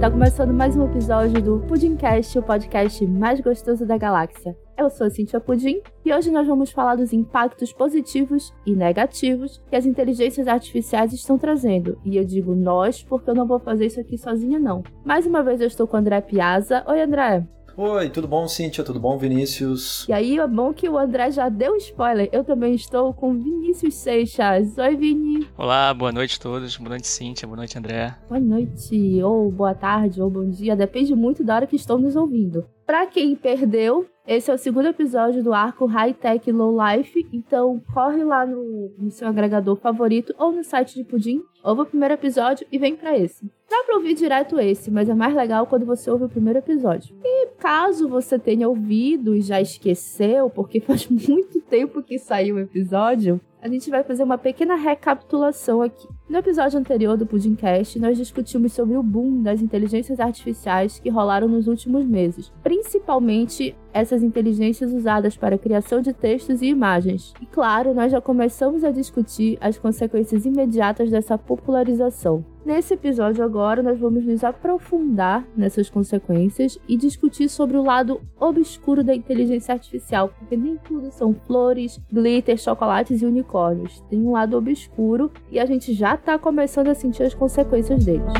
Tá começando mais um episódio do Pudimcast, o podcast mais gostoso da galáxia. Eu sou a Cintia Pudim e hoje nós vamos falar dos impactos positivos e negativos que as inteligências artificiais estão trazendo. E eu digo nós porque eu não vou fazer isso aqui sozinha não. Mais uma vez eu estou com o André Piazza. Oi, André. Oi, tudo bom, Cíntia? Tudo bom, Vinícius? E aí, é bom que o André já deu spoiler. Eu também estou com Vinícius Seixas. Oi, Vini. Olá, boa noite a todos. Boa noite, Cíntia. Boa noite, André. Boa noite, ou boa tarde, ou bom dia. Depende muito da hora que estão nos ouvindo. Para quem perdeu, esse é o segundo episódio do arco High Tech Low Life, então corre lá no, no seu agregador favorito ou no site de Pudim, ouve o primeiro episódio e vem para esse. Dá pra ouvir direto esse, mas é mais legal quando você ouve o primeiro episódio. E caso você tenha ouvido e já esqueceu, porque faz muito tempo que saiu o episódio, a gente vai fazer uma pequena recapitulação aqui. No episódio anterior do Pudimcast, nós discutimos sobre o boom das inteligências artificiais que rolaram nos últimos meses, principalmente essas inteligências usadas para a criação de textos e imagens. E claro, nós já começamos a discutir as consequências imediatas dessa popularização. Nesse episódio agora, nós vamos nos aprofundar nessas consequências e discutir sobre o lado obscuro da inteligência artificial, porque nem tudo são flores, glitter, chocolates e unicórnios. Tem um lado obscuro e a gente já está começando a sentir as consequências deles.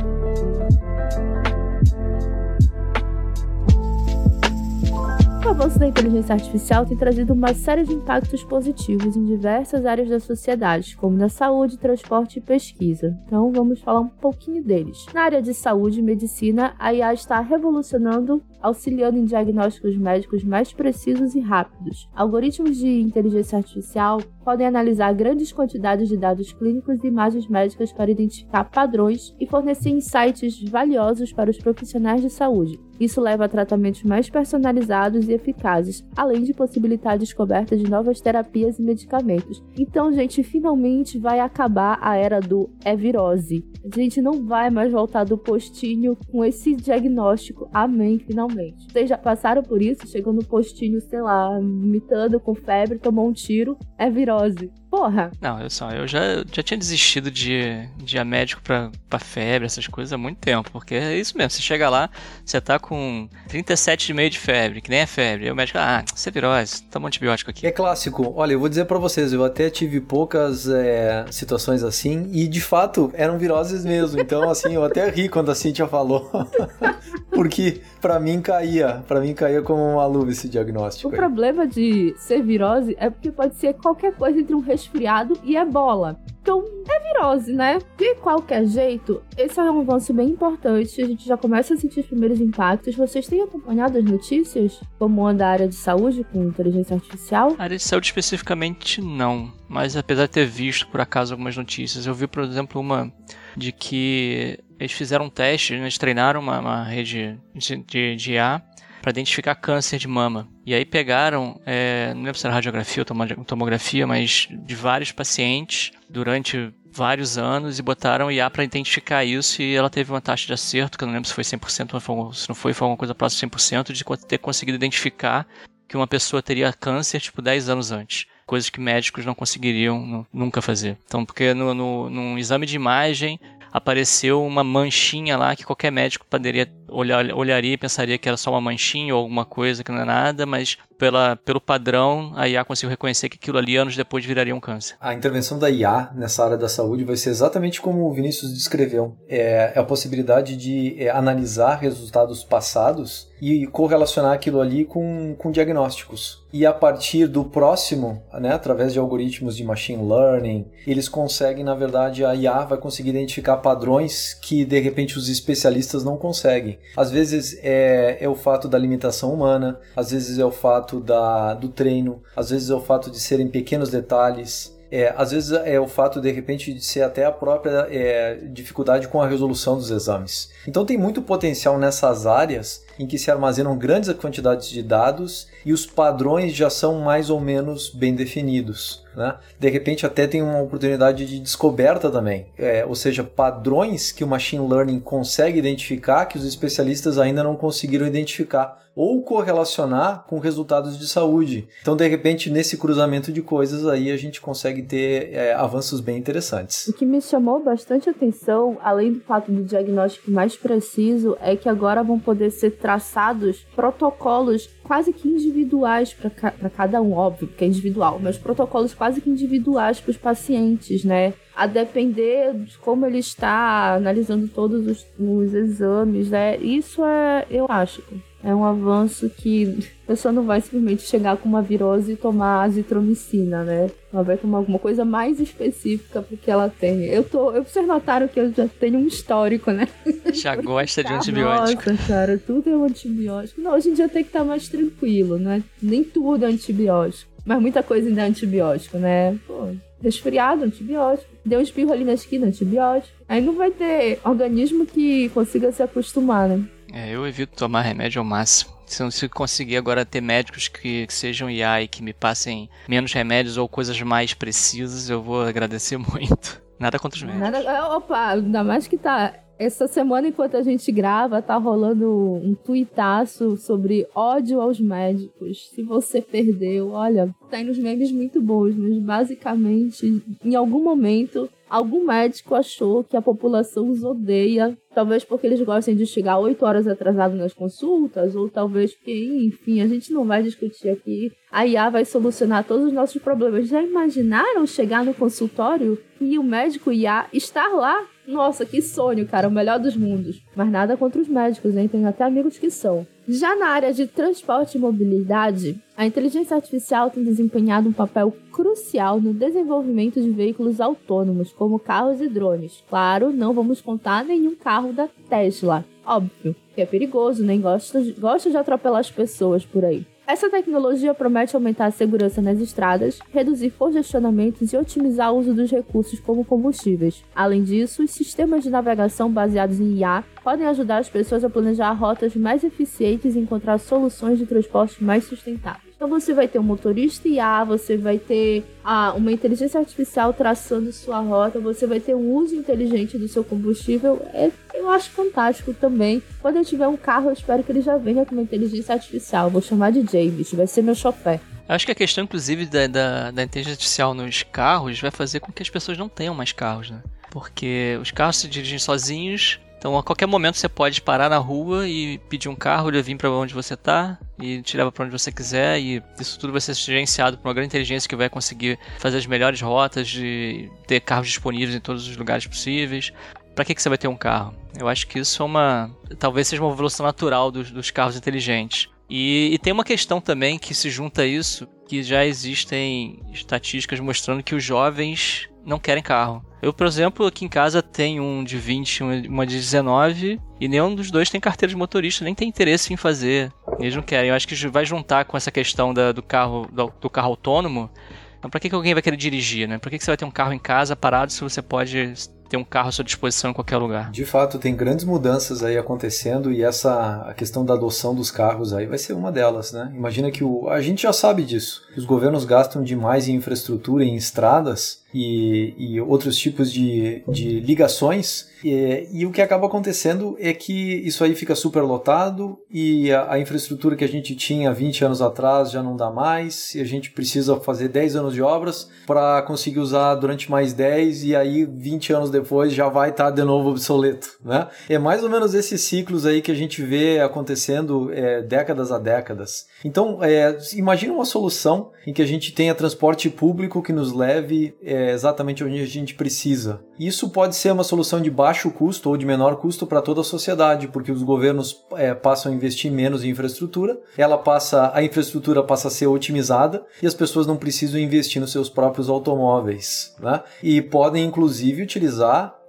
O avanço da inteligência artificial tem trazido uma série de impactos positivos em diversas áreas da sociedade, como na saúde, transporte e pesquisa. Então vamos falar um pouquinho deles. Na área de saúde e medicina, a IA está revolucionando, auxiliando em diagnósticos médicos mais precisos e rápidos. Algoritmos de inteligência artificial podem analisar grandes quantidades de dados clínicos e imagens médicas para identificar padrões e fornecer insights valiosos para os profissionais de saúde. Isso leva a tratamentos mais personalizados e eficazes, além de possibilitar a descoberta de novas terapias e medicamentos. Então, gente, finalmente vai acabar a era do é virose. A gente não vai mais voltar do postinho com esse diagnóstico. Amém, finalmente. Vocês já passaram por isso? Chegou no postinho, sei lá, imitando com febre, tomou um tiro, é virose. Porra! Não, eu só, eu já, já tinha desistido de, de ir a médico pra, pra febre, essas coisas há muito tempo. Porque é isso mesmo, você chega lá, você tá com 37,5 de febre, que nem é febre. E o médico, ah, isso é virose, toma um antibiótico aqui. É clássico. Olha, eu vou dizer para vocês, eu até tive poucas é, situações assim, e de fato eram viroses mesmo. Então, assim, eu até ri quando a Cintia falou. porque para mim caía, para mim caía como uma luva esse diagnóstico. O aí. problema de ser virose é porque pode ser qualquer coisa entre um resfriado e ebola. Então, é virose, né? De qualquer jeito, esse é um avanço bem importante. A gente já começa a sentir os primeiros impactos. Vocês têm acompanhado as notícias? Como anda a área de saúde com inteligência artificial? A área de saúde especificamente não. Mas apesar de ter visto por acaso algumas notícias, eu vi, por exemplo, uma de que eles fizeram um teste, eles treinaram uma, uma rede de, de, de IA para identificar câncer de mama. E aí pegaram, é, não lembro se era radiografia ou tomografia, mas de vários pacientes durante vários anos e botaram IA para identificar isso e ela teve uma taxa de acerto, que eu não lembro se foi 100% ou se não foi, foi alguma coisa próxima de 100%, de ter conseguido identificar que uma pessoa teria câncer tipo 10 anos antes. Coisas que médicos não conseguiriam nunca fazer. Então, porque no, no, num exame de imagem apareceu uma manchinha lá que qualquer médico poderia olhar, olharia e pensaria que era só uma manchinha ou alguma coisa que não é nada, mas pela, pelo padrão a IA conseguiu reconhecer que aquilo ali anos depois viraria um câncer. A intervenção da IA nessa área da saúde vai ser exatamente como o Vinícius descreveu. É, é a possibilidade de é, analisar resultados passados e correlacionar aquilo ali com, com diagnósticos. E a partir do próximo, né, através de algoritmos de machine learning, eles conseguem, na verdade, a IA vai conseguir identificar padrões que de repente os especialistas não conseguem. Às vezes é, é o fato da limitação humana, às vezes é o fato da, do treino, às vezes é o fato de serem pequenos detalhes. É, às vezes é o fato de repente de ser até a própria é, dificuldade com a resolução dos exames. Então tem muito potencial nessas áreas em que se armazenam grandes quantidades de dados e os padrões já são mais ou menos bem definidos. Né? De repente até tem uma oportunidade de descoberta também, é, ou seja, padrões que o machine learning consegue identificar que os especialistas ainda não conseguiram identificar ou correlacionar com resultados de saúde. Então, de repente, nesse cruzamento de coisas aí a gente consegue ter é, avanços bem interessantes. O que me chamou bastante atenção, além do fato do diagnóstico mais preciso, é que agora vão poder ser traçados protocolos quase que individuais para ca cada um, óbvio que é individual, mas protocolos quase que individuais para os pacientes, né? A depender de como ele está analisando todos os, os exames, né? Isso é, eu acho, é um avanço que a pessoa não vai simplesmente chegar com uma virose e tomar azitromicina, né? Ela vai tomar alguma coisa mais específica porque ela tem. Eu tô. Eu, vocês notaram que eu já tenho um histórico, né? Já gosta de antibiótico. Nossa, cara, tudo é um antibiótico. Não, hoje em dia tem que estar mais tranquilo, né? Nem tudo é antibiótico. Mas muita coisa ainda é antibiótico, né? Pô, resfriado, antibiótico. Deu um espirro ali na esquina, antibiótico. Aí não vai ter organismo que consiga se acostumar, né? É, eu evito tomar remédio ao máximo. Se eu conseguir agora ter médicos que, que sejam IA e que me passem menos remédios ou coisas mais precisas, eu vou agradecer muito. Nada contra os médicos. Nada, opa, ainda mais que tá essa semana, enquanto a gente grava, tá rolando um tuitaço sobre ódio aos médicos. Se você perdeu, olha, tem tá uns memes muito bons, mas basicamente, em algum momento, algum médico achou que a população os odeia, talvez porque eles gostem de chegar oito horas atrasado nas consultas, ou talvez porque, enfim, a gente não vai discutir aqui. A IA vai solucionar todos os nossos problemas. Já imaginaram chegar no consultório e o médico IA estar lá nossa, que sonho, cara, o melhor dos mundos. Mas nada contra os médicos, hein? Tenho até amigos que são. Já na área de transporte e mobilidade, a inteligência artificial tem desempenhado um papel crucial no desenvolvimento de veículos autônomos, como carros e drones. Claro, não vamos contar nenhum carro da Tesla. Óbvio, que é perigoso, nem gosta, gosta de atropelar as pessoas por aí. Essa tecnologia promete aumentar a segurança nas estradas, reduzir congestionamentos e otimizar o uso dos recursos como combustíveis. Além disso, os sistemas de navegação baseados em IA podem ajudar as pessoas a planejar rotas mais eficientes e encontrar soluções de transporte mais sustentáveis. Então você vai ter um motorista IA, você vai ter ah, uma inteligência artificial traçando sua rota, você vai ter um uso inteligente do seu combustível. É, eu acho fantástico também. Quando eu tiver um carro, eu espero que ele já venha com uma inteligência artificial. Vou chamar de James, vai ser meu chofé. Acho que a questão, inclusive, da, da, da inteligência artificial nos carros vai fazer com que as pessoas não tenham mais carros, né? Porque os carros se dirigem sozinhos, então, a qualquer momento você pode parar na rua e pedir um carro, ele vir para onde você tá e te leva para onde você quiser. E isso tudo vai ser gerenciado por uma grande inteligência que vai conseguir fazer as melhores rotas, de ter carros disponíveis em todos os lugares possíveis. Para que, que você vai ter um carro? Eu acho que isso é uma. Talvez seja uma evolução natural dos, dos carros inteligentes. E, e, tem uma questão também que se junta a isso, que já existem estatísticas mostrando que os jovens não querem carro. Eu, por exemplo, aqui em casa tenho um de 20 e uma de 19 e nenhum dos dois tem carteira de motorista, nem tem interesse em fazer. Eles não querem. Eu acho que vai juntar com essa questão da, do, carro, do, do, carro autônomo. Então, pra que, que alguém vai querer dirigir, né? Pra que, que você vai ter um carro em casa parado se você pode ter um carro à sua disposição em qualquer lugar. De fato, tem grandes mudanças aí acontecendo e essa a questão da adoção dos carros aí vai ser uma delas, né? Imagina que o a gente já sabe disso. Os governos gastam demais em infraestrutura, em estradas e, e outros tipos de, de ligações. E, e, o que acaba acontecendo é que isso aí fica super lotado e a, a, infraestrutura que a gente tinha 20 anos atrás já não dá mais e a gente precisa fazer 10 anos de obras para conseguir usar durante mais 10 e aí 20 anos depois já vai estar tá de novo obsoleto, né? É mais ou menos esses ciclos aí que a gente vê acontecendo é, décadas a décadas. Então, é, imagina uma solução em que a gente tenha transporte público que nos leve é, é exatamente onde a gente precisa. Isso pode ser uma solução de baixo custo ou de menor custo para toda a sociedade, porque os governos é, passam a investir menos em infraestrutura, ela passa, a infraestrutura passa a ser otimizada e as pessoas não precisam investir nos seus próprios automóveis, né? E podem inclusive utilizar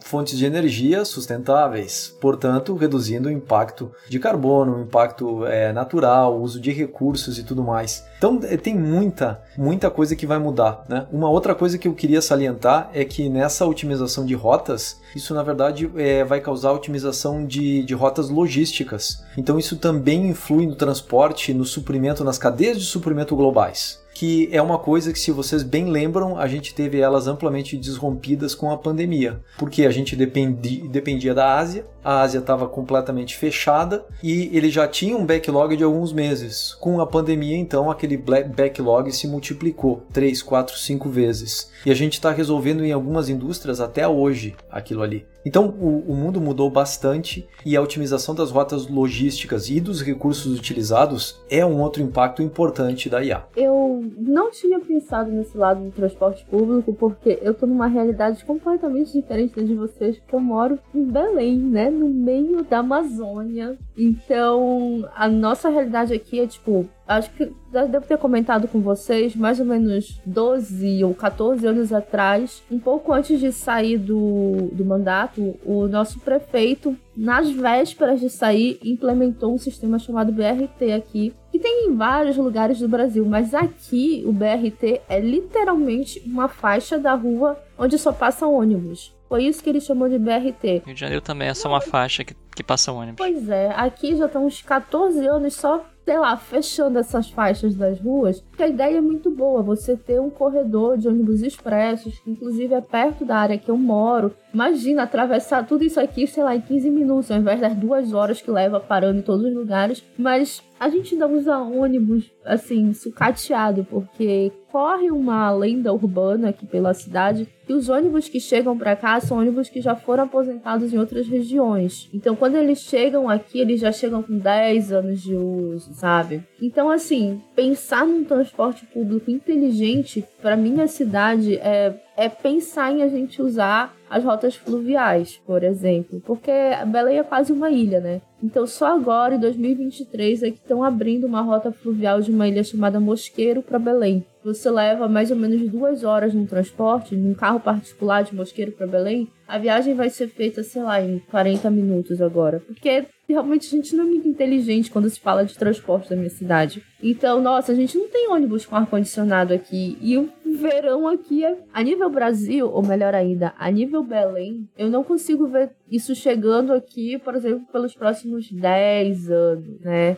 fontes de energia sustentáveis, portanto, reduzindo o impacto de carbono, o impacto é, natural, o uso de recursos e tudo mais. Então, é, tem muita, muita coisa que vai mudar. Né? Uma outra coisa que eu queria salientar é que nessa otimização de rotas, isso na verdade é, vai causar otimização de, de rotas logísticas. Então, isso também influi no transporte, no suprimento, nas cadeias de suprimento globais. Que é uma coisa que, se vocês bem lembram, a gente teve elas amplamente desrompidas com a pandemia, porque a gente dependia, da Ásia, a Ásia estava completamente fechada e ele já tinha um backlog de alguns meses. Com a pandemia, então, aquele backlog se multiplicou 3, 4, 5 vezes. E a gente está resolvendo em algumas indústrias até hoje aquilo ali. Então o, o, mundo mudou bastante e a otimização das rotas logísticas e dos recursos utilizados é um outro impacto importante da IA. Eu não tinha pensado nesse lado do transporte público porque eu estou numa realidade completamente diferente da de vocês, porque eu moro em Belém, né, no meio da Amazônia. Então a nossa realidade aqui é tipo acho que já devo ter comentado com vocês, mais ou menos 12 ou 14 anos atrás, um pouco antes de sair do, do mandato, o nosso prefeito, nas vésperas de sair, implementou um sistema chamado BRT aqui, que tem em vários lugares do Brasil, mas aqui o BRT é literalmente uma faixa da rua onde só passa ônibus. Foi isso que ele chamou de BRT. Rio de Janeiro também é só uma faixa que, que passa ônibus. Pois é, aqui já estão uns 14 anos só sei lá, fechando essas faixas das ruas, que a ideia é muito boa, você ter um corredor de ônibus expressos, que inclusive é perto da área que eu moro. Imagina atravessar tudo isso aqui, sei lá, em 15 minutos, ao invés das duas horas que leva parando em todos os lugares. Mas a gente ainda usa ônibus, assim, sucateado, porque corre uma lenda urbana aqui pela cidade que os ônibus que chegam para cá são ônibus que já foram aposentados em outras regiões. Então, quando eles chegam aqui, eles já chegam com 10 anos de uso, sabe? Então, assim, pensar num transporte público inteligente para minha cidade é, é pensar em a gente usar as rotas fluviais, por exemplo, porque Belém é quase uma ilha, né? Então, só agora, em 2023, é que estão abrindo uma rota fluvial de uma ilha chamada Mosqueiro para Belém. Você leva mais ou menos duas horas no transporte, num carro particular de Mosqueiro para Belém. A viagem vai ser feita, sei lá, em 40 minutos agora. Porque realmente a gente não é muito inteligente quando se fala de transporte da minha cidade. Então, nossa, a gente não tem ônibus com ar-condicionado aqui. E o verão aqui é. A nível Brasil, ou melhor ainda, a nível Belém, eu não consigo ver isso chegando aqui, por exemplo, pelos próximos 10 anos, né?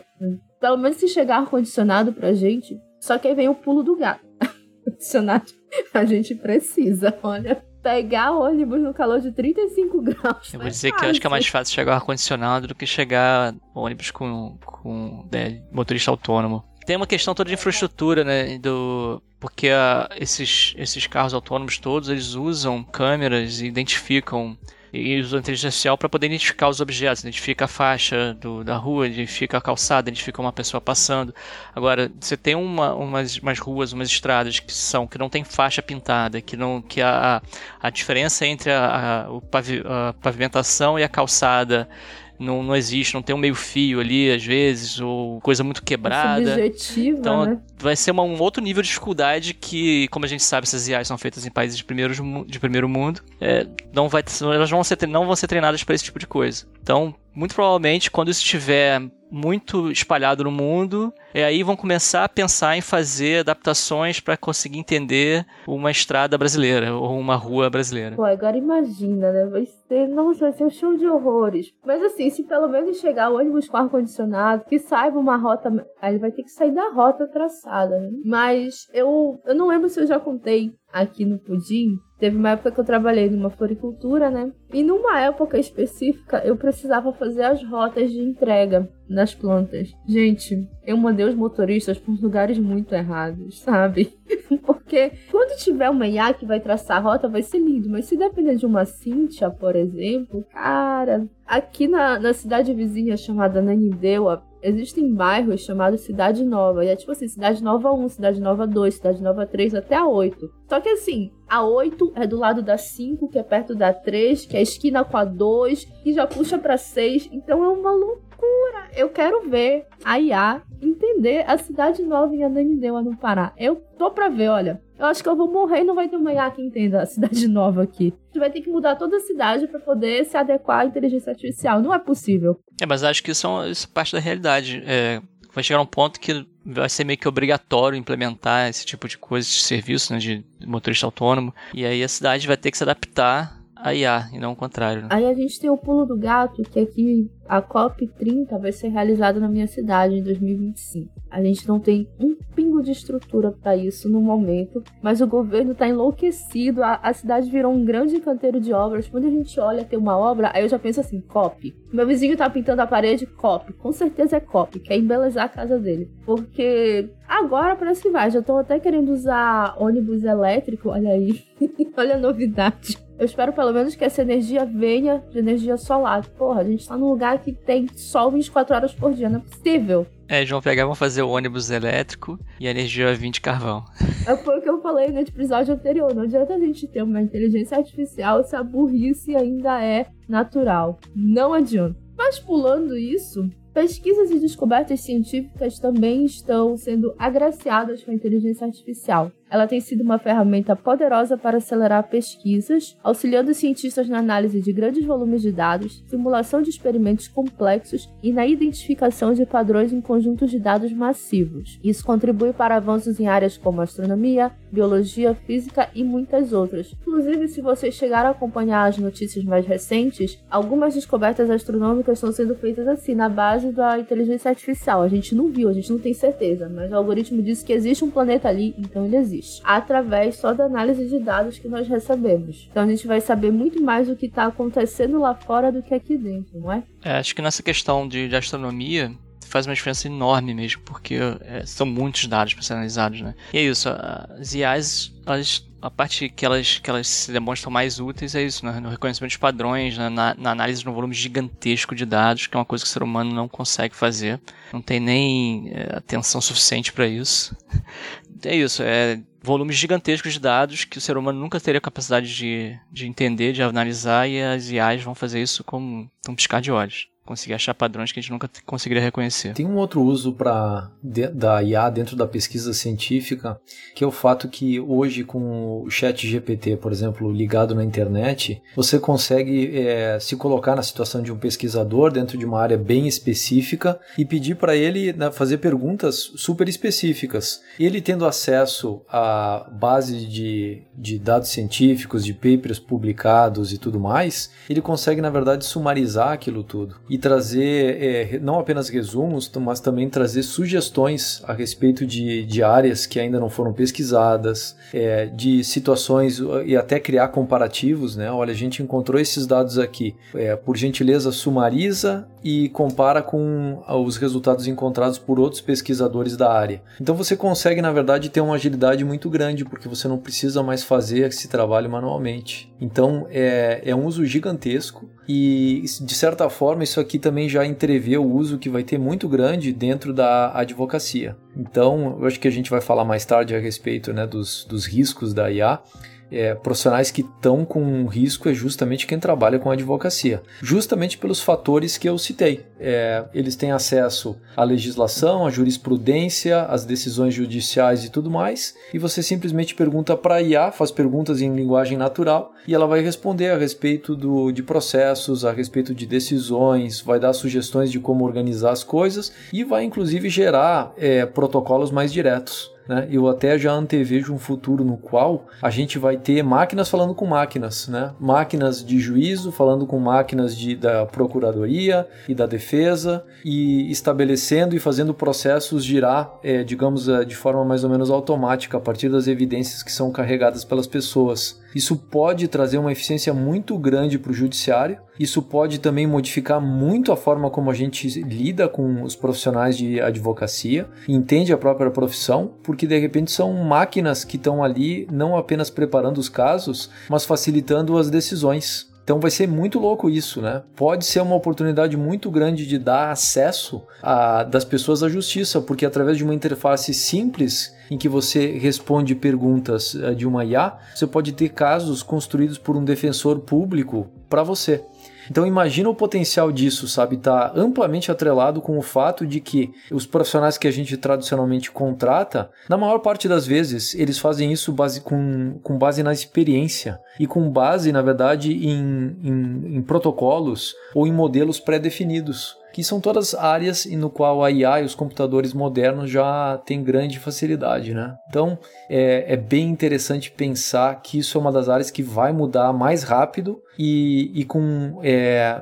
Pelo menos se chegar ar-condicionado pra gente, só que aí vem o pulo do gato. Adicionado. A gente precisa, olha. Pegar ônibus no calor de 35 graus. Eu vou dizer que eu acho que é mais fácil chegar ar-condicionado do que chegar ônibus com, com né, motorista autônomo. Tem uma questão toda de infraestrutura, né? Do, porque esses, esses carros autônomos todos eles usam câmeras e identificam e usa a inteligência artificial para poder identificar os objetos, identifica a faixa do, da rua, identifica a calçada, identifica uma pessoa passando. Agora, você tem uma, umas, umas ruas, umas estradas que são que não tem faixa pintada, que não que a, a diferença entre a, a, a pavimentação e a calçada não, não existe, não tem um meio fio ali, às vezes, ou coisa muito quebrada. Subjetiva, então né? vai ser uma, um outro nível de dificuldade que, como a gente sabe, essas IAs são feitas em países de, primeiro de primeiro mundo, é, não vai, elas vão ser, não vão ser treinadas para esse tipo de coisa. Então, muito provavelmente, quando isso estiver muito espalhado no mundo, e aí vão começar a pensar em fazer adaptações para conseguir entender uma estrada brasileira ou uma rua brasileira. Pô, agora imagina, né? Vai ser, nossa, vai ser um show de horrores. Mas assim, se pelo menos chegar o ônibus com ar-condicionado, que saiba uma rota, aí ele vai ter que sair da rota traçada, né? Mas eu, eu não lembro se eu já contei aqui no Pudim Teve uma época que eu trabalhei numa floricultura, né? E numa época específica eu precisava fazer as rotas de entrega nas plantas. Gente, eu mandei os motoristas para lugares muito errados, sabe? Porque quando tiver uma IA que vai traçar a rota, vai ser lindo. Mas se depender de uma Cintia, por exemplo, cara, aqui na, na cidade vizinha chamada Nanideua, existem bairros chamados Cidade Nova. E é tipo assim, Cidade Nova 1, Cidade Nova 2, Cidade Nova 3 até a 8. Só que assim, a 8 é do lado da 5, que é perto da 3, que é esquina com a 2, e já puxa pra 6. Então é uma loucura. Eu quero ver a IA entender a Cidade Nova em Ananindeua, no Pará. Eu tô pra ver, olha. Eu acho que eu vou morrer e não vai ter uma IA que entenda a Cidade Nova aqui. Gente vai ter que mudar toda a cidade para poder se adequar à inteligência artificial. Não é possível. É, mas acho que isso é, isso é parte da realidade. É, vai chegar um ponto que vai ser meio que obrigatório implementar esse tipo de coisa, de serviço, né, de motorista autônomo. E aí a cidade vai ter que se adaptar a IA e não o contrário. Né? Aí a gente tem o pulo do gato, que aqui a COP30 vai ser realizada na minha cidade em 2025. A gente não tem um pingo de estrutura para isso no momento, mas o governo está enlouquecido. A, a, cidade virou um grande canteiro de obras. Quando a gente olha ter uma obra, aí eu já penso assim: COP. Meu vizinho tá pintando a parede, COP. Com certeza é COP, quer embelezar a casa dele. Porque agora parece que vai. Já estão até querendo usar ônibus elétrico, olha aí. olha a novidade. Eu espero pelo menos que essa energia venha de energia solar. Porra, a gente tá num lugar que tem sol 24 horas por dia, não é possível. É, eles vão pegar vão fazer o ônibus elétrico e a energia vai vir de carvão. É foi o que eu falei no episódio anterior. Não adianta a gente ter uma inteligência artificial se a burrice ainda é natural. Não adianta. Mas pulando isso, pesquisas e descobertas científicas também estão sendo agraciadas com a inteligência artificial. Ela tem sido uma ferramenta poderosa para acelerar pesquisas, auxiliando cientistas na análise de grandes volumes de dados, simulação de experimentos complexos e na identificação de padrões em conjuntos de dados massivos. Isso contribui para avanços em áreas como astronomia, biologia, física e muitas outras. Inclusive, se vocês chegaram a acompanhar as notícias mais recentes, algumas descobertas astronômicas estão sendo feitas assim, na base da inteligência artificial. A gente não viu, a gente não tem certeza, mas o algoritmo diz que existe um planeta ali, então ele existe através só da análise de dados que nós recebemos. Então a gente vai saber muito mais do que está acontecendo lá fora do que aqui dentro, não é? é acho que nessa questão de, de astronomia, faz uma diferença enorme mesmo, porque é, são muitos dados para ser analisados, né? E é isso, as IAs, elas, a parte que elas, que elas se demonstram mais úteis é isso, né? no reconhecimento de padrões, né? na, na, análise de um volume gigantesco de dados, que é uma coisa que o ser humano não consegue fazer, não tem nem é, atenção suficiente para isso. É isso, é volumes gigantescos de dados que o ser humano nunca teria capacidade de, de entender, de analisar, e as IAs vão fazer isso com um piscar de olhos conseguir achar padrões que a gente nunca conseguiria reconhecer. Tem um outro uso para da IA dentro da pesquisa científica, que é o fato que hoje com o chat GPT, por exemplo, ligado na internet, você consegue é, se colocar na situação de um pesquisador dentro de uma área bem específica e pedir para ele né, fazer perguntas super específicas. Ele tendo acesso à base de, de dados científicos, de papers publicados e tudo mais, ele consegue, na verdade, sumarizar aquilo tudo. E trazer é, não apenas resumos, mas também trazer sugestões a respeito de, de áreas que ainda não foram pesquisadas, é, de situações e até criar comparativos, né? Olha, a gente encontrou esses dados aqui. É, por gentileza, sumariza e compara com os resultados encontrados por outros pesquisadores da área. Então você consegue, na verdade, ter uma agilidade muito grande, porque você não precisa mais fazer esse trabalho manualmente. Então é, é um uso gigantesco e, de certa forma, isso aqui também já entrevê o uso que vai ter muito grande dentro da advocacia. Então, eu acho que a gente vai falar mais tarde a respeito né, dos, dos riscos da IA é, profissionais que estão com risco é justamente quem trabalha com advocacia, justamente pelos fatores que eu citei. É, eles têm acesso à legislação, à jurisprudência, às decisões judiciais e tudo mais, e você simplesmente pergunta para a IA, faz perguntas em linguagem natural e ela vai responder a respeito do, de processos, a respeito de decisões, vai dar sugestões de como organizar as coisas e vai inclusive gerar é, protocolos mais diretos. Né? Eu até já antevejo um futuro no qual a gente vai ter máquinas falando com máquinas, né? Máquinas de juízo falando com máquinas de, da procuradoria e da defesa e estabelecendo e fazendo processos girar, é, digamos, é, de forma mais ou menos automática a partir das evidências que são carregadas pelas pessoas. Isso pode trazer uma eficiência muito grande para o judiciário. Isso pode também modificar muito a forma como a gente lida com os profissionais de advocacia, entende a própria profissão, porque de repente são máquinas que estão ali não apenas preparando os casos, mas facilitando as decisões. Então vai ser muito louco isso, né? Pode ser uma oportunidade muito grande de dar acesso a, das pessoas à justiça, porque através de uma interface simples em que você responde perguntas eh, de uma IA, você pode ter casos construídos por um defensor público para você. Então imagina o potencial disso, sabe? Está amplamente atrelado com o fato de que os profissionais que a gente tradicionalmente contrata, na maior parte das vezes, eles fazem isso base, com, com base na experiência. E com base, na verdade, em, em, em protocolos ou em modelos pré-definidos que são todas áreas no qual a IA e os computadores modernos já têm grande facilidade, né? Então é, é, bem interessante pensar que isso é uma das áreas que vai mudar mais rápido e, e com é,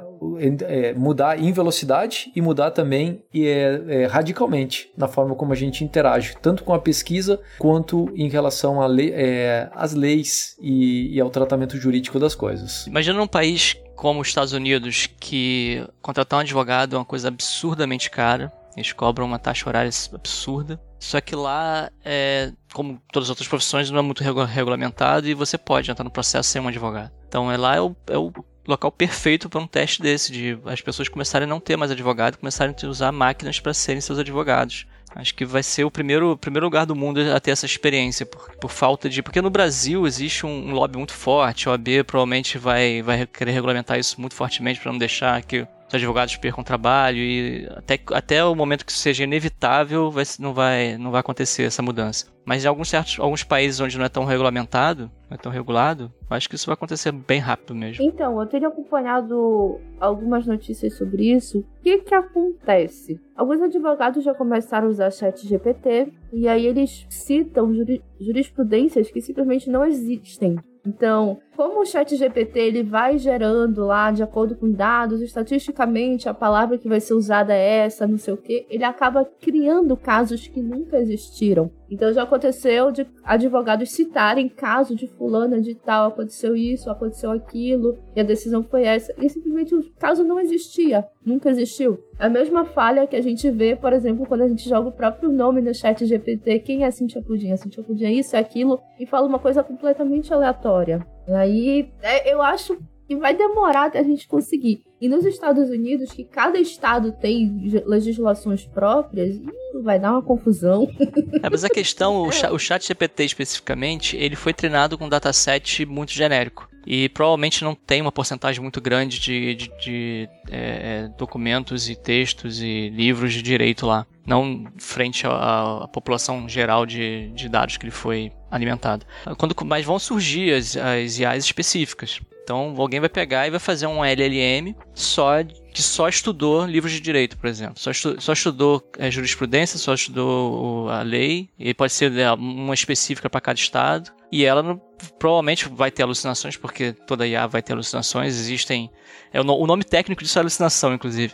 é, mudar em velocidade e mudar também é, é, radicalmente na forma como a gente interage, tanto com a pesquisa quanto em relação é, às leis e, e ao tratamento jurídico das coisas. Imagina um país como os Estados Unidos, que contratar um advogado é uma coisa absurdamente cara. Eles cobram uma taxa horária absurda. Só que lá, é, como todas as outras profissões, não é muito regulamentado e você pode entrar no processo sem um advogado. Então é lá é o, é o local perfeito para um teste desse, de as pessoas começarem a não ter mais advogado, começarem a usar máquinas para serem seus advogados. Acho que vai ser o primeiro, primeiro lugar do mundo a ter essa experiência, por, por falta de. Porque no Brasil existe um, um lobby muito forte, a OAB provavelmente vai, vai querer regulamentar isso muito fortemente para não deixar que os advogados percam trabalho e até, até o momento que isso seja inevitável vai, não, vai, não vai acontecer essa mudança. Mas em alguns certos alguns países onde não é tão regulamentado, não é tão regulado, acho que isso vai acontecer bem rápido mesmo. Então, eu tenho acompanhado algumas notícias sobre isso. O que que acontece? Alguns advogados já começaram a usar chat GPT e aí eles citam jurisprudências que simplesmente não existem. Então, como o chat GPT ele vai gerando lá, de acordo com dados, estatisticamente a palavra que vai ser usada é essa, não sei o que, ele acaba criando casos que nunca existiram. Então já aconteceu de advogados citarem caso de fulana de tal, aconteceu isso, aconteceu aquilo, e a decisão foi essa. E simplesmente o caso não existia, nunca existiu. A mesma falha que a gente vê, por exemplo, quando a gente joga o próprio nome no chat GPT, quem é Cintia Pudim? A Cintia Pudim é isso, é aquilo, e fala uma coisa completamente aleatória. Aí, é, eu acho que vai demorar até a gente conseguir. E nos Estados Unidos, que cada estado tem legislações próprias, vai dar uma confusão. É, mas a questão, o, chat, o chat GPT especificamente, ele foi treinado com um dataset muito genérico. E provavelmente não tem uma porcentagem muito grande de, de, de é, é documentos e textos e livros de direito lá. Não frente à, à população geral de, de dados que ele foi alimentado. Quando, mas vão surgir as, as IAs específicas. Então alguém vai pegar e vai fazer um LLM só que só estudou livros de direito, por exemplo. Só, estu, só estudou é, jurisprudência, só estudou a lei, e pode ser né, uma específica para cada estado. E ela não, provavelmente vai ter alucinações, porque toda IA vai ter alucinações. Existem. É, o, o nome técnico disso é alucinação, inclusive.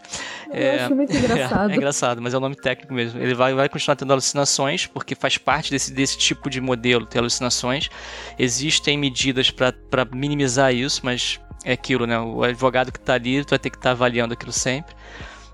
Eu é, acho muito engraçado. É, é, engraçado, mas é o nome técnico mesmo. Ele vai, vai continuar tendo alucinações, porque faz parte desse, desse tipo de modelo ter alucinações. Existem medidas para minimizar isso, mas é aquilo, né? O advogado que está ali vai ter que estar tá avaliando aquilo sempre.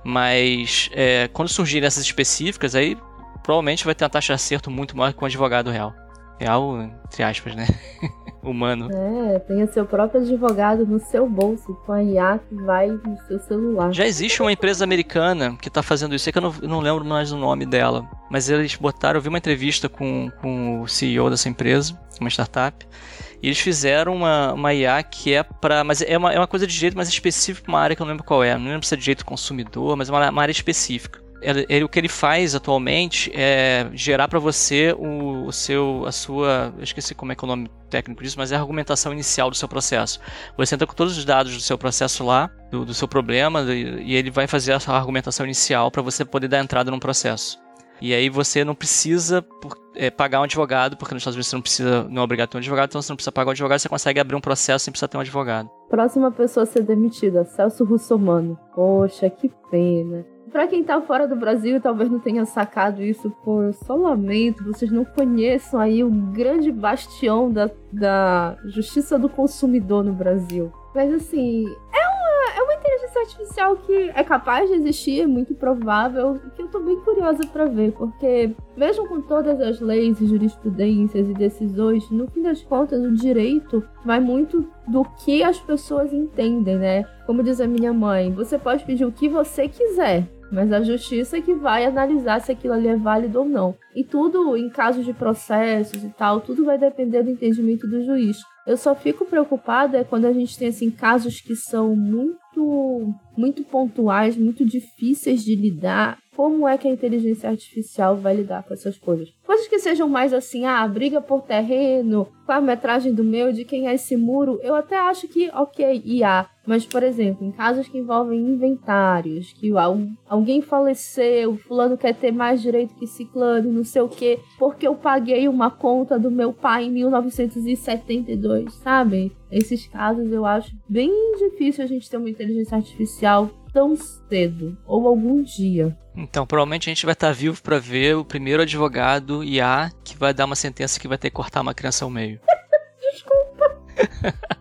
Mas é, quando surgirem essas específicas, aí provavelmente vai ter uma taxa de acerto muito maior que um advogado real. Real, entre aspas, né? Humano. É, tem o seu próprio advogado no seu bolso, com a IA que vai no seu celular. Já existe uma empresa americana que está fazendo isso, é que eu não, não, lembro mais o nome dela. Mas eles botaram, eu vi uma entrevista com, com o CEO dessa empresa, uma startup, e eles fizeram uma, uma IA que é para. Mas é uma, é uma coisa de direito mais específica para uma área que eu não lembro qual é. Não lembro se é direito consumidor, mas é uma, uma área específica. Ele, ele, o que ele faz atualmente é gerar para você o, o, seu, a sua, eu esqueci como é que é o nome técnico disso, mas é a argumentação inicial do seu processo. Você entra com todos os dados do seu processo lá, do, do seu problema, e ele vai fazer essa argumentação inicial para você poder dar entrada no processo. E aí você não precisa é, pagar um advogado, porque nos Estados Unidos você não precisa, não é obrigado ter um advogado, então você não precisa pagar um advogado, você consegue abrir um processo sem precisar ter um advogado. Próxima pessoa a ser demitida, Celso Russomano. Poxa, que pena. Pra quem tá fora do Brasil e talvez não tenha sacado isso, por só lamento, vocês não conheçam aí o grande bastião da, da justiça do consumidor no Brasil. Mas assim, é uma, é uma inteligência artificial que é capaz de existir, é muito provável, que eu tô bem curiosa para ver, porque mesmo com todas as leis e jurisprudências e decisões, no fim das contas, o direito vai muito do que as pessoas entendem, né? Como diz a minha mãe, você pode pedir o que você quiser, mas a justiça é que vai analisar se aquilo ali é válido ou não. E tudo, em casos de processos e tal, tudo vai depender do entendimento do juiz. Eu só fico preocupada quando a gente tem assim casos que são muito muito pontuais, muito difíceis de lidar. Como é que a inteligência artificial vai lidar com essas coisas? Coisas que sejam mais assim, ah, briga por terreno, qual a metragem do meu, de quem é esse muro, eu até acho que, ok, IA. Mas, por exemplo, em casos que envolvem inventários, que alguém faleceu, fulano quer ter mais direito que ciclano, não sei o quê, porque eu paguei uma conta do meu pai em 1972, sabe? Esses casos eu acho bem difícil a gente ter uma inteligência artificial tão cedo, ou algum dia. Então, provavelmente a gente vai estar vivo para ver o primeiro advogado IA que vai dar uma sentença que vai ter que cortar uma criança ao meio.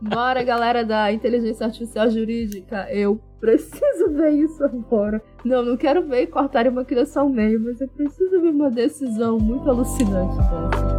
Bora, galera da inteligência artificial jurídica. Eu preciso ver isso agora. Não, não quero ver cortar uma criança ao meio, mas eu preciso ver uma decisão muito alucinante dessa.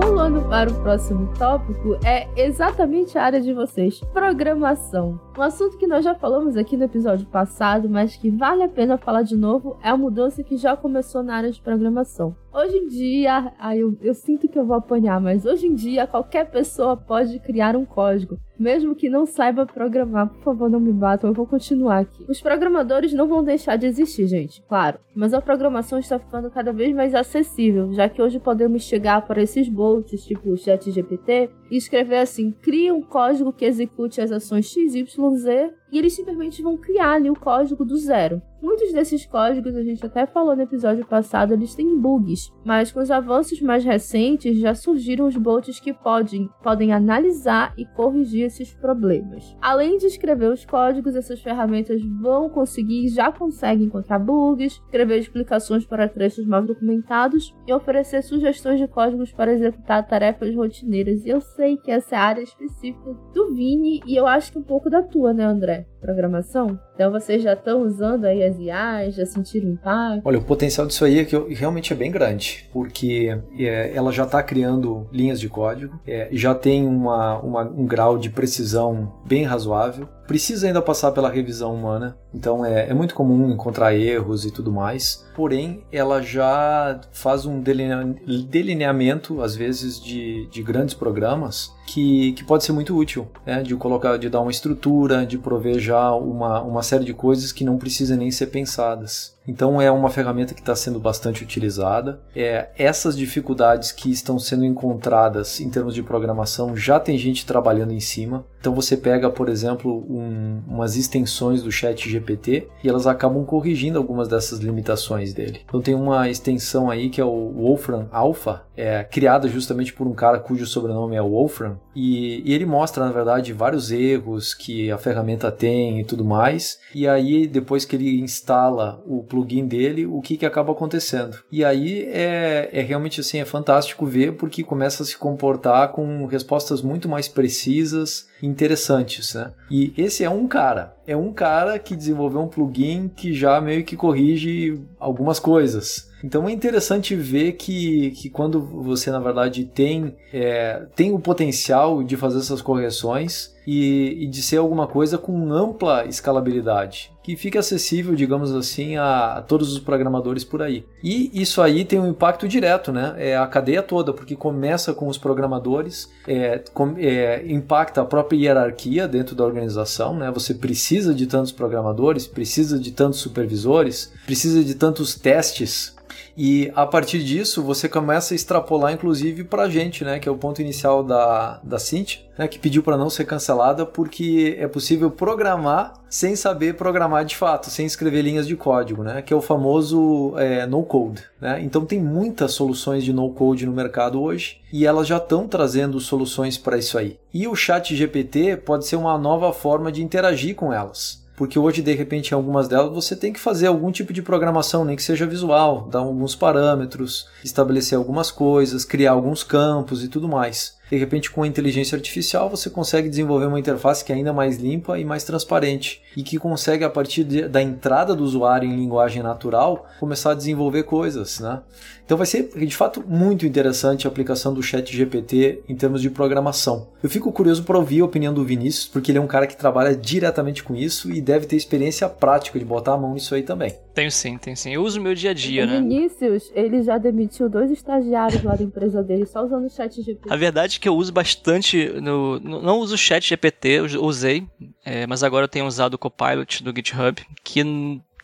Pulando para o próximo tópico, é exatamente a área de vocês: programação. Um assunto que nós já falamos aqui no episódio passado, mas que vale a pena falar de novo, é a mudança que já começou na área de programação. Hoje em dia, ai, eu, eu sinto que eu vou apanhar, mas hoje em dia qualquer pessoa pode criar um código. Mesmo que não saiba programar, por favor, não me batam, eu vou continuar aqui. Os programadores não vão deixar de existir, gente, claro. Mas a programação está ficando cada vez mais acessível, já que hoje podemos chegar para esses bots, tipo o ChatGPT, e escrever assim: cria um código que execute as ações XYZ e eles simplesmente vão criar ali o código do zero. Muitos desses códigos, a gente até falou no episódio passado, eles têm bugs, mas com os avanços mais recentes já surgiram os bots que podem, podem analisar e corrigir esses problemas. Além de escrever os códigos, essas ferramentas vão conseguir, já conseguem encontrar bugs, escrever explicações para trechos mal documentados e oferecer sugestões de códigos para executar tarefas rotineiras. E eu sei que essa é área específica do Vini e eu acho que um pouco da tua, né, André? Programação? Então vocês já estão usando aí as IAs, já sentiram impacto? Olha, o potencial disso aí é que realmente é bem grande, porque é, ela já está criando linhas de código, é, já tem uma, uma, um grau de precisão bem razoável, precisa ainda passar pela revisão humana, então é, é muito comum encontrar erros e tudo mais, porém ela já faz um delineamento, às vezes, de, de grandes programas que, que pode ser muito útil, né? de colocar, de dar uma estrutura, de prover já uma, uma série de coisas que não precisam nem ser pensadas. Então é uma ferramenta que está sendo bastante utilizada. É, essas dificuldades que estão sendo encontradas em termos de programação já tem gente trabalhando em cima. Então você pega, por exemplo, um, umas extensões do Chat GPT e elas acabam corrigindo algumas dessas limitações dele. Então tem uma extensão aí que é o Wolfram Alpha, é, criada justamente por um cara cujo sobrenome é Wolfram e, e ele mostra na verdade vários erros que a ferramenta tem e tudo mais. E aí depois que ele instala o plugin dele, o que, que acaba acontecendo. E aí é, é realmente assim, é fantástico ver porque começa a se comportar com respostas muito mais precisas e interessantes, né? E esse é um cara, é um cara que desenvolveu um plugin que já meio que corrige algumas coisas. Então é interessante ver que, que quando você, na verdade, tem, é, tem o potencial de fazer essas correções e, e, de ser alguma coisa com ampla escalabilidade, que fica acessível, digamos assim, a, a, todos os programadores por aí. E isso aí tem um impacto direto, né? É a cadeia toda, porque começa com os programadores, é, com, é, impacta a própria hierarquia dentro da organização, né? Você precisa de tantos programadores, precisa de tantos supervisores, precisa de tantos testes e a partir disso, você começa a extrapolar, inclusive, para a gente, né? Que é o ponto inicial da, da Cintia, né, que pediu para não ser cancelada porque é possível programar sem saber programar de fato, sem escrever linhas de código, né? Que é o famoso é, no-code. Né? Então tem muitas soluções de no-code no mercado hoje e elas já estão trazendo soluções para isso aí. E o Chat GPT pode ser uma nova forma de interagir com elas porque hoje de repente em algumas delas você tem que fazer algum tipo de programação, nem que seja visual, dar alguns parâmetros, estabelecer algumas coisas, criar alguns campos e tudo mais. De repente, com a inteligência artificial, você consegue desenvolver uma interface que é ainda mais limpa e mais transparente e que consegue, a partir de, da entrada do usuário em linguagem natural, começar a desenvolver coisas. Né? Então, vai ser de fato muito interessante a aplicação do Chat GPT em termos de programação. Eu fico curioso para ouvir a opinião do Vinícius, porque ele é um cara que trabalha diretamente com isso e deve ter experiência prática de botar a mão nisso aí também. Tenho sim, tenho sim. Eu uso no meu dia a dia, o né? Vinícius, ele já demitiu dois estagiários lá da empresa dele só usando o Chat GPT. A verdade que eu uso bastante. No, não uso o chat GPT, usei, é, mas agora eu tenho usado o Copilot do GitHub, que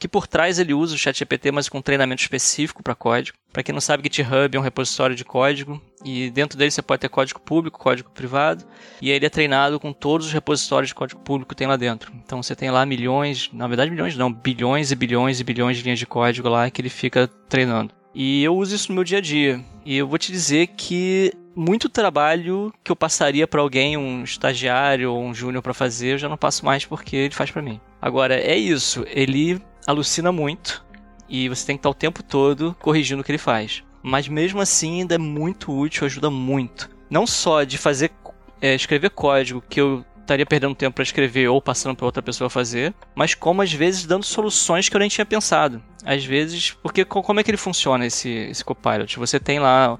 que por trás ele usa o ChatGPT, mas com treinamento específico para código. Para quem não sabe, GitHub é um repositório de código e dentro dele você pode ter código público, código privado, e ele é treinado com todos os repositórios de código público que tem lá dentro. Então você tem lá milhões, na verdade milhões não, bilhões e bilhões e bilhões de linhas de código lá que ele fica treinando. E eu uso isso no meu dia a dia. E eu vou te dizer que muito trabalho que eu passaria para alguém, um estagiário ou um júnior para fazer, eu já não passo mais porque ele faz para mim. Agora, é isso. Ele alucina muito e você tem que estar o tempo todo corrigindo o que ele faz. Mas mesmo assim ainda é muito útil, ajuda muito. Não só de fazer é, escrever código que eu estaria perdendo tempo para escrever ou passando para outra pessoa fazer, mas como às vezes dando soluções que eu nem tinha pensado. Às vezes, porque como é que ele funciona esse, esse Copilot? Você tem lá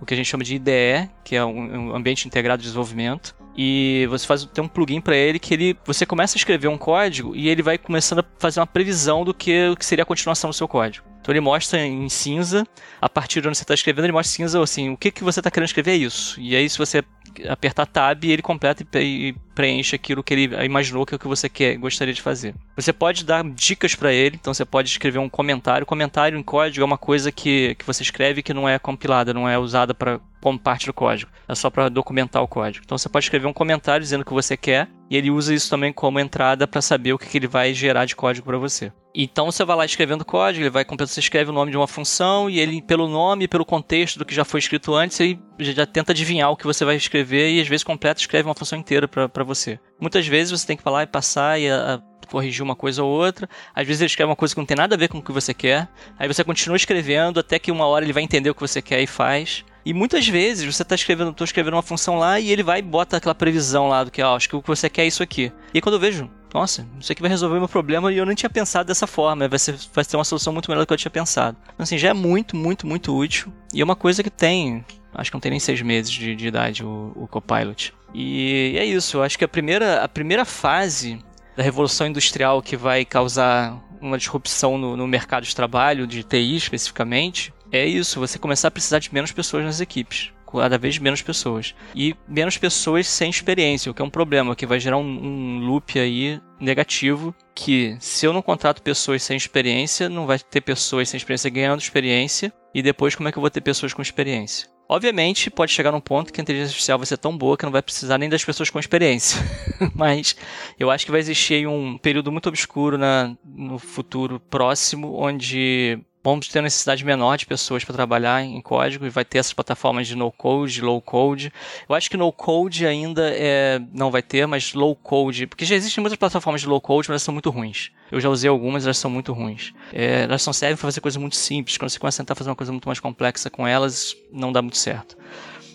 o que a gente chama de IDE, que é um ambiente integrado de desenvolvimento, e você faz tem um plugin para ele que ele você começa a escrever um código e ele vai começando a fazer uma previsão do que, o que seria a continuação do seu código. Então ele mostra em cinza, a partir de onde você está escrevendo, ele mostra cinza assim, o que, que você está querendo escrever é isso. E aí se você apertar tab, ele completa e preenche aquilo que ele imaginou que é o que você quer, gostaria de fazer. Você pode dar dicas para ele, então você pode escrever um comentário. Comentário em código é uma coisa que, que você escreve que não é compilada, não é usada para como parte do código. É só para documentar o código. Então você pode escrever um comentário dizendo o que você quer e ele usa isso também como entrada para saber o que, que ele vai gerar de código para você. Então você vai lá escrevendo código, ele vai você escreve o nome de uma função e ele pelo nome, pelo contexto do que já foi escrito antes, ele já tenta adivinhar o que você vai escrever e às vezes completa escreve uma função inteira para você. Muitas vezes você tem que falar e passar e a, a corrigir uma coisa ou outra. Às vezes ele escreve uma coisa que não tem nada a ver com o que você quer. Aí você continua escrevendo até que uma hora ele vai entender o que você quer e faz. E muitas vezes você está escrevendo, tô escrevendo uma função lá e ele vai e bota aquela previsão lá do que, ó, acho que o que você quer é isso aqui. E quando eu vejo, nossa, isso aqui vai resolver o meu problema e eu não tinha pensado dessa forma, vai, ser, vai ter uma solução muito melhor do que eu tinha pensado. Então, assim, já é muito, muito, muito útil. E é uma coisa que tem, acho que não tem nem seis meses de, de idade o, o Copilot. E é isso, eu acho que a primeira, a primeira fase da revolução industrial que vai causar uma disrupção no, no mercado de trabalho, de TI especificamente, é isso, você começar a precisar de menos pessoas nas equipes. Cada vez menos pessoas. E menos pessoas sem experiência, o que é um problema, que vai gerar um, um loop aí negativo. Que se eu não contrato pessoas sem experiência, não vai ter pessoas sem experiência ganhando experiência. E depois, como é que eu vou ter pessoas com experiência? Obviamente, pode chegar num ponto que a inteligência artificial vai ser tão boa que não vai precisar nem das pessoas com experiência. Mas eu acho que vai existir um período muito obscuro na, no futuro próximo, onde vamos ter necessidade menor de pessoas para trabalhar em código e vai ter essas plataformas de no-code, low-code. Eu acho que no-code ainda é, não vai ter, mas low-code, porque já existem muitas plataformas de low-code, mas elas são muito ruins. Eu já usei algumas, elas são muito ruins. É, elas só servem para fazer coisas muito simples. Quando você começa a tentar fazer uma coisa muito mais complexa com elas, não dá muito certo.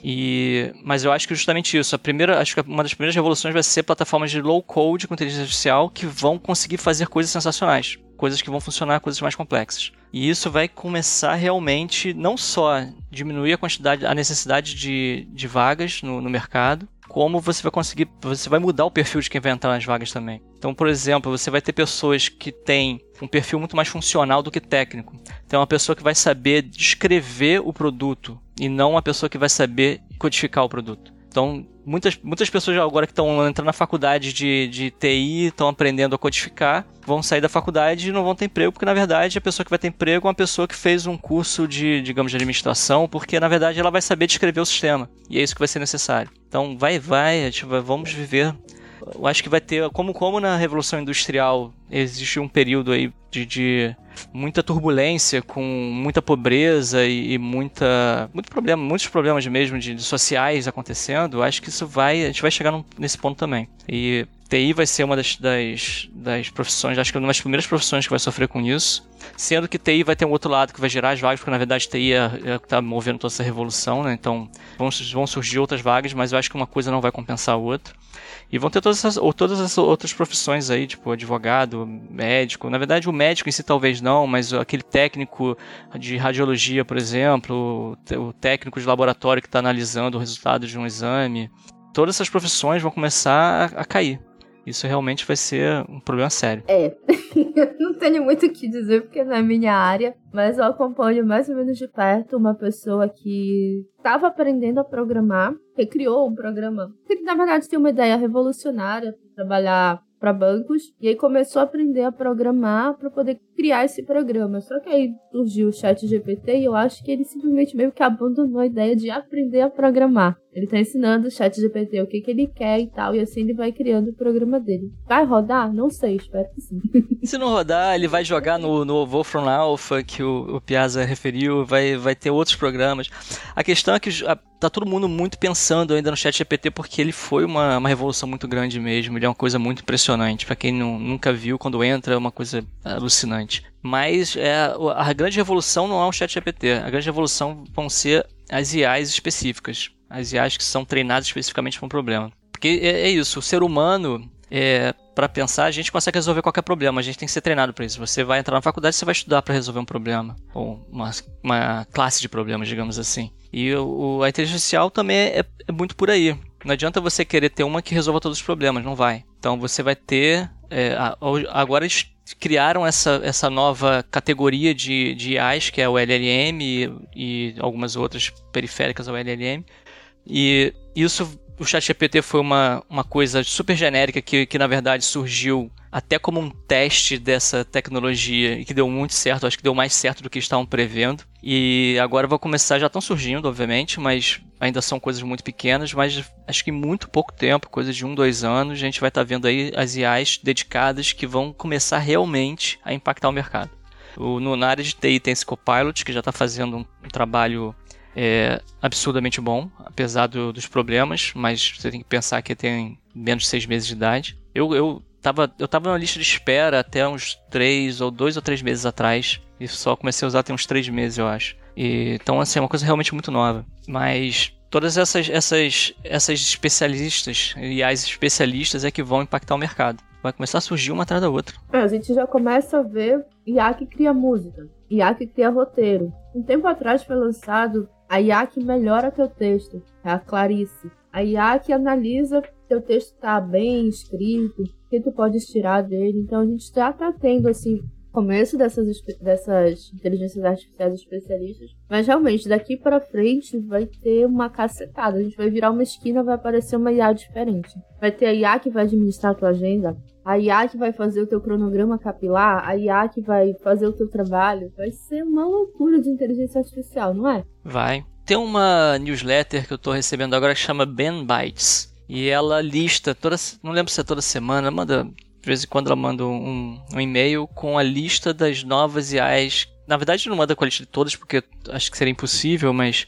E, mas eu acho que justamente isso. A primeira, acho que uma das primeiras revoluções vai ser plataformas de low code com inteligência artificial que vão conseguir fazer coisas sensacionais, coisas que vão funcionar, coisas mais complexas. E isso vai começar realmente não só diminuir a quantidade, a necessidade de, de vagas no, no mercado, como você vai conseguir, você vai mudar o perfil de quem vai entrar nas vagas também. Então, por exemplo, você vai ter pessoas que têm um perfil muito mais funcional do que técnico. Então, é uma pessoa que vai saber descrever o produto e não uma pessoa que vai saber codificar o produto. Então, muitas, muitas pessoas agora que estão entrando na faculdade de, de TI, estão aprendendo a codificar, vão sair da faculdade e não vão ter emprego, porque na verdade a pessoa que vai ter emprego é uma pessoa que fez um curso de, digamos, de administração, porque na verdade ela vai saber descrever o sistema. E é isso que vai ser necessário. Então, vai, vai, tipo, vamos viver eu acho que vai ter, como, como na Revolução Industrial existe um período aí de, de muita turbulência, com muita pobreza e, e, muita, muito problema, muitos problemas mesmo de, de, sociais acontecendo, acho que isso vai, a gente vai chegar num, nesse ponto também. E TI vai ser uma das, das, das profissões, acho que uma das primeiras profissões que vai sofrer com isso. Sendo que TI vai ter um outro lado que vai gerar as vagas, porque na verdade TI é, é está movendo toda essa revolução, né? Então vão, vão surgir outras vagas, mas eu acho que uma coisa não vai compensar a outra. E vão ter todas essas, ou todas as outras profissões aí, tipo advogado, médico. Na verdade, o médico em si talvez não, mas aquele técnico de radiologia, por exemplo, o técnico de laboratório que está analisando o resultado de um exame. Todas essas profissões vão começar a, a cair. Isso realmente vai ser um problema sério. É. não tenho muito o que dizer porque não é minha área, mas eu acompanho mais ou menos de perto uma pessoa que estava aprendendo a programar recriou um programa que, na verdade, tem uma ideia revolucionária trabalhar para bancos e aí começou a aprender a programar para poder criar esse programa. Só que aí surgiu o Chat GPT e eu acho que ele simplesmente meio que abandonou a ideia de aprender a programar. Ele está ensinando o Chat GPT o que, que ele quer e tal, e assim ele vai criando o programa dele. Vai rodar? Não sei, espero que sim. Se não rodar, ele vai jogar no, no Wolfram Alpha, que o, o Piazza referiu, vai, vai ter outros programas. A questão é que a, tá todo mundo muito pensando ainda no Chat GPT porque ele foi uma, uma revolução muito grande mesmo. Ele é uma coisa muito impressionante. Para quem não, nunca viu, quando entra, é uma coisa alucinante. Mas é, a grande revolução não é o Chat GPT. A grande revolução vão ser as IAs específicas. As IAs que são treinadas especificamente para um problema. Porque é, é isso, o ser humano, é, para pensar, a gente consegue resolver qualquer problema. A gente tem que ser treinado para isso. Você vai entrar na faculdade, você vai estudar para resolver um problema. Ou uma, uma classe de problemas, digamos assim. E o, a inteligência artificial também é, é, muito por aí. Não adianta você querer ter uma que resolva todos os problemas, não vai. Então você vai ter. É, agora criaram essa, essa nova categoria de, de IAs, que é o LLM e, e algumas outras periféricas ao LLM. E isso o ChatGPT foi uma, uma coisa super genérica que, que, na verdade, surgiu até como um teste dessa tecnologia e que deu muito certo. Acho que deu mais certo do que estavam prevendo. E agora vai começar, já estão surgindo, obviamente, mas ainda são coisas muito pequenas. Mas acho que em muito pouco tempo, coisa de um, dois anos, a gente vai estar tá vendo aí as IAs dedicadas que vão começar realmente a impactar o mercado. O, no, na área de TI tem esse Copilot, que já está fazendo um, um trabalho é absurdamente bom, apesar do, dos problemas, mas você tem que pensar que tem menos de seis meses de idade. Eu, eu, tava, eu tava na lista de espera até uns três ou dois ou três meses atrás, e só comecei a usar tem uns três meses, eu acho. E, então, assim, é uma coisa realmente muito nova. Mas todas essas, essas, essas especialistas e as especialistas é que vão impactar o mercado. Vai começar a surgir uma atrás da outra. É, a gente já começa a ver IA que cria música, IA que cria roteiro. Um tempo atrás foi lançado a IA que melhora teu texto, é a Clarice. A IA que analisa teu texto tá bem escrito, o que tu pode tirar dele. Então a gente já tá tendo assim começo dessas, dessas inteligências artificiais especialistas, mas realmente daqui para frente vai ter uma cacetada. A gente vai virar uma esquina, vai aparecer uma IA diferente. Vai ter a IA que vai administrar a tua agenda, a IA que vai fazer o teu cronograma capilar, a IA que vai fazer o teu trabalho. Vai ser uma loucura de inteligência artificial, não é? Vai. Tem uma newsletter que eu tô recebendo agora que chama Ben Bytes. E ela lista toda, não lembro se é toda semana, manda de vez em quando ela manda um, um e-mail com a lista das novas IAs. Na verdade, não manda com a lista de todas, porque acho que seria impossível, mas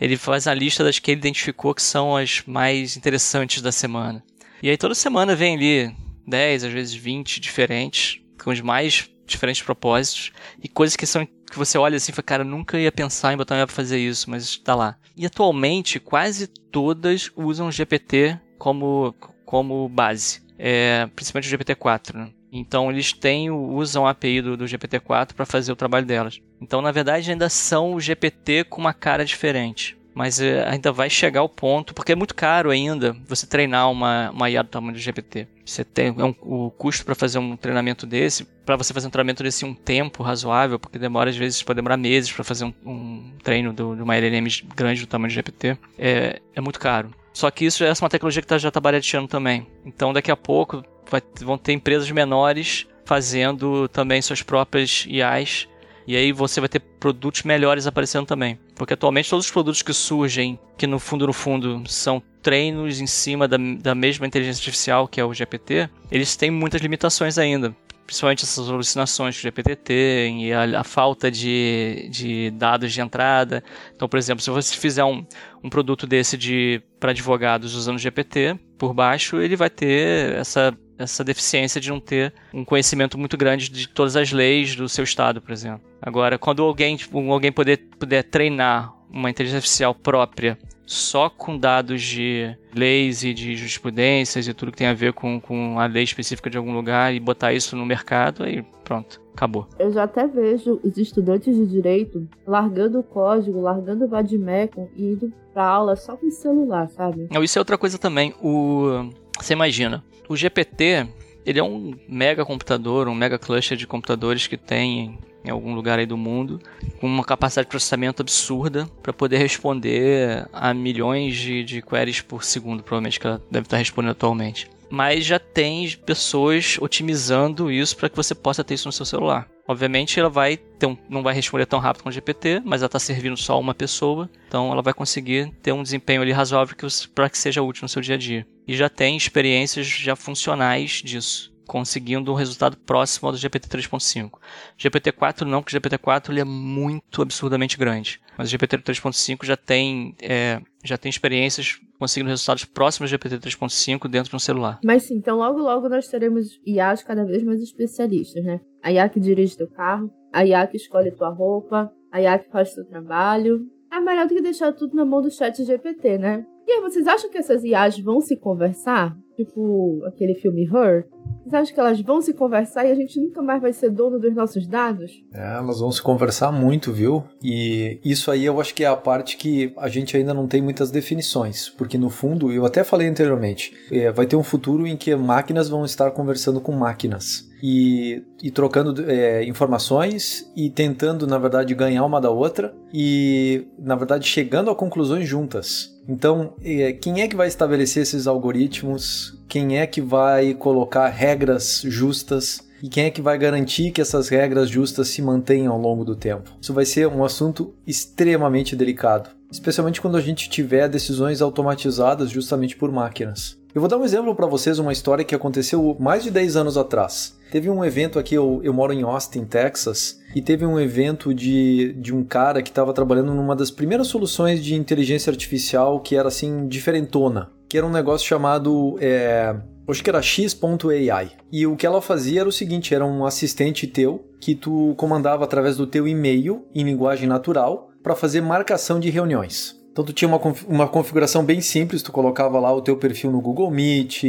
ele faz a lista das que ele identificou que são as mais interessantes da semana. E aí toda semana vem ali 10, às vezes 20 diferentes, com os mais diferentes propósitos, e coisas que são que você olha assim e fala, cara, nunca ia pensar em botar uma IA pra fazer isso, mas está lá. E atualmente, quase todas usam GPT como, como base é, principalmente o GPT-4. Né? Então eles têm, usam a API do, do GPT-4 para fazer o trabalho delas. Então na verdade ainda são o GPT com uma cara diferente. Mas é, ainda vai chegar ao ponto, porque é muito caro ainda você treinar uma, uma IA do tamanho do GPT. Você tem é um, o custo para fazer um treinamento desse, para você fazer um treinamento desse um tempo razoável, porque demora às vezes pode demorar meses para fazer um, um treino do, de uma LLM grande do tamanho do GPT, é, é muito caro. Só que isso é uma tecnologia que tá, já está barateando também. Então daqui a pouco vai, vão ter empresas menores fazendo também suas próprias IAs. E aí você vai ter produtos melhores aparecendo também. Porque atualmente todos os produtos que surgem, que no fundo, no fundo, são treinos em cima da, da mesma inteligência artificial, que é o GPT, eles têm muitas limitações ainda principalmente essas alucinações que o GPT tem e a, a, falta de, de dados de entrada. Então, por exemplo, se você fizer um, um produto desse de para advogados usando o GPT por baixo, ele vai ter essa, essa deficiência de não ter um conhecimento muito grande de todas as leis do seu estado, por exemplo. Agora, quando alguém, alguém poder, puder treinar uma inteligência artificial própria só com dados de leis e de jurisprudências e tudo que tem a ver com, com a lei específica de algum lugar e botar isso no mercado, aí pronto, acabou. Eu já até vejo os estudantes de direito largando o código, largando o vademecum e indo pra aula só com o celular, sabe? Não, isso é outra coisa também. O... Você imagina, o GPT, ele é um mega computador, um mega cluster de computadores que tem em algum lugar aí do mundo, com uma capacidade de processamento absurda para poder responder a milhões de, de queries por segundo, provavelmente que ela deve estar respondendo atualmente. Mas já tem pessoas otimizando isso para que você possa ter isso no seu celular. Obviamente ela vai um, não vai responder tão rápido com o GPT, mas ela está servindo só uma pessoa, então ela vai conseguir ter um desempenho ali razoável para que seja útil no seu dia a dia. E já tem experiências já funcionais disso conseguindo um resultado próximo ao do GPT 3.5. GPT-4 não, porque o GPT-4 ele é muito absurdamente grande. Mas o GPT 3.5 já tem, é, já tem experiências conseguindo resultados próximos do GPT 3.5 dentro de um celular. Mas sim, então logo logo nós teremos IAs cada vez mais especialistas, né? A IA que dirige teu carro, a IA que escolhe tua roupa, a IA que faz teu trabalho. É melhor do que deixar tudo na mão do chat GPT, né? E aí, vocês acham que essas IAs vão se conversar? Tipo aquele filme Her? Vocês acham que elas vão se conversar e a gente nunca mais vai ser dono dos nossos dados? É, elas vão se conversar muito, viu? E isso aí eu acho que é a parte que a gente ainda não tem muitas definições. Porque no fundo, eu até falei anteriormente, é, vai ter um futuro em que máquinas vão estar conversando com máquinas. E, e, trocando é, informações e tentando, na verdade, ganhar uma da outra e, na verdade, chegando a conclusões juntas. Então, é, quem é que vai estabelecer esses algoritmos? Quem é que vai colocar regras justas? E quem é que vai garantir que essas regras justas se mantenham ao longo do tempo? Isso vai ser um assunto extremamente delicado, especialmente quando a gente tiver decisões automatizadas justamente por máquinas. Eu vou dar um exemplo para vocês, uma história que aconteceu mais de 10 anos atrás. Teve um evento aqui, eu, eu moro em Austin, Texas, e teve um evento de, de um cara que estava trabalhando numa das primeiras soluções de inteligência artificial que era assim, diferentona. Que era um negócio chamado. É, acho que era x.ai. E o que ela fazia era o seguinte: era um assistente teu que tu comandava através do teu e-mail em linguagem natural para fazer marcação de reuniões. Então tu tinha uma, uma configuração bem simples, tu colocava lá o teu perfil no Google Meet,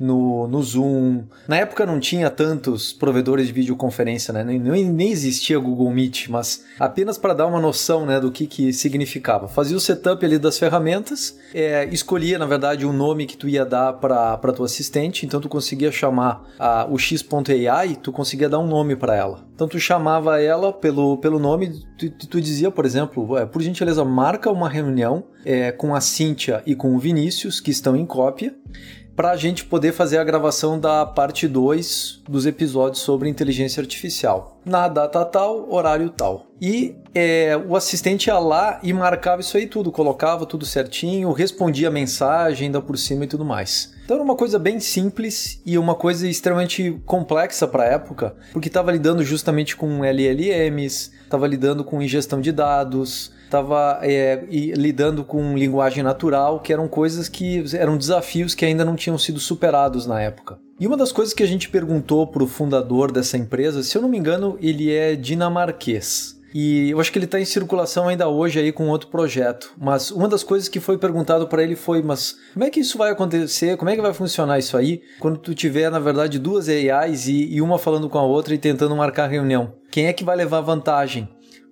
no, no Zoom. Na época não tinha tantos provedores de videoconferência, né? Nem, nem existia Google Meet, mas apenas para dar uma noção né, do que, que significava. Fazia o setup ali das ferramentas, é, escolhia, na verdade, o nome que tu ia dar para tua assistente, então tu conseguia chamar a, o x.ai, tu conseguia dar um nome para ela. Então tu chamava ela pelo, pelo nome, tu, tu dizia, por exemplo, por gentileza, marca uma reunião é, com a Cíntia e com o Vinícius, que estão em cópia, para a gente poder fazer a gravação da parte 2 dos episódios sobre inteligência artificial. Na data tal, horário tal. E é, o assistente ia lá e marcava isso aí tudo, colocava tudo certinho, respondia a mensagem ainda por cima e tudo mais. Então era uma coisa bem simples e uma coisa extremamente complexa para a época, porque estava lidando justamente com LLMs, estava lidando com ingestão de dados, estava é, lidando com linguagem natural, que eram coisas que eram desafios que ainda não tinham sido superados na época. E uma das coisas que a gente perguntou para o fundador dessa empresa, se eu não me engano, ele é dinamarquês. E eu acho que ele está em circulação ainda hoje aí com outro projeto. Mas uma das coisas que foi perguntado para ele foi: mas como é que isso vai acontecer? Como é que vai funcionar isso aí quando tu tiver, na verdade, duas AIs e, e uma falando com a outra e tentando marcar reunião? Quem é que vai levar vantagem?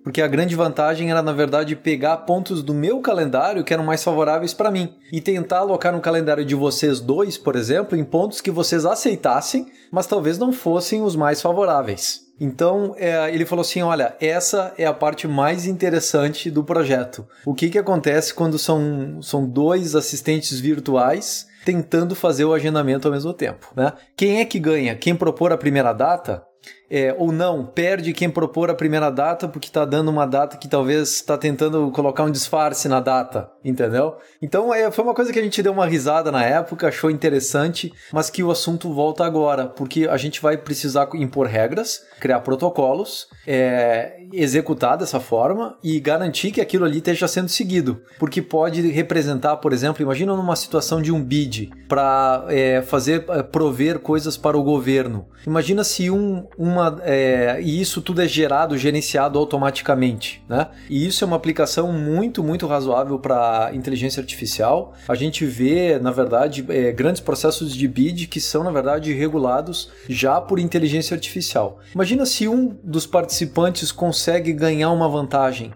Porque a grande vantagem era, na verdade, pegar pontos do meu calendário que eram mais favoráveis para mim e tentar alocar no calendário de vocês dois, por exemplo, em pontos que vocês aceitassem, mas talvez não fossem os mais favoráveis. Então é, ele falou assim: olha, essa é a parte mais interessante do projeto. O que, que acontece quando são, são dois assistentes virtuais tentando fazer o agendamento ao mesmo tempo? Né? Quem é que ganha? Quem propor a primeira data é, ou não, perde quem propor a primeira data porque está dando uma data que talvez está tentando colocar um disfarce na data, entendeu? Então é, foi uma coisa que a gente deu uma risada na época, achou interessante, mas que o assunto volta agora, porque a gente vai precisar impor regras, criar protocolos, é, executar dessa forma e garantir que aquilo ali esteja sendo seguido, porque pode representar, por exemplo, imagina numa situação de um bid para é, fazer é, prover coisas para o governo. Imagina se um, uma. É, e isso tudo é gerado, gerenciado automaticamente. Né? E isso é uma aplicação muito, muito razoável para inteligência artificial. A gente vê, na verdade, é, grandes processos de bid que são, na verdade, regulados já por inteligência artificial. Imagina se um dos participantes consegue ganhar uma vantagem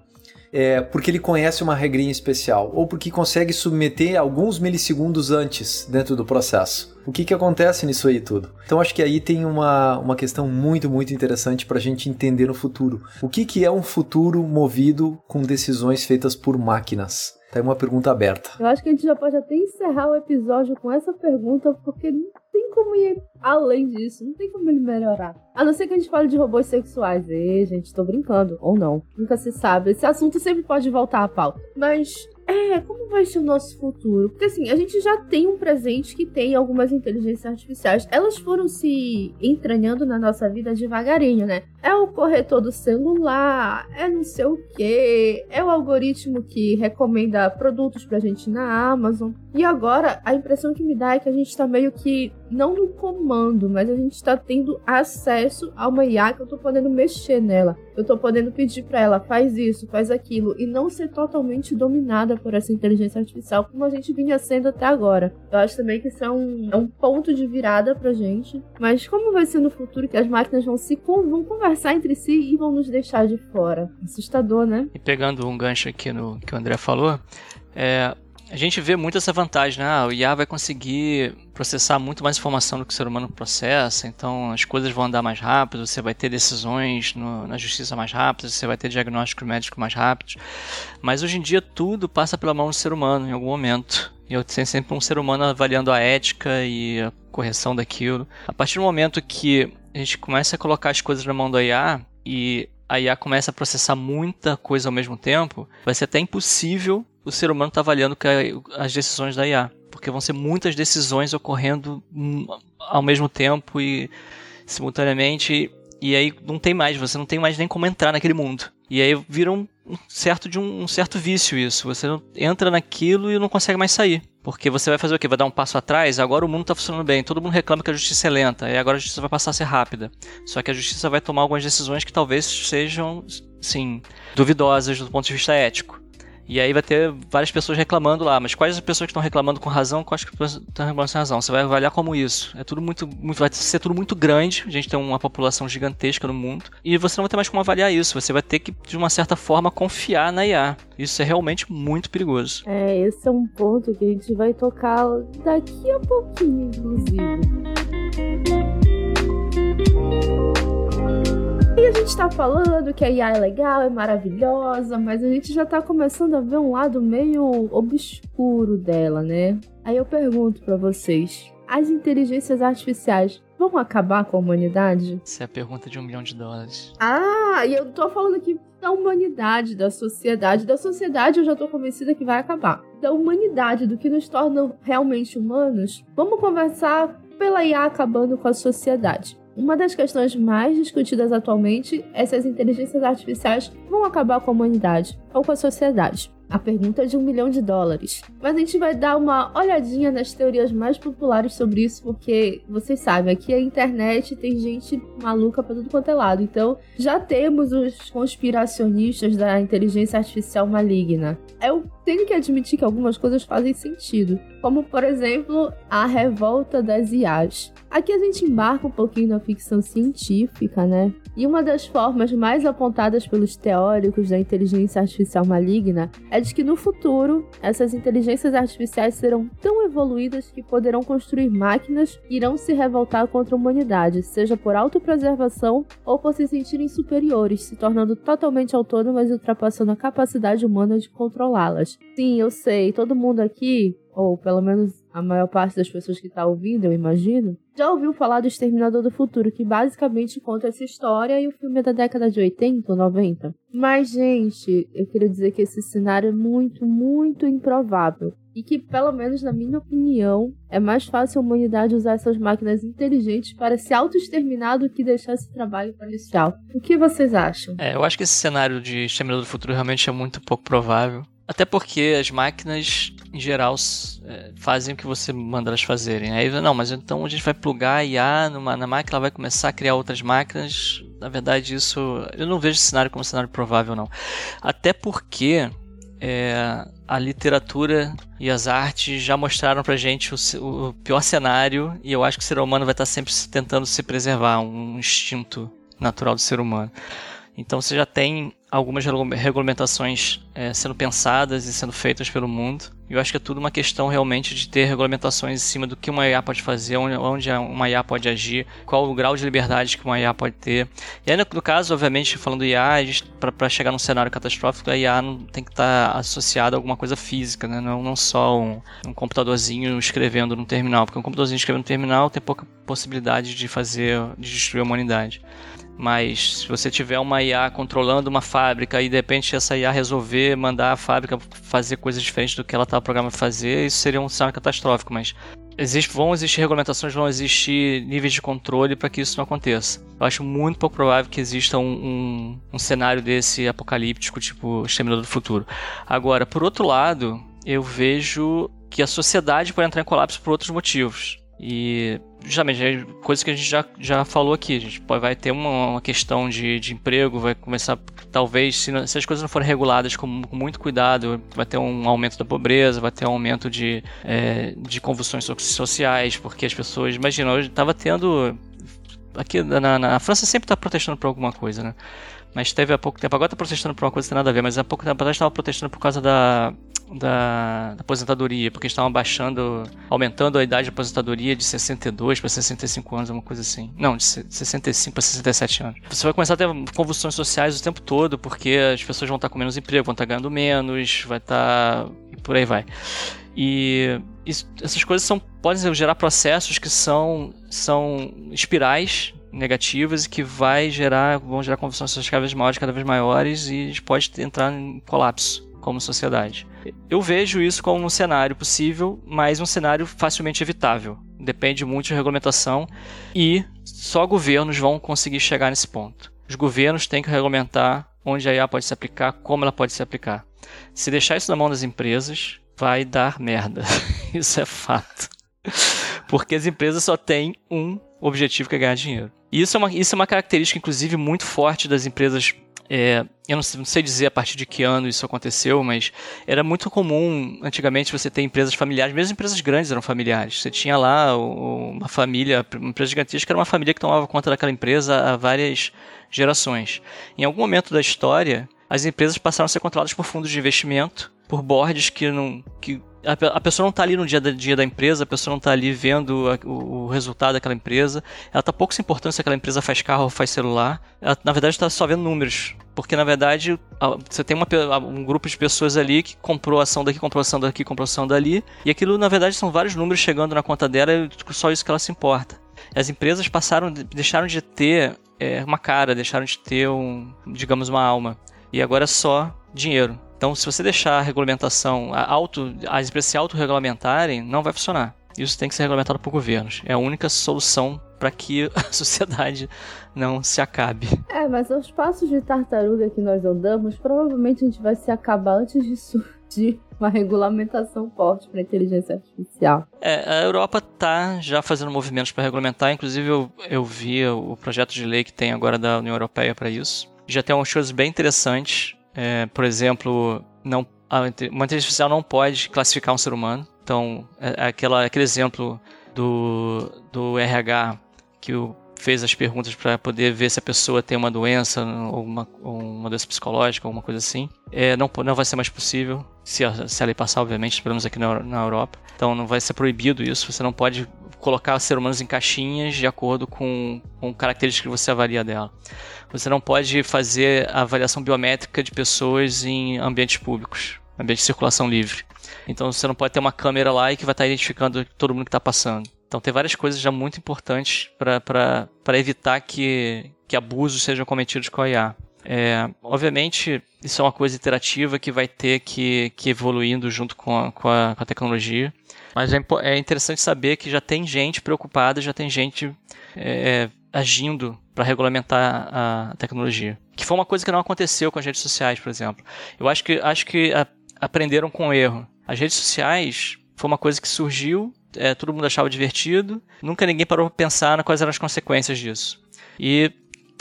é, porque ele conhece uma regrinha especial, ou porque consegue submeter alguns milissegundos antes dentro do processo. O que, que acontece nisso aí tudo? Então acho que aí tem uma, uma questão muito, muito interessante para a gente entender no futuro. O que, que é um futuro movido com decisões feitas por máquinas? Tá uma pergunta aberta. Eu acho que a gente já pode até encerrar o episódio com essa pergunta, porque tem como ir além disso, não tem como ele melhorar. A não ser que a gente fale de robôs sexuais. E, gente, tô brincando. Ou não. Nunca se sabe. Esse assunto sempre pode voltar à pauta. Mas é, como vai ser o nosso futuro? Porque assim, a gente já tem um presente que tem algumas inteligências artificiais. Elas foram se entranhando na nossa vida devagarinho, né? É o corretor do celular, é não sei o que, é o algoritmo que recomenda produtos pra gente na Amazon. E agora, a impressão que me dá é que a gente tá meio que, não no comando, mas a gente tá tendo acesso a uma IA que eu tô podendo mexer nela. Eu tô podendo pedir para ela, faz isso, faz aquilo, e não ser totalmente dominada por essa inteligência artificial como a gente vinha sendo até agora. Eu acho também que isso é um, é um ponto de virada pra gente. Mas como vai ser no futuro que as máquinas vão se vão conversar entre si e vão nos deixar de fora? Assustador, né? E pegando um gancho aqui no que o André falou, é, a gente vê muito essa vantagem, né? Ah, o IA vai conseguir processar muito mais informação do que o ser humano processa, então as coisas vão andar mais rápido, você vai ter decisões no, na justiça mais rápidas, você vai ter diagnóstico médico mais rápidos. Mas hoje em dia tudo passa pela mão do ser humano em algum momento. E eu tenho sempre um ser humano avaliando a ética e a correção daquilo. A partir do momento que a gente começa a colocar as coisas na mão do IA e a IA começa a processar muita coisa ao mesmo tempo, vai ser até impossível o ser humano está avaliando as decisões da IA. Porque vão ser muitas decisões ocorrendo hum, ao mesmo tempo e simultaneamente. E aí não tem mais, você não tem mais nem como entrar naquele mundo. E aí vira um certo de um, um certo vício isso. Você entra naquilo e não consegue mais sair. Porque você vai fazer o quê? Vai dar um passo atrás? Agora o mundo está funcionando bem. Todo mundo reclama que a justiça é lenta. E agora a justiça vai passar a ser rápida. Só que a justiça vai tomar algumas decisões que talvez sejam, sim, duvidosas do ponto de vista ético. E aí vai ter várias pessoas reclamando lá, mas quais as pessoas que estão reclamando com razão, quais que estão reclamando sem razão? Você vai avaliar como isso. É tudo muito, muito, vai ser tudo muito grande, a gente tem uma população gigantesca no mundo, e você não vai ter mais como avaliar isso, você vai ter que, de uma certa forma, confiar na IA. Isso é realmente muito perigoso. É, esse é um ponto que a gente vai tocar daqui a pouquinho, inclusive. E a gente tá falando que a IA é legal, é maravilhosa, mas a gente já tá começando a ver um lado meio obscuro dela, né? Aí eu pergunto para vocês: as inteligências artificiais vão acabar com a humanidade? Essa é a pergunta de um milhão de dólares. Ah, e eu tô falando aqui da humanidade, da sociedade. Da sociedade eu já tô convencida que vai acabar. Da humanidade, do que nos torna realmente humanos, vamos conversar pela IA acabando com a sociedade. Uma das questões mais discutidas atualmente é se as inteligências artificiais vão acabar com a humanidade ou com a sociedade. A pergunta é de um milhão de dólares. Mas a gente vai dar uma olhadinha nas teorias mais populares sobre isso, porque vocês sabem, aqui a internet tem gente maluca pra tudo quanto é lado. Então já temos os conspiracionistas da inteligência artificial maligna. Eu tenho que admitir que algumas coisas fazem sentido, como por exemplo a revolta das IAs. Aqui a gente embarca um pouquinho na ficção científica, né? E uma das formas mais apontadas pelos teóricos da inteligência artificial maligna é de que no futuro essas inteligências artificiais serão tão evoluídas que poderão construir máquinas que irão se revoltar contra a humanidade, seja por autopreservação ou por se sentirem superiores, se tornando totalmente autônomas e ultrapassando a capacidade humana de controlá-las. Sim, eu sei, todo mundo aqui ou pelo menos a maior parte das pessoas que está ouvindo, eu imagino, já ouviu falar do Exterminador do Futuro, que basicamente conta essa história e o filme é da década de 80 ou 90. Mas, gente, eu queria dizer que esse cenário é muito, muito improvável. E que, pelo menos na minha opinião, é mais fácil a humanidade usar essas máquinas inteligentes para se auto-exterminar do que deixar esse trabalho policial. O que vocês acham? É, eu acho que esse cenário de Exterminador do Futuro realmente é muito pouco provável. Até porque as máquinas, em geral, é, fazem o que você manda elas fazerem. Aí, não, mas então a gente vai plugar IA numa, na máquina, ela vai começar a criar outras máquinas. Na verdade, isso. Eu não vejo esse cenário como um cenário provável, não. Até porque é, a literatura e as artes já mostraram pra gente o, o, pior cenário e eu acho que o ser humano vai estar sempre tentando se preservar, um instinto natural do ser humano. Então você já tem algumas regulamentações é, sendo pensadas e sendo feitas pelo mundo. Eu acho que é tudo uma questão realmente de ter regulamentações em cima do que uma IA pode fazer, onde uma IA pode agir, qual o grau de liberdade que uma IA pode ter. E aí, no caso, obviamente, falando IA, para chegar num cenário catastrófico, a IA não tem que estar tá associada a alguma coisa física, né? não, não só um, um computadorzinho escrevendo no terminal, porque um computadorzinho escrevendo no terminal tem pouca possibilidade de fazer, de destruir a humanidade. Mas se você tiver uma IA controlando uma fábrica e de repente essa IA resolver mandar a fábrica fazer coisas diferentes do que ela estava programada para fazer, isso seria um cenário catastrófico. Mas existe, vão existir regulamentações, vão existir níveis de controle para que isso não aconteça. Eu acho muito pouco provável que exista um, um, um cenário desse apocalíptico, tipo Exterminador do Futuro. Agora, por outro lado, eu vejo que a sociedade pode entrar em colapso por outros motivos. E justamente é coisa que a gente já, já falou aqui. A gente vai ter uma, uma questão de, de emprego, vai começar, talvez, se, não, se as coisas não forem reguladas com, com, muito cuidado, vai ter um aumento da pobreza, vai ter um aumento de, é, de convulsões sociais, porque as pessoas. Imagina, hoje estava tendo. Aqui na, na França sempre está protestando por alguma coisa, né? Mas teve há pouco tempo, agora está protestando por uma coisa que tem nada a ver, mas há pouco tempo atrás estava protestando por causa da, da, da aposentadoria, porque estavam baixando, aumentando a idade de aposentadoria de 62 para 65 anos, uma coisa assim. Não, de 65 para 67 anos. Você vai começar a ter convulsões sociais o tempo todo, porque as pessoas vão estar com menos emprego, vão estar ganhando menos, vai estar. e por aí vai. E isso, essas coisas são, podem gerar processos que são, são espirais negativas e que vai gerar, vão gerar convulsões cada vez maiores, cada vez maiores e a gente pode entrar em colapso como sociedade. Eu vejo isso como um cenário possível, mas um cenário facilmente evitável. Depende muito de regulamentação e só governos vão conseguir chegar nesse ponto. Os governos têm que regulamentar onde a IA pode se aplicar, como ela pode se aplicar. Se deixar isso na mão das empresas, vai dar merda. isso é fato. Porque as empresas só têm um objetivo que é ganhar dinheiro. E isso é uma, isso é uma característica, inclusive, muito forte das empresas. É, eu não sei, não sei, dizer a partir de que ano isso aconteceu, mas era muito comum antigamente você ter empresas familiares, mesmo empresas grandes eram familiares. Você tinha lá uma família, uma empresa gigantesca era uma família que tomava conta daquela empresa há várias gerações. Em algum momento da história, as empresas passaram a ser controladas por fundos de investimento, por boards que não que a, a pessoa não está ali no dia, da, dia da empresa, a pessoa não está ali vendo a, o, o, resultado daquela empresa, ela está pouco se importando se aquela empresa faz carro ou faz celular, ela na verdade está só vendo números. Porque na verdade você tem uma, um grupo de pessoas ali que comprou ação daqui, comprou ação daqui, comprou ação dali, e aquilo na verdade são vários números chegando na conta dela e só isso que ela se importa. As empresas passaram, deixaram de ter é, uma cara, deixaram de ter um, digamos, uma alma. E agora é só dinheiro. Então, se você deixar a regulamentação, a auto, as empresas se autorregulamentarem, não vai funcionar. Isso tem que ser regulamentado por governos. É a única solução para que a sociedade não se acabe. É, mas aos passos de tartaruga que nós andamos, provavelmente a gente vai se acabar antes de surgir uma regulamentação forte para inteligência artificial. É, a Europa está já fazendo movimentos para regulamentar. Inclusive, eu, eu vi o projeto de lei que tem agora da União Europeia para isso. Já tem umas coisas bem interessantes é, por exemplo, não, uma inteligência artificial não pode classificar um ser humano. Então, é, é aquela, aquele exemplo do, do RH que o, fez as perguntas para poder ver se a pessoa tem uma doença ou uma, ou uma doença psicológica, alguma coisa assim. É, não, não vai ser mais possível, se se a lei passar, obviamente, pelo menos aqui na, na Europa. Então não vai ser proibido isso, você não pode colocar seres humanos em caixinhas de acordo com, com características que você avalia dela. Você não pode fazer avaliação biométrica de pessoas em ambientes públicos, ambiente de circulação livre. Então você não pode ter uma câmera lá e que vai estar identificando todo mundo que está passando. Então tem várias coisas já muito importantes para evitar que, que abusos sejam cometidos com a IA. É, obviamente, isso é uma coisa iterativa que vai ter que, que evoluindo junto com a, com a, com a tecnologia. Mas é, é, interessante saber que já tem gente preocupada, já tem gente é, agindo para regulamentar a tecnologia. Que foi uma coisa que não aconteceu com as redes sociais, por exemplo. Eu acho que, acho que a, aprenderam com o erro. As redes sociais foi uma coisa que surgiu, é, todo mundo achava divertido, nunca ninguém parou para pensar quais eram as consequências disso. E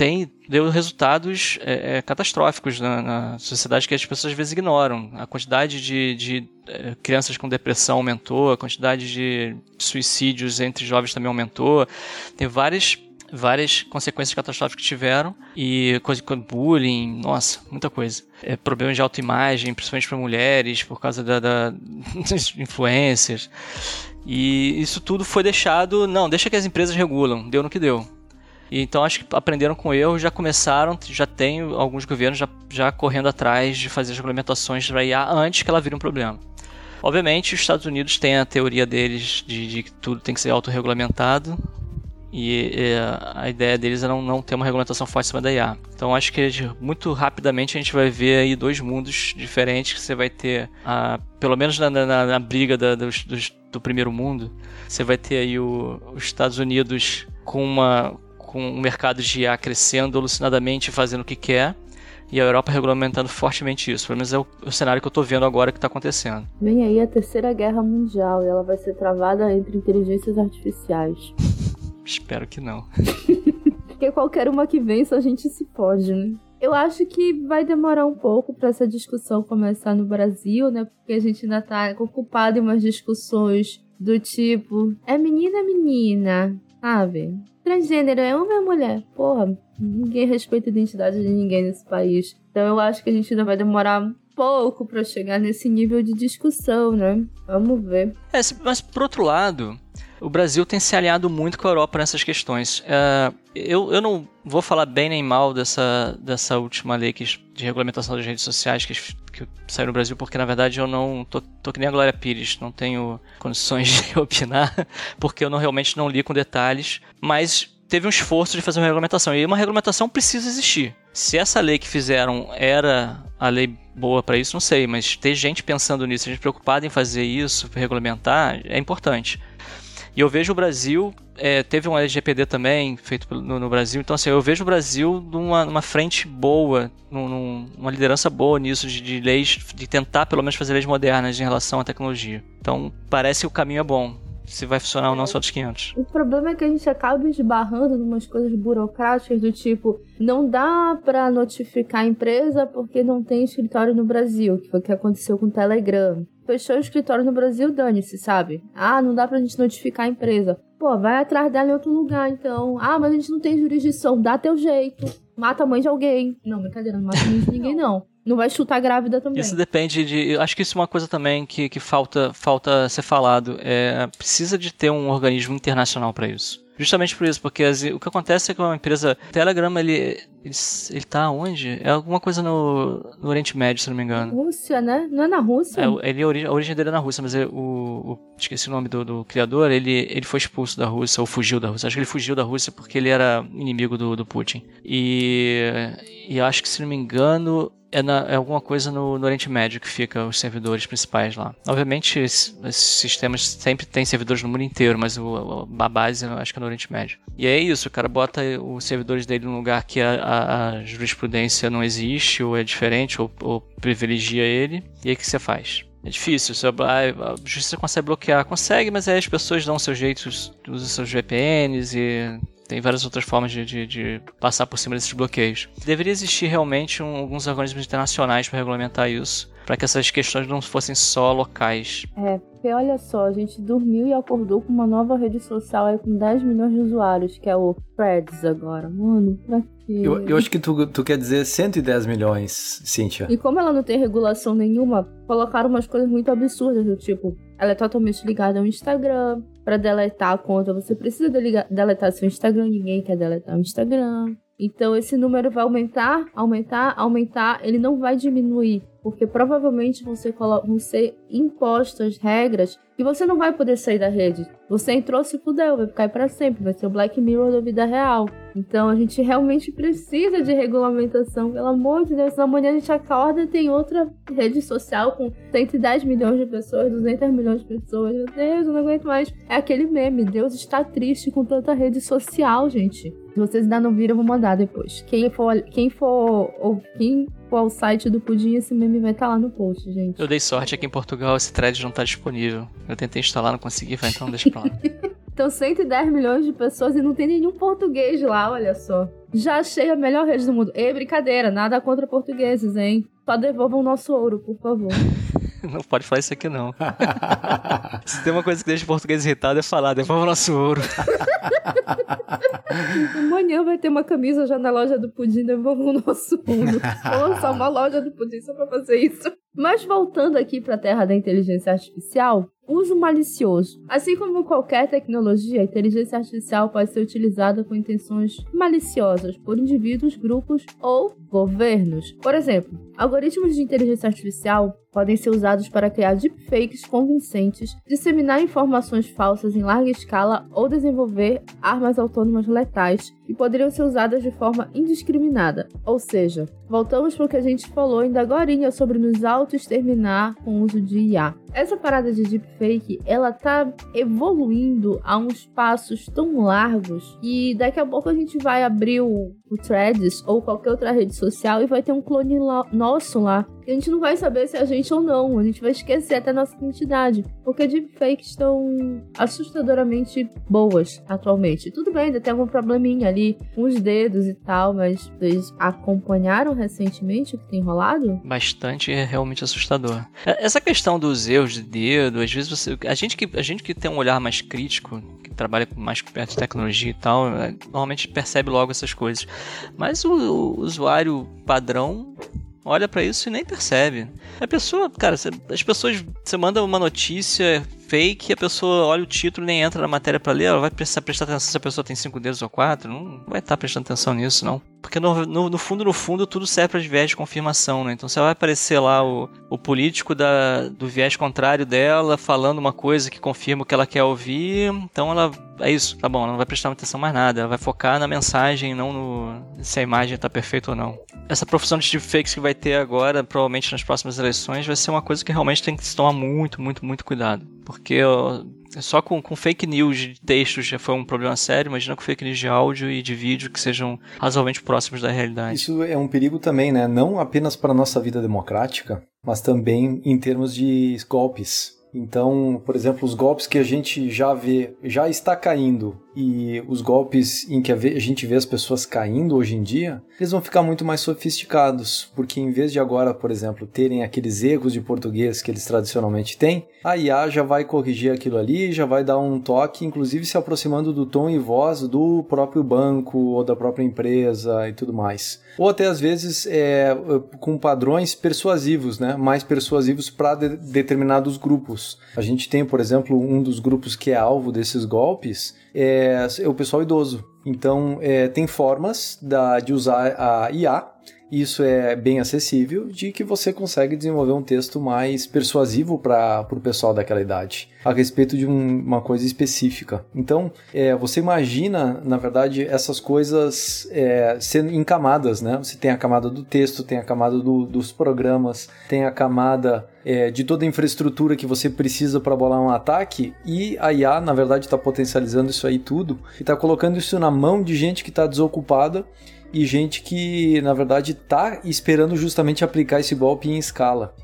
tem deu resultados é, é, catastróficos na, na, sociedade que as pessoas às vezes ignoram. A quantidade de, de é, crianças com depressão aumentou, a quantidade de suicídios entre jovens também aumentou. Tem várias várias consequências catastróficas que tiveram e coisa como bullying, nossa, muita coisa. É, problemas de autoimagem, principalmente para mulheres, por causa da, da das influências. E isso tudo foi deixado, não, deixa que as empresas regulam, deu no que deu. E então acho que aprenderam com erro, já começaram, já tem alguns governos já, já correndo atrás de fazer as regulamentações para IA antes que ela vire um problema. Obviamente, os Estados Unidos têm a teoria deles de, de que tudo tem que ser autorregulamentado, e, e a ideia deles é não, não ter uma regulamentação forte em cima da IA. Então acho que muito rapidamente a gente vai ver aí dois mundos diferentes que você vai ter, a, pelo menos na, na, na briga da, dos, dos, do primeiro mundo, você vai ter aí o, os Estados Unidos com uma com um mercado de IA crescendo alucinadamente, fazendo o que quer, e a Europa regulamentando fortemente isso. Pelo menos é o, o cenário que eu estou vendo agora que está acontecendo. Vem aí a terceira guerra mundial e ela vai ser travada entre inteligências artificiais. Espero que não. Porque qualquer uma que vença a gente se pode, né? Eu acho que vai demorar um pouco para essa discussão começar no Brasil, né? Porque a gente ainda tá ocupado em umas discussões do tipo: é menina, é menina, sabe? Transgênero é homem ou mulher? Porra, ninguém respeita a identidade de ninguém nesse país. Então eu acho que a gente ainda vai demorar pouco para chegar nesse nível de discussão, né? Vamos ver. É, mas por outro lado, o Brasil tem se aliado muito com a Europa nessas questões. Uh, eu, eu não vou falar bem nem mal dessa, dessa última lei que, de regulamentação das redes sociais que, que saiu no Brasil, porque na verdade eu não tô, tô que nem a Glória Pires, não tenho condições de opinar, porque eu não realmente não li com detalhes, mas teve um esforço de fazer uma regulamentação. E uma regulamentação precisa existir. Se essa lei que fizeram era a lei boa para isso, não sei, mas ter gente pensando nisso, gente preocupada em fazer isso, regulamentar, é importante. E eu vejo o Brasil, é, teve um LGPD também feito no, no, Brasil, então assim, eu vejo o Brasil numa, numa frente boa, num, numa liderança boa nisso, de, de, leis, de tentar pelo menos fazer leis modernas em relação à tecnologia. Então parece que o caminho é bom. Se vai funcionar ou não, só dos 500. O problema é que a gente acaba esbarrando em umas coisas burocráticas do tipo, não dá para notificar a empresa porque não tem escritório no Brasil, que foi o que aconteceu com o Telegram fechou o escritório no Brasil, dane-se, sabe? Ah, não dá pra gente notificar a empresa. Pô, vai atrás dela em outro lugar, então. Ah, mas a gente não tem jurisdição, dá teu jeito. Mata a mãe de alguém. Não, brincadeira, não mata a mãe de ninguém, não. Não vai chutar grávida também. Isso depende de. Acho que isso é uma coisa também que, que falta, falta ser falado. É, precisa de ter um organismo internacional para isso. Justamente por isso, porque as, o que acontece é que uma empresa. Telegram, ele, ele, ele tá onde? É alguma coisa no, no Oriente Médio, se não me engano. Rússia, né? Não é na Rússia? É, ele, a origem dele é na Rússia, mas é o, o, Esqueci o nome do, do, criador, ele, ele foi expulso da Rússia, ou fugiu da Rússia. Acho que ele fugiu da Rússia porque ele era inimigo do, do Putin. E, e acho que, se não me engano, é, na, é, alguma coisa no, no, Oriente Médio que fica os servidores principais lá. Obviamente, esses, sistemas sempre têm servidores no mundo inteiro, mas o, a base acho que é no Oriente Médio. E é isso, o cara bota os servidores dele num lugar que a, a, a jurisprudência não existe, ou é diferente, ou, ou privilegia ele, e aí o que você faz? É difícil, a justiça consegue bloquear, consegue, mas aí as pessoas dão seus jeitos, usam seus VPNs e tem várias outras formas de, de, de, passar por cima desses bloqueios. Deveria existir realmente um, alguns organismos internacionais para regulamentar isso, para que essas questões não fossem só locais. É, porque olha só, a gente dormiu e acordou com uma nova rede social aí com 10 milhões de usuários, que é o Threads agora. Mano, pra quê? Eu, eu acho que tu, tu quer dizer 110 milhões, Cíntia. E como ela não tem regulação nenhuma, colocaram umas coisas muito absurdas, do tipo, ela é totalmente ligada ao Instagram, para deletar a conta, você precisa deletar seu Instagram, ninguém quer deletar o Instagram. Então esse número vai aumentar, aumentar, aumentar, ele não vai diminuir, porque provavelmente vão ser, vão ser impostas regras que você não vai poder sair da rede. Você entrou, se fudeu, vai ficar para sempre, vai ser o Black Mirror da vida real. Então a gente realmente precisa de regulamentação, pelo amor de Deus. Amanhã a gente acorda e tem outra rede social com 110 milhões de pessoas, 200 milhões de pessoas. Meu Deus, eu não aguento mais. É aquele meme, Deus está triste com tanta rede social, gente. Se vocês ainda não viram, eu vou mandar depois. Quem for, quem for, ou quem for ao site do Pudim, esse meme vai estar tá lá no post, gente. Eu dei sorte aqui em Portugal, esse thread não está disponível. Eu tentei instalar, não consegui, vai então deixa pra lá. então 110 milhões de pessoas e não tem nenhum português lá, olha só. Já achei a melhor rede do mundo. E brincadeira, nada contra portugueses, hein? Só devolvam o nosso ouro, por favor. não pode falar isso aqui não. Se tem uma coisa que deixa o português irritado é falar, devolva o nosso ouro. Amanhã vai ter uma camisa já na loja do Pudim, devolva o nosso ouro. Vou lançar uma loja do Pudim só pra fazer isso. Mas voltando aqui para a terra da inteligência artificial, uso malicioso. Assim como qualquer tecnologia, a inteligência artificial pode ser utilizada com intenções maliciosas por indivíduos, grupos ou governos. Por exemplo, algoritmos de inteligência artificial podem ser usados para criar deepfakes convincentes, disseminar informações falsas em larga escala ou desenvolver armas autônomas letais que poderiam ser usadas de forma indiscriminada. Ou seja, voltamos para o que a gente falou ainda agora sobre nos auto-exterminar com o uso de IA. Essa parada de deepfake, ela tá evoluindo a uns passos tão largos que daqui a pouco a gente vai abrir o, o Threads ou qualquer outra rede social e vai ter um clone nosso lá. E a gente não vai saber se é a gente ou não. A gente vai esquecer até a nossa identidade. Porque deepfakes estão assustadoramente boas atualmente. Tudo bem, ainda tem algum probleminha ali com os dedos e tal, mas vocês acompanharam recentemente o que tem rolado? Bastante, é realmente assustador. É, essa questão dos erros de dedo, às vezes você. A gente que, a gente que tem um olhar mais crítico, que trabalha mais perto de tecnologia e tal, é, normalmente percebe logo essas coisas. Mas o, o usuário padrão olha para isso e nem percebe. A pessoa, cara, as pessoas, você manda uma notícia fake, a pessoa olha o título nem entra na matéria para ler, ela vai precisar prestar atenção se a pessoa tem cinco dedos ou quatro, não vai estar tá prestando atenção nisso, não. Porque no, no, no, fundo, no fundo, tudo serve para viés de confirmação, né? Então você vai aparecer lá o, o político da, do viés contrário dela falando uma coisa que confirma o que ela quer ouvir, então ela é isso, tá bom, ela não vai prestar atenção mais nada, ela vai focar na mensagem, não no se a imagem tá perfeita ou não. Essa profissão de deepfakes que vai ter agora, provavelmente nas próximas eleições, vai ser uma coisa que realmente tem que se tomar muito, muito, muito cuidado. Porque ó, só com, com fake news de textos já foi um problema sério, imagina com fake news de áudio e de vídeo que sejam razoavelmente próximos da realidade. Isso é um perigo também, né? Não apenas para a nossa vida democrática, mas também em termos de golpes. Então, por exemplo, os golpes que a gente já vê, já está caindo e os golpes em que a gente vê as pessoas caindo hoje em dia, eles vão ficar muito mais sofisticados, porque em vez de agora, por exemplo, terem aqueles erros de português que eles tradicionalmente têm, a IA já vai corrigir aquilo ali, já vai dar um toque, inclusive se aproximando do tom e voz do próprio banco ou da própria empresa e tudo mais. Ou até às vezes é, com padrões persuasivos, né? mais persuasivos para de determinados grupos. A gente tem, por exemplo, um dos grupos que é alvo desses golpes é, é o pessoal idoso. Então, é, tem formas da, de usar a IA isso é bem acessível, de que você consegue desenvolver um texto mais persuasivo para o pessoal daquela idade, a respeito de um, uma coisa específica. Então, é, você imagina, na verdade, essas coisas é, sendo em camadas, né? Você tem a camada do texto, tem a camada do, dos programas, tem a camada é, de toda a infraestrutura que você precisa para bolar um ataque, e a IA, na verdade, está potencializando isso aí tudo e está colocando isso na mão de gente que está desocupada e gente que, na verdade, está esperando justamente aplicar esse golpe em escala.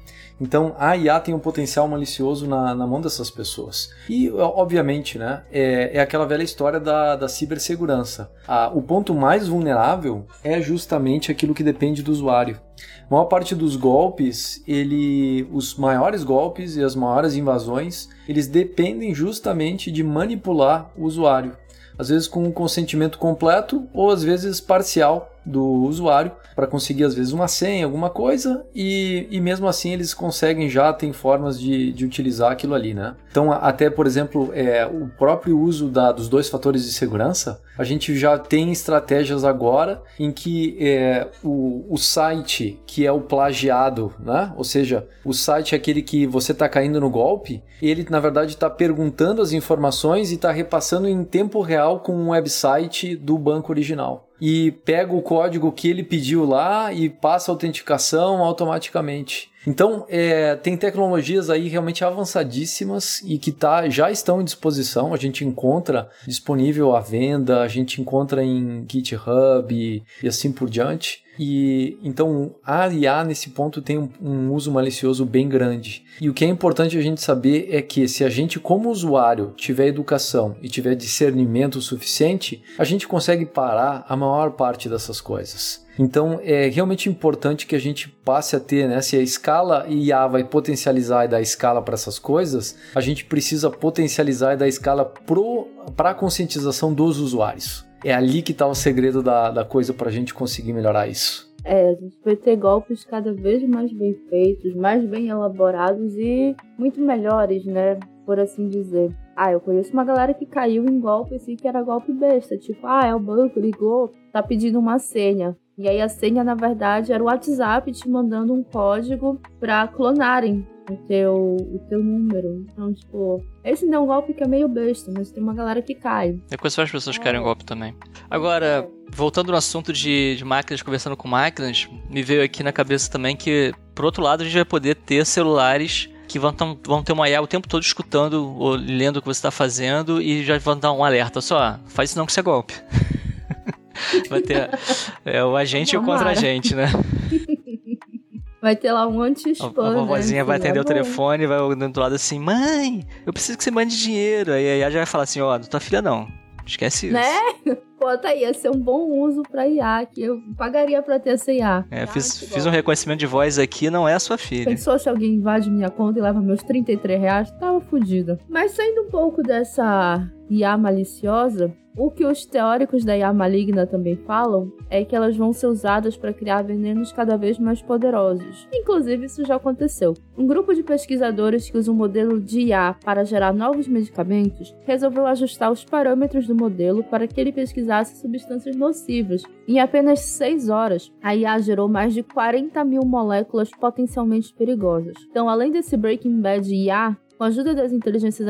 Então a IA tem um potencial malicioso na, na mão dessas pessoas. E, obviamente, né, é, é aquela velha história da, da cibersegurança. O ponto mais vulnerável é justamente aquilo que depende do usuário. A maior parte dos golpes, ele, os maiores golpes e as maiores invasões, eles dependem justamente de manipular o usuário às vezes com um consentimento completo ou às vezes parcial do usuário para conseguir às vezes uma senha, alguma coisa, e, e mesmo assim eles conseguem já, tem formas de, de utilizar aquilo ali, né? Então, até por exemplo, é, o próprio uso da, dos dois fatores de segurança, a gente já tem estratégias agora em que é, o, o site que é o plagiado, né? Ou seja, o site é aquele que você está caindo no golpe, ele na verdade está perguntando as informações e está repassando em tempo real com um website do banco original e pega o código que ele pediu lá e passa a autenticação automaticamente. Então, é, tem tecnologias aí realmente avançadíssimas e que tá, já estão em disposição. A gente encontra disponível à venda, a gente encontra em GitHub e, e assim por diante. E então a IA nesse ponto tem um, um, uso malicioso bem grande. E o que é importante a gente saber é que se a gente, como usuário, tiver educação e tiver discernimento suficiente, a gente consegue parar a maior parte dessas coisas. Então é realmente importante que a gente passe a ter, né? Se a escala IA vai potencializar e dar escala para essas coisas, a gente precisa potencializar e dar escala para a conscientização dos usuários. É ali que está o segredo da, da coisa para a gente conseguir melhorar isso. É, a gente vai ter golpes cada vez mais bem feitos, mais bem elaborados e muito melhores, né? Por assim dizer. Ah, eu conheço uma galera que caiu em golpe assim que era golpe besta. Tipo, ah, é o banco, ligou, tá pedindo uma senha. E aí a senha, na verdade, era o WhatsApp te mandando um código para clonarem o teu, o teu número. Então, tipo, esse não é um golpe que é meio besta, mas tem uma galera que cai. É com as pessoas querem um golpe também. Agora, voltando no assunto de, de máquinas, conversando com máquinas, me veio aqui na cabeça também que, por outro lado, a gente vai poder ter celulares que vão, tam, vão ter uma IA o tempo todo escutando ou lendo o que você está fazendo e já vão dar um alerta. Só, faz isso não que isso é golpe. Vai ter é, o agente e o contra-agente, né? Vai ter lá um anti-spam, A, a vovozinha né? vai atender é o telefone vai do lado assim, mãe, eu preciso que você mande dinheiro. Aí a IA já vai falar assim, ó, oh, tua filha não. Esquece isso. Né? Tá aí, ia ser um bom uso pra IA, que eu pagaria pra ter essa IA. É, ah, fiz, fiz um reconhecimento de voz aqui, não é a sua filha. Pensou se alguém invade minha conta e leva meus 33 reais? Tava fodido. Mas saindo um pouco dessa IA maliciosa, o que os teóricos da IA maligna também falam é que elas vão ser usadas para criar venenos cada vez mais poderosos. Inclusive, isso já aconteceu. Um grupo de pesquisadores que usa um modelo de IA para gerar novos medicamentos resolveu ajustar os parâmetros do modelo para que ele pesquisasse substâncias nocivas. Em apenas 6 horas, a IA gerou mais de 40 mil moléculas potencialmente perigosas. Então, além desse Breaking Bad IA, com a ajuda das inteligências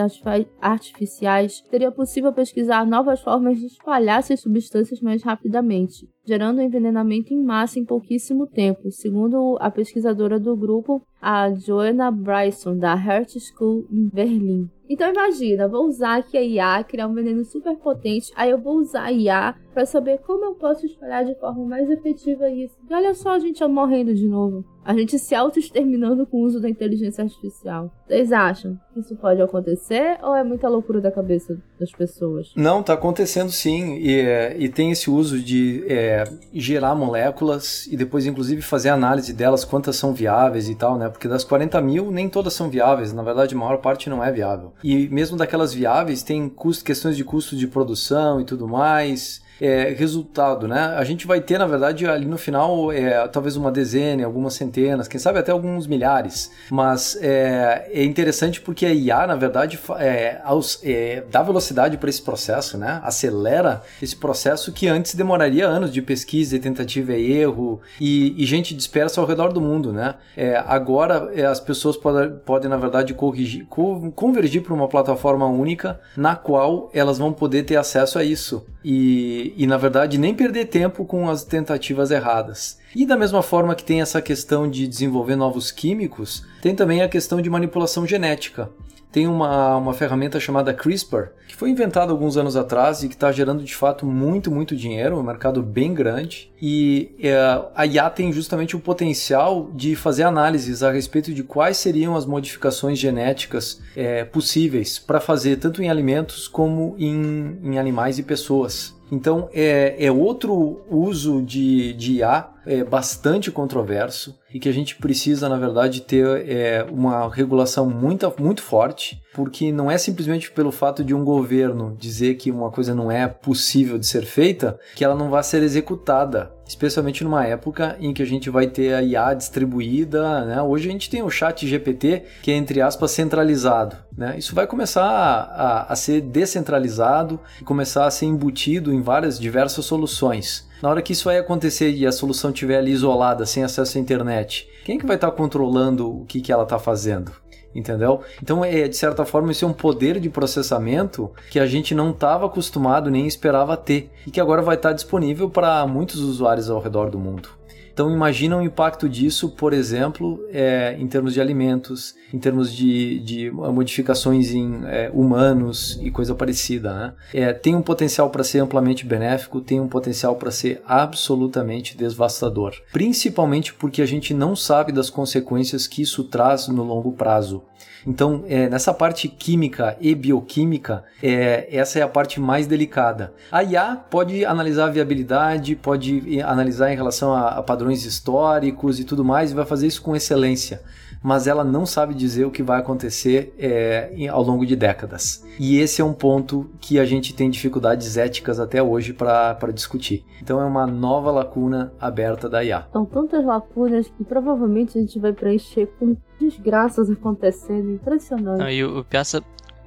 artificiais, seria possível pesquisar novas formas de espalhar essas substâncias mais rapidamente, gerando um envenenamento em massa em pouquíssimo tempo, segundo a pesquisadora do grupo, a Joanna Bryson, da Hertz School em Berlim. Então imagina, vou usar aqui a IA, criar um veneno super potente, aí eu vou usar a IA para saber como eu posso espalhar de forma mais efetiva isso. E olha só a gente morrendo de novo. A gente se auto-exterminando com o uso da inteligência artificial. Vocês acham que isso pode acontecer ou é muita loucura da cabeça das pessoas? Não, tá acontecendo sim. E, é, e tem esse uso de é, gerar moléculas e depois, inclusive, fazer análise delas, quantas são viáveis e tal, né? Porque das 40 mil, nem todas são viáveis. Na verdade, a maior parte não é viável. E mesmo daquelas viáveis, tem custo, questões de custo de produção e tudo mais é, resultado, né? A gente vai ter, na verdade, ali no final, é, talvez uma dezena, algumas centenas, quem sabe até alguns milhares. Mas é, é interessante porque a IA, na verdade, é, aos, é, dá velocidade para esse processo, né? Acelera esse processo que antes demoraria anos de pesquisa e tentativa e erro e, e gente dispersa ao redor do mundo, né? É, agora as pessoas podem, podem, na verdade, corrigir, convergir para uma plataforma única na qual elas vão poder ter acesso a isso. E e, na verdade, nem perder tempo com as tentativas erradas. E da mesma forma que tem essa questão de desenvolver novos químicos, tem também a questão de manipulação genética tem uma, uma ferramenta chamada CRISPR, que foi inventada alguns anos atrás e que está gerando de fato muito, muito dinheiro, um mercado bem grande. E é, a IA tem justamente o potencial de fazer análises a respeito de quais seriam as modificações genéticas é, possíveis para fazer tanto em alimentos como em, em animais e pessoas. Então é, é outro uso de, de IA é, bastante controverso e que a gente precisa, na verdade, ter é, uma regulação muito, muito forte, porque não é simplesmente pelo fato de um governo dizer que uma coisa não é possível de ser feita que ela não vai ser executada especialmente numa época em que a gente vai ter a IA distribuída, né? Hoje a gente tem o chat GPT, que é, entre aspas, centralizado, né? Isso vai começar a, a, ser descentralizado e começar a ser embutido em várias diversas soluções. Na hora que isso vai acontecer e a solução estiver ali isolada, sem acesso à internet, quem que vai estar controlando o que, que ela está fazendo? Entendeu? Então, é, de certa forma, isso é um poder de processamento que a gente não estava acostumado nem esperava ter e que agora vai estar disponível para muitos usuários ao redor do mundo. Então imagina o impacto disso, por exemplo, é, em termos de alimentos, em termos de, de modificações em é, humanos e coisa parecida. Né? É, tem um potencial para ser amplamente benéfico, tem um potencial para ser absolutamente devastador. Principalmente porque a gente não sabe das consequências que isso traz no longo prazo. Então, é, nessa parte química e bioquímica, é, essa é a parte mais delicada. A IA pode analisar a viabilidade, pode analisar em relação a, a padrões históricos e tudo mais, e vai fazer isso com excelência mas ela não sabe dizer o que vai acontecer é, ao longo de décadas. E esse é um ponto que a gente tem dificuldades éticas até hoje para discutir. Então é uma nova lacuna aberta da IA. São tantas lacunas que provavelmente a gente vai preencher com desgraças acontecendo, impressionante. Não, e o Piazza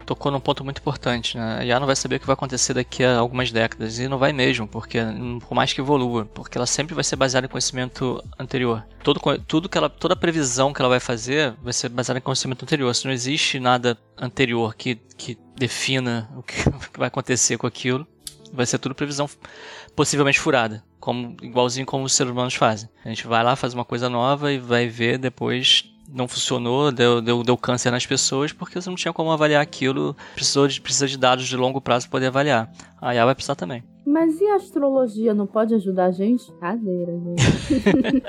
tocou num ponto muito importante, né? A IA não vai saber o que vai acontecer daqui a algumas décadas, e não vai mesmo, porque por mais que evolua, porque ela sempre vai ser baseada em conhecimento anterior. Todo, tudo que ela, toda previsão que ela vai fazer vai ser baseada em conhecimento anterior. Se não existe nada anterior que, que defina o que, o que vai acontecer com aquilo, vai ser tudo previsão possivelmente furada, como igualzinho como os seres humanos fazem. A gente vai lá, faz uma coisa nova e vai ver depois não funcionou, deu, deu, deu câncer nas pessoas, porque você não tinha como avaliar aquilo, precisou de, precisa de dados de longo prazo para poder avaliar. A IA vai precisar também. Mas e a astrologia não pode ajudar a gente? Cadeira, gente.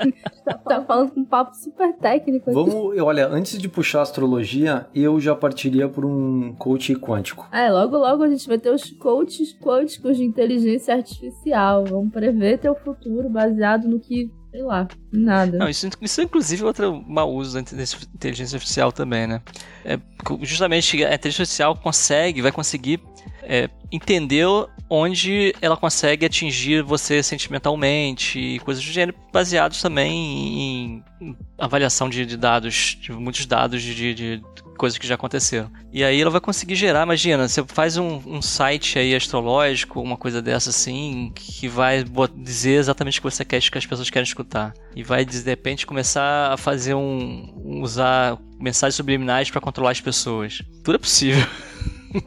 tá, tá, falando com um papo super técnico aqui. Vamos, olha, antes de puxar a astrologia, eu já partiria por um coach quântico. É, logo logo a gente vai ter os coaches quânticos de inteligência artificial. Vamos prever teu futuro baseado no que sei lá, nada. Não, isso, isso é inclusive outro mau uso da inteligência artificial também, né? É, justamente a inteligência artificial consegue, vai conseguir é, entender onde ela consegue atingir você sentimentalmente e coisas do gênero, baseados também em, avaliação de, de, dados, de muitos dados de, de, coisas que já aconteceram. E aí ela vai conseguir gerar, imagina, você faz um, um site aí astrológico, uma coisa dessa assim, que vai dizer exatamente o que você quer que as pessoas querem escutar. E vai, de repente, começar a fazer um usar mensagens subliminais para controlar as pessoas. Tudo é possível.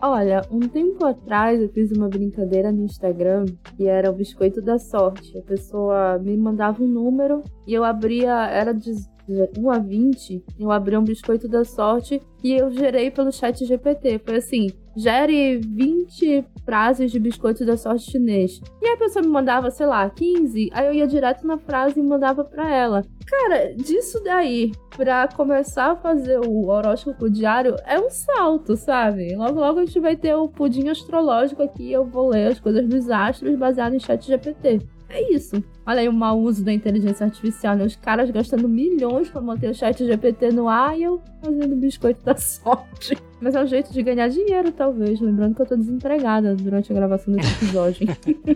Olha, um tempo atrás eu fiz uma brincadeira no Instagram que era o biscoito da sorte. A pessoa me mandava um número e eu abria, era de 1 a 20, eu abri um biscoito da sorte e eu gerei pelo chat GPT. Foi assim, gere 20 frases de biscoito da sorte chinês. E a pessoa me mandava, sei lá, 15, aí eu ia direto na frase e mandava pra ela. Cara, disso daí pra começar a fazer o horóscopo diário é um salto, sabe? Logo, logo a gente vai ter o pudim astrológico aqui eu vou ler as coisas dos astros baseado em chat GPT. É isso. Olha aí o mau uso da inteligência artificial, né? Os caras gastando milhões para manter o chat GPT no ar e eu fazendo biscoito da sorte. Mas é um jeito de ganhar dinheiro, talvez. Lembrando que eu tô desempregada durante a gravação desse episódio.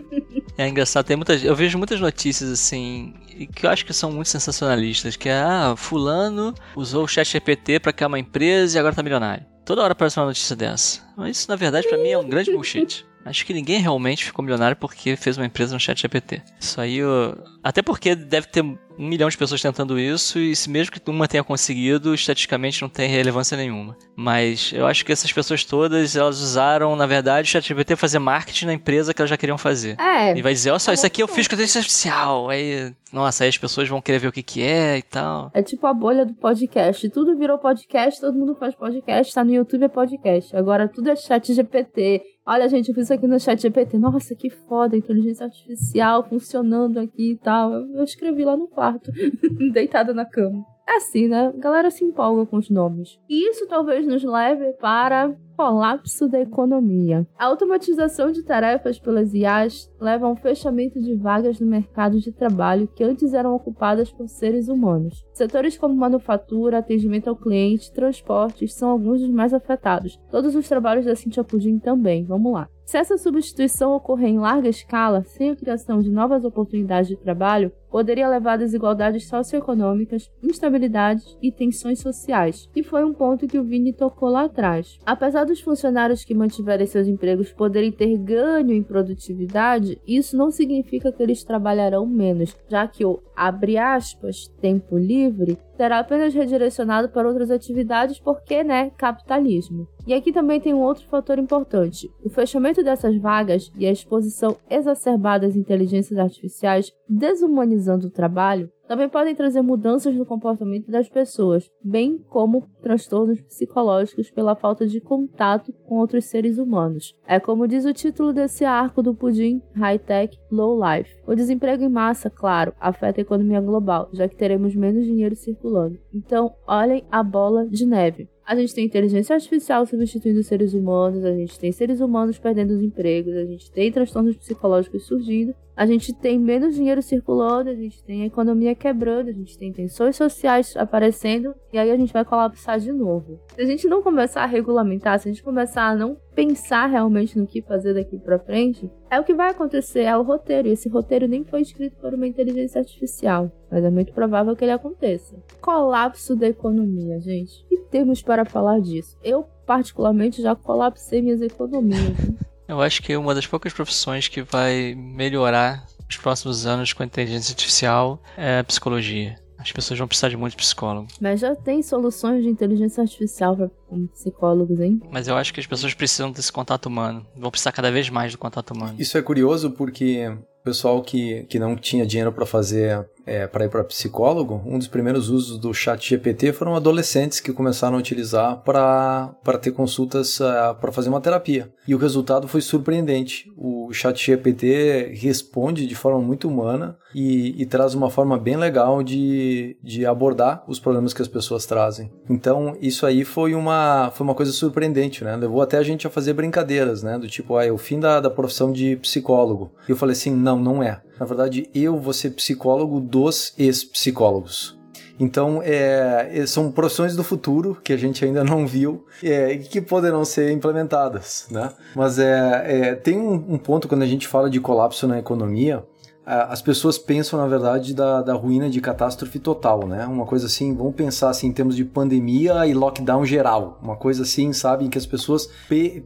é engraçado, tem muitas. Eu vejo muitas notícias assim. Que eu acho que são muito sensacionalistas. Que é, ah, fulano usou o chat GPT para criar uma empresa e agora tá milionário. Toda hora aparece uma notícia dessa. Mas isso, na verdade, para mim é um grande bullshit. Acho que ninguém realmente ficou milionário porque fez uma empresa no chat GPT. Isso aí, eu... até porque deve ter um milhão de pessoas tentando isso e se mesmo que uma tenha conseguido, estatisticamente não tem relevância nenhuma. Mas eu acho que essas pessoas todas, elas usaram, na verdade, o chat GPT fazer marketing na empresa que elas já queriam fazer. É. E vai dizer, olha só, isso aqui eu fiz com inteligência artificial. Aí, nossa, aí as pessoas vão querer ver o que que é e tal. É tipo a bolha do podcast. Tudo virou podcast, todo mundo faz podcast, tá no YouTube é podcast. Agora tudo é chat GPT Olha, gente, eu fiz isso aqui no chat GPT. Nossa, que foda, inteligência artificial funcionando aqui e tal. Eu escrevi lá no quarto, deitada na cama. É assim, né? A galera se empolga com os nomes. E isso talvez nos leve para colapso da economia. A automatização de tarefas pelas IAs leva a um fechamento de vagas no mercado de trabalho que antes eram ocupadas por seres humanos. Setores como manufatura, atendimento ao cliente, transportes são alguns dos mais afetados. Todos os trabalhos da Cintia Pudim também. Vamos lá. Se essa substituição ocorrer em larga escala, sem a criação de novas oportunidades de trabalho, poderia levar a desigualdades socioeconômicas, instabilidades e tensões sociais, e foi um ponto que o Vini tocou lá atrás. Apesar dos funcionários que mantiverem seus empregos poderem ter ganho em produtividade, isso não significa que eles trabalharão menos, já que o abre aspas, tempo livre será apenas redirecionado para outras atividades porque, né, capitalismo. E aqui também tem um outro fator importante. O fechamento dessas vagas e a exposição exacerbada às inteligências artificiais, desumanizando o trabalho, também podem trazer mudanças no comportamento das pessoas, bem como transtornos psicológicos pela falta de contato com outros seres humanos. É como diz o título desse arco do Pudim High Tech Low Life. O desemprego em massa, claro, afeta a economia global, já que teremos menos dinheiro circulando. Então, olhem a bola de neve. A gente tem inteligência artificial substituindo seres humanos, a gente tem seres humanos perdendo os empregos, a gente tem transtornos psicológicos surgindo, a gente tem menos dinheiro circulando, a gente tem a economia quebrando, a gente tem tensões sociais aparecendo e aí a gente vai colapsar de novo. Se a gente não começar a regulamentar, se a gente começar a não pensar realmente no que fazer daqui para frente, é o que vai acontecer, é o roteiro. E esse roteiro nem foi escrito por uma inteligência artificial, mas é muito provável que ele aconteça. Colapso da economia, gente. E temos para falar disso? Eu, particularmente, já colapsei minhas economias. Eu acho que uma das poucas profissões que vai melhorar nos próximos anos com a inteligência artificial é a psicologia. As pessoas vão precisar de muito psicólogo. Mas já tem soluções de inteligência artificial para psicólogos, hein? Mas eu acho que as pessoas precisam desse contato humano. Vão precisar cada vez mais do contato humano. Isso é curioso porque o pessoal que, que não tinha dinheiro para fazer é, para ir para psicólogo, um dos primeiros usos do chat GPT foram adolescentes que começaram a utilizar para ter consultas uh, é, para fazer uma terapia. E o resultado foi surpreendente. O chat GPT responde de forma muito humana e, e traz uma forma bem legal de, de abordar os problemas que as pessoas trazem. Então, isso aí foi uma, foi uma coisa surpreendente, né? Levou até a gente a fazer brincadeiras, né? Do tipo, ah, é o fim da, da profissão de psicólogo. E eu falei assim, não, não é. Na verdade, eu vou ser psicólogo dos ex-psicólogos. Então, é, é, são profissões do futuro que a gente ainda não viu é, e que poderão ser implementadas, né? Mas é, é tem um, ponto quando a gente fala de colapso na economia, as pessoas pensam, na verdade, da, da ruína de catástrofe total, né? Uma coisa assim, vamos pensar assim em termos de pandemia e lockdown geral. Uma coisa assim, sabe, em que as pessoas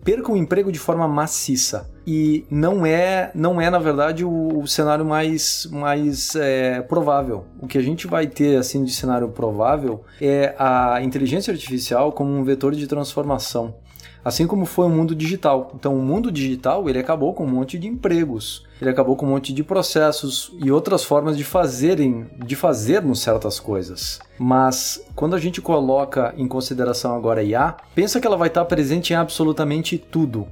percam o emprego de forma maciça e não é, não é na verdade o, o cenário mais, mais é, provável. O que a gente vai ter assim de cenário provável é a inteligência artificial como um vetor de transformação assim como foi o mundo digital. Então, o mundo digital ele acabou com um monte de empregos, ele acabou com um monte de processos e outras formas de fazerem, de fazermos certas coisas. Mas quando a gente coloca em consideração agora a IA, pensa que ela vai estar presente em absolutamente tudo.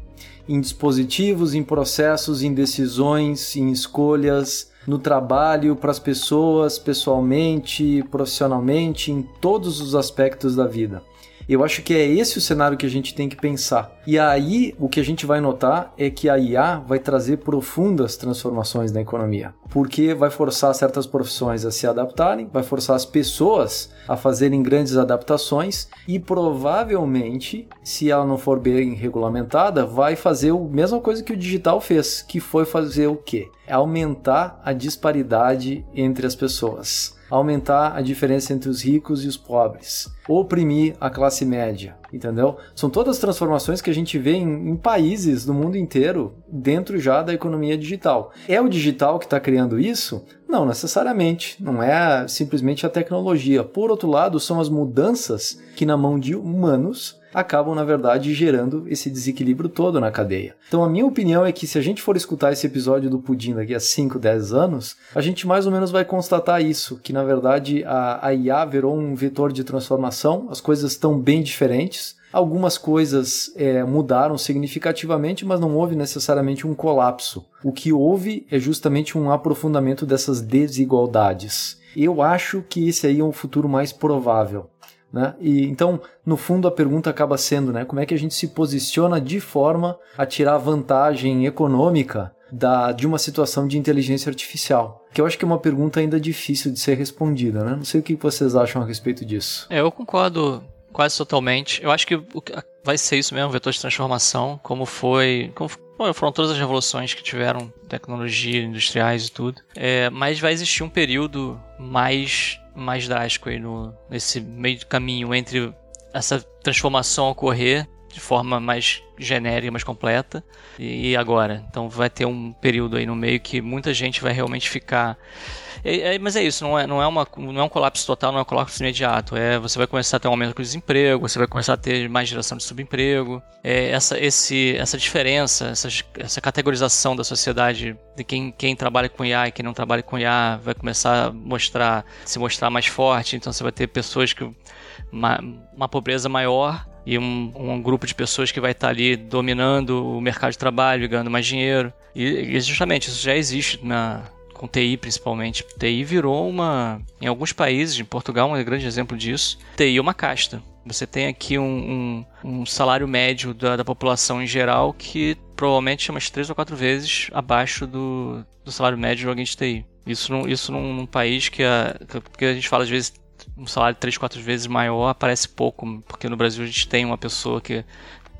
Em dispositivos, em processos, em decisões, em escolhas, no trabalho, para as pessoas, pessoalmente, profissionalmente, em todos os aspectos da vida. Eu acho que é esse o cenário que a gente tem que pensar. E aí, o que a gente vai notar é que a IA vai trazer profundas transformações na economia, porque vai forçar certas profissões a se adaptarem, vai forçar as pessoas a fazerem grandes adaptações e provavelmente, se ela não for bem regulamentada, vai fazer a mesma coisa que o digital fez, que foi fazer o quê? Aumentar a disparidade entre as pessoas aumentar a diferença entre os ricos e os pobres, oprimir a classe média, entendeu? São todas transformações que a gente vê em, em países do mundo inteiro dentro já da economia digital. É o digital que está criando isso? Não necessariamente, não é simplesmente a tecnologia. Por outro lado, são as mudanças que na mão de humanos acabam, na verdade, gerando esse desequilíbrio todo na cadeia. Então, a minha opinião é que se a gente for escutar esse episódio do Pudim daqui a 5, 10 anos, a gente mais ou menos vai constatar isso, que na verdade a, a IA virou um vetor de transformação, as coisas estão bem diferentes. Algumas coisas é, mudaram significativamente, mas não houve necessariamente um colapso. O que houve é justamente um aprofundamento dessas desigualdades. Eu acho que esse aí é um futuro mais provável. Né? E então, no fundo, a pergunta acaba sendo, né, como é que a gente se posiciona de forma a tirar vantagem econômica da, de uma situação de inteligência artificial? Que eu acho que é uma pergunta ainda difícil de ser respondida, né? Não sei o que vocês acham a respeito disso. É, eu concordo quase totalmente. Eu acho que vai ser isso mesmo, vetor de transformação, como foi, como foram todas as revoluções que tiveram tecnologia, industriais e tudo. É, mas vai existir um período mais mais drástico aí no, nesse meio caminho entre essa transformação ocorrer de forma mais genérica, mais completa. E agora? Então vai ter um período aí no meio que muita gente vai realmente ficar. É, é, mas é isso, não é, não, é uma, não é um colapso total, não é um colapso imediato. É, você vai começar a ter um aumento do desemprego, você vai começar a ter mais geração de subemprego. É, essa, esse, essa diferença, essa, essa categorização da sociedade de quem, quem trabalha com IA e quem não trabalha com IA vai começar a mostrar, se mostrar mais forte. Então você vai ter pessoas que. uma, uma pobreza maior e um, um, grupo de pessoas que vai estar ali dominando o mercado de trabalho, ganhando mais dinheiro. E, e justamente isso já existe na com TI principalmente. TI virou uma, em alguns países, em Portugal um grande exemplo disso. TI é uma casta. Você tem aqui um, um, um salário médio da, da, população em geral que provavelmente é umas três ou quatro vezes abaixo do, do salário médio de alguém de TI. Isso, num, isso num, num país que a, que a gente fala às vezes um salário três, quatro vezes maior parece pouco, porque no Brasil a gente tem uma pessoa que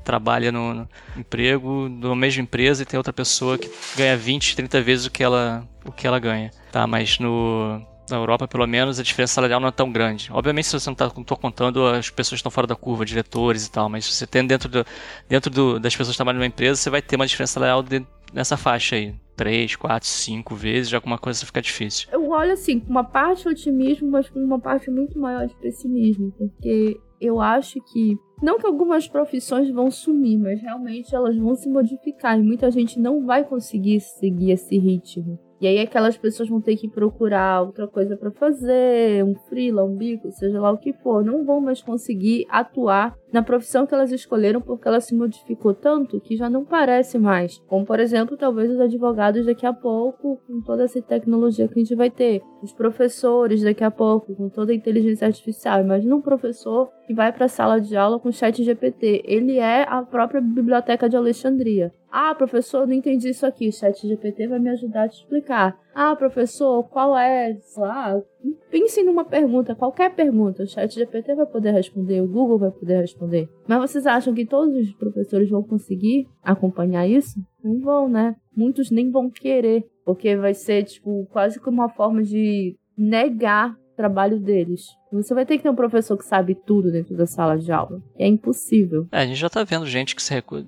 trabalha no, no emprego, na mesma empresa, e tem outra pessoa que ganha 20, 30 vezes o que ela, o que ela ganha. Tá, mas no, na Europa, pelo menos, a diferença salarial não é tão grande. Obviamente, se você não está contando as pessoas que estão fora da curva, diretores e tal, mas se você tem dentro, do, dentro do, das pessoas que trabalham numa empresa, você vai ter uma diferença salarial de, nessa faixa aí. Três, quatro, cinco vezes, já alguma coisa fica difícil. Olho assim, com uma parte de otimismo, mas com uma parte muito maior de pessimismo, porque eu acho que não que algumas profissões vão sumir, mas realmente elas vão se modificar e muita gente não vai conseguir seguir esse ritmo. E aí aquelas pessoas vão ter que procurar outra coisa para fazer, um freela, um bico, seja lá o que for, não vão mais conseguir atuar na profissão que elas escolheram porque ela se modificou tanto que já não parece mais. Como por exemplo, talvez os advogados daqui a pouco, com toda essa tecnologia que a gente vai ter, os professores daqui a pouco, com toda a inteligência artificial. Imagina um professor que vai para a sala de aula com o chat GPT. Ele é a própria biblioteca de Alexandria. Ah, professor, não entendi isso aqui. O chat GPT vai me ajudar a te explicar. Ah, professor, qual é? Sei lá, pense numa pergunta, qualquer pergunta. O chat GPT vai poder responder, o Google vai poder responder. Mas vocês acham que todos os professores vão conseguir acompanhar isso? Não vão, né? Muitos nem vão querer, porque vai ser, tipo, quase como uma forma de negar o trabalho deles. Você vai ter que ter um professor que sabe tudo dentro da sala de aula. É impossível. É, a gente já tá vendo gente que se recusa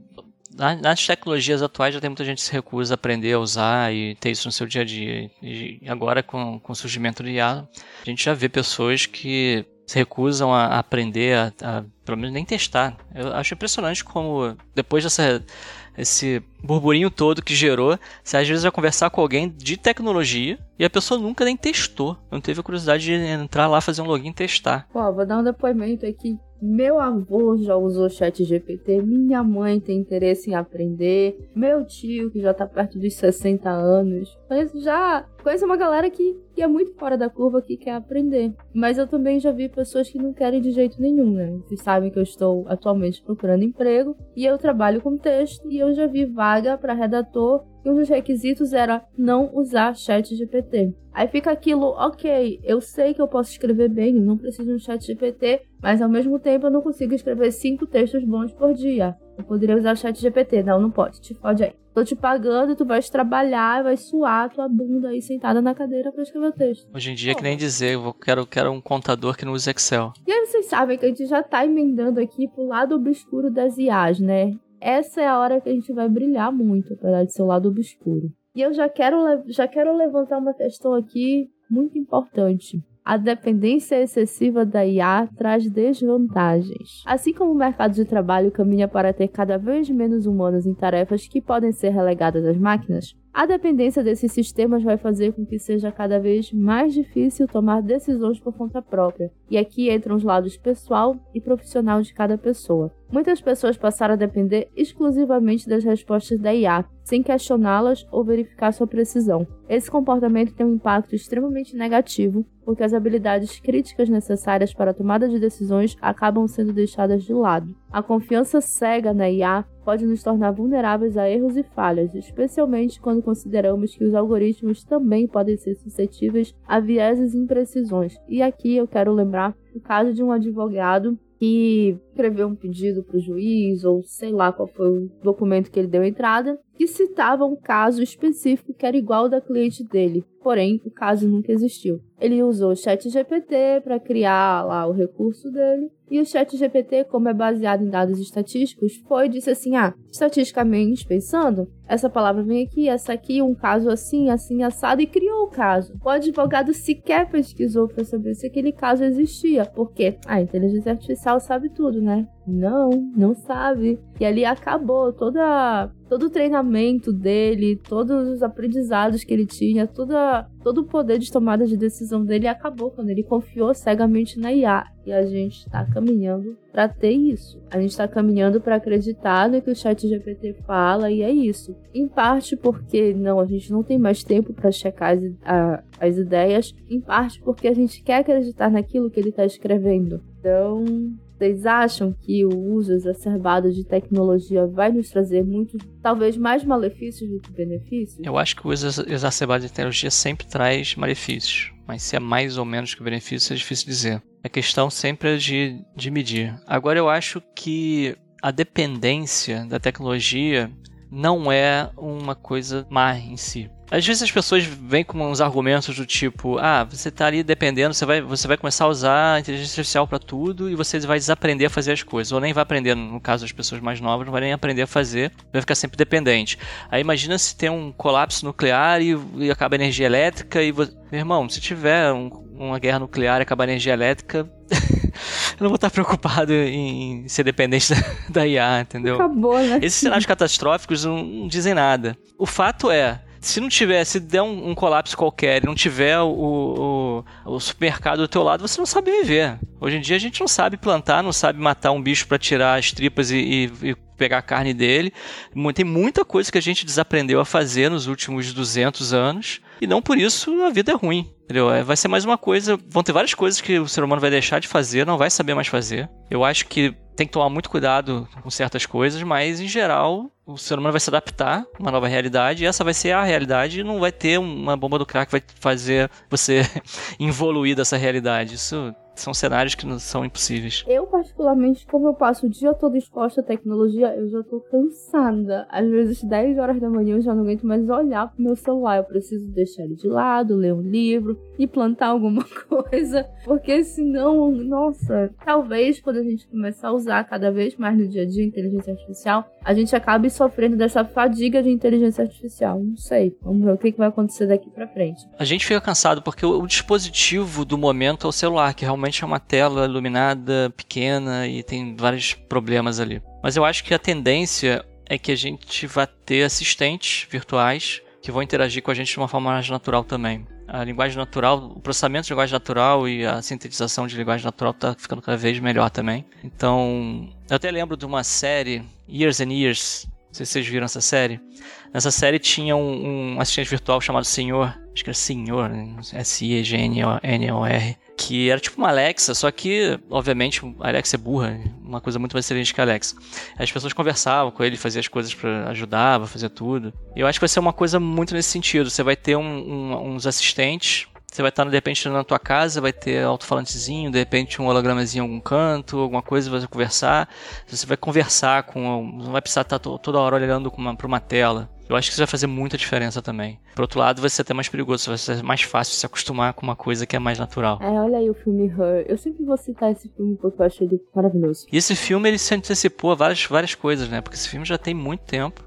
nas tecnologias atuais já tem muita gente que se recusa a aprender a usar e ter isso no seu dia a dia. E agora, com, com o surgimento do IA, a gente já vê pessoas que se recusam a, aprender, a, a, pelo menos nem testar. Eu acho impressionante como, depois dessa esse burburinho todo que gerou, você às vezes vai conversar com alguém de tecnologia e a pessoa nunca nem testou. Não teve a curiosidade de entrar lá, fazer um login e testar. Pô, vou dar um depoimento aqui. Meu avô já usou chat GPT, minha mãe tem interesse em aprender, meu tio, que já tá perto dos 60 anos, conheço já conheço uma galera que, que é muito fora da curva que quer aprender. Mas eu também já vi pessoas que não querem de jeito nenhum, né? Vocês sabem que eu estou atualmente procurando emprego e eu trabalho com texto e eu já vi vaga para redator e um dos requisitos era não usar chat GPT. Aí fica aquilo, ok, eu sei que eu posso escrever bem, não preciso de um chat GPT, mas ao mesmo tempo eu não consigo escrever cinco textos bons por dia. Eu poderia usar o chat GPT. Não, não pode, te fode aí. Tô te pagando, tu vais trabalhar, vai suar tua bunda aí sentada na cadeira para escrever o texto. Hoje em dia é que nem dizer, eu quero, quero um contador que não use Excel. E aí vocês sabem que a gente já tá emendando aqui pro lado obscuro das IAs, né? essa é a hora que a gente vai brilhar muito, apesar de ser o lado obscuro. E eu já quero, já quero levantar uma questão aqui muito importante. A dependência excessiva da IA traz desvantagens. Assim como o mercado de trabalho caminha para ter cada vez menos humanos em tarefas que podem ser relegadas às máquinas, a dependência desses sistemas vai fazer com que seja cada vez mais difícil tomar decisões por conta própria, e aqui entram os lados pessoal e profissional de cada pessoa. Muitas pessoas passaram a depender exclusivamente das respostas da IA, sem questioná-las ou verificar sua precisão. Esse comportamento tem um impacto extremamente negativo, porque as habilidades críticas necessárias para a tomada de decisões acabam sendo deixadas de lado. A confiança cega na IA pode nos tornar vulneráveis a erros e falhas, especialmente quando consideramos que os algoritmos também podem ser suscetíveis a vieses e imprecisões. E aqui eu quero lembrar o caso de um advogado que escreveu um pedido para o juiz, ou sei lá qual foi o documento que ele deu entrada, que citava um caso específico que era igual ao da cliente dele, porém o caso nunca existiu. Ele usou o chat GPT para criar lá o recurso dele, e o chat GPT, como é baseado em dados estatísticos, foi e disse assim, ah, estatisticamente pensando, essa palavra vem aqui, essa aqui, um caso assim, assim, assado, e criou o caso. O advogado sequer pesquisou para saber se aquele caso existia, porque a inteligência artificial sabe tudo, né? Não, não sabe. E ali acabou toda, todo o treinamento dele, todos os aprendizados que ele tinha, toda, todo o poder de tomada de decisão dele acabou quando ele confiou cegamente na IA. E a gente está caminhando para ter isso. A gente está caminhando para acreditar no que o chat GPT fala e é isso. Em parte porque não, a gente não tem mais tempo para checar as, a, as ideias. Em parte porque a gente quer acreditar naquilo que ele está escrevendo. Então, vocês acham que o uso exacerbado de tecnologia vai nos trazer muitos, talvez mais malefícios do que benefícios? Eu acho que o uso exacerbado de tecnologia sempre traz malefícios, mas se é mais ou menos que benefício é difícil dizer. A questão sempre é de, de medir. Agora eu acho que a dependência da tecnologia não é uma coisa má em si. Às vezes as pessoas vêm com uns argumentos do tipo: ah, você está ali dependendo, você vai, você vai começar a usar a inteligência artificial para tudo e você vai desaprender a fazer as coisas. Ou nem vai aprender, no caso das pessoas mais novas, não vai nem aprender a fazer, vai ficar sempre dependente. Aí imagina se tem um colapso nuclear e, e acaba a energia elétrica e. Você... Meu irmão, se tiver um, uma guerra nuclear e acabar a energia elétrica. eu não vou estar preocupado em ser dependente da, da IA, entendeu? Acabou, né? Esses cenários catastróficos não, não dizem nada. O fato é, se não tiver, se der um, um colapso qualquer e não tiver o, o, o, supermercado do teu lado, você não sabe viver. Hoje em dia a gente não sabe plantar, não sabe matar um bicho para tirar as tripas e, e, e, pegar a carne dele. Tem muita coisa que a gente desaprendeu a fazer nos últimos 200 anos e não por isso a vida é ruim. Entendeu? É, vai ser mais uma coisa. Vão ter várias coisas que o ser humano vai deixar de fazer, não vai saber mais fazer. Eu acho que tem que tomar muito cuidado com certas coisas, mas em geral o ser humano vai se adaptar a uma nova realidade e essa vai ser a realidade e não vai ter uma bomba do crack que vai fazer você evoluir dessa realidade. Isso são cenários que não são impossíveis. Eu, particularmente, como eu passo o dia todo exposta à tecnologia, eu já tô cansada. Às vezes, 10 horas da manhã, eu já não aguento mais olhar pro meu celular. Eu preciso deixar ele de lado, ler um livro e plantar alguma coisa. Porque senão, nossa, talvez quando a gente começar a usar cada vez mais no dia a dia inteligência artificial, a gente acabe sofrendo dessa fadiga de inteligência artificial. Não sei. Vamos ver o que vai acontecer daqui para frente. A gente fica cansado porque o dispositivo do momento é o celular, que realmente é uma tela iluminada, pequena e tem vários problemas ali. Mas eu acho que a tendência é que a gente vai ter assistentes virtuais que vão interagir com a gente de uma forma mais natural também. A linguagem natural, o processamento de linguagem natural e a sintetização de linguagem natural está ficando cada vez melhor também. Então, eu até lembro de uma série, Years and Years, não sei se vocês viram essa série. Nessa série tinha um, um assistente virtual chamado Senhor, acho que era Senhor, S-I-G-N-O-R, que era tipo uma Alexa, só que, obviamente, a Alexa é burra, uma coisa muito mais excelente que a Alexa. As pessoas conversavam com ele, faziam as coisas para ajudar, fazer tudo. Eu acho que vai ser uma coisa muito nesse sentido. Você vai ter um, um, uns assistentes você vai estar, de repente, na tua casa, vai ter alto-falantezinho, de repente um hologramazinho em algum canto, alguma coisa, vai conversar. Você vai conversar com. Não vai precisar estar toda hora olhando para uma tela. Eu acho que isso vai fazer muita diferença também. Por outro lado, vai ser até mais perigoso, vai ser mais fácil se acostumar com uma coisa que é mais natural. É, olha aí o filme Her. Eu sempre vou citar esse filme porque eu acho ele maravilhoso. E esse filme ele se antecipou a várias, várias coisas, né? Porque esse filme já tem muito tempo.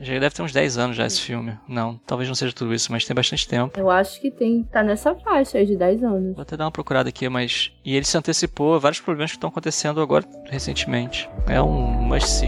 Já deve ter uns 10 anos já esse filme. Não, talvez não seja tudo isso, mas tem bastante tempo. Eu acho que tem, tá nessa faixa aí de 10 anos. Vou até dar uma procurada aqui, mas. E ele se antecipou a vários problemas que estão acontecendo agora recentemente. É um must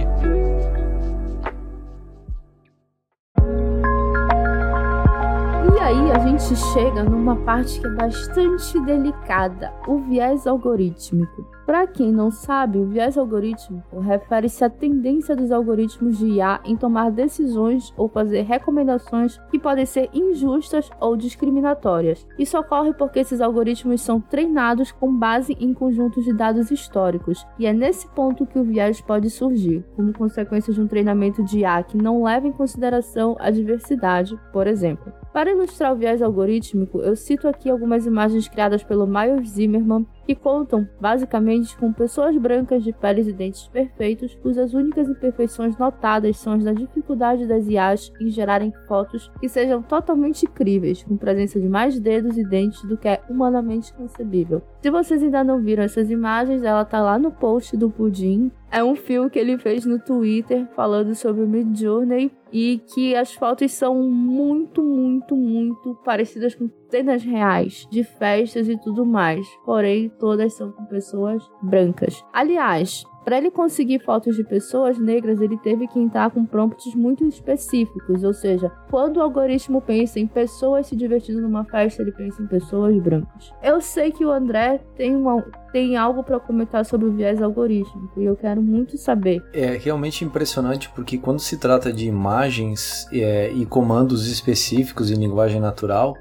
aí a gente chega numa parte que é bastante delicada, o viés algorítmico. Para quem não sabe, o viés algorítmico refere-se à tendência dos algoritmos de IA em tomar decisões ou fazer recomendações que podem ser injustas ou discriminatórias. Isso ocorre porque esses algoritmos são treinados com base em conjuntos de dados históricos, e é nesse ponto que o viés pode surgir, como consequência de um treinamento de IA que não leva em consideração a diversidade, por exemplo. Para ilustrar o viés algorítmico, eu cito aqui algumas imagens criadas pelo Myers Zimmerman que contam basicamente com pessoas brancas de peles e dentes perfeitos, cujas únicas imperfeições notadas são as da dificuldade das IAs em gerarem fotos que sejam totalmente críveis, com presença de mais dedos e dentes do que é humanamente concebível. Se vocês ainda não viram essas imagens, ela tá lá no post do Pudim. É um filme que ele fez no Twitter falando sobre o Mid Journey e que as fotos são muito, muito, muito parecidas com cenas reais de festas e tudo mais. Porém, todas são com pessoas brancas. Aliás, para ele conseguir fotos de pessoas negras, ele teve que entrar com prompts muito específicos, ou seja, quando o algoritmo pensa em pessoas se divertindo numa festa, ele pensa em pessoas brancas. Eu sei que o André tem, uma, tem algo para comentar sobre o viés algorítmico e eu quero muito saber. É realmente impressionante porque quando se trata de imagens é, e comandos específicos em linguagem natural,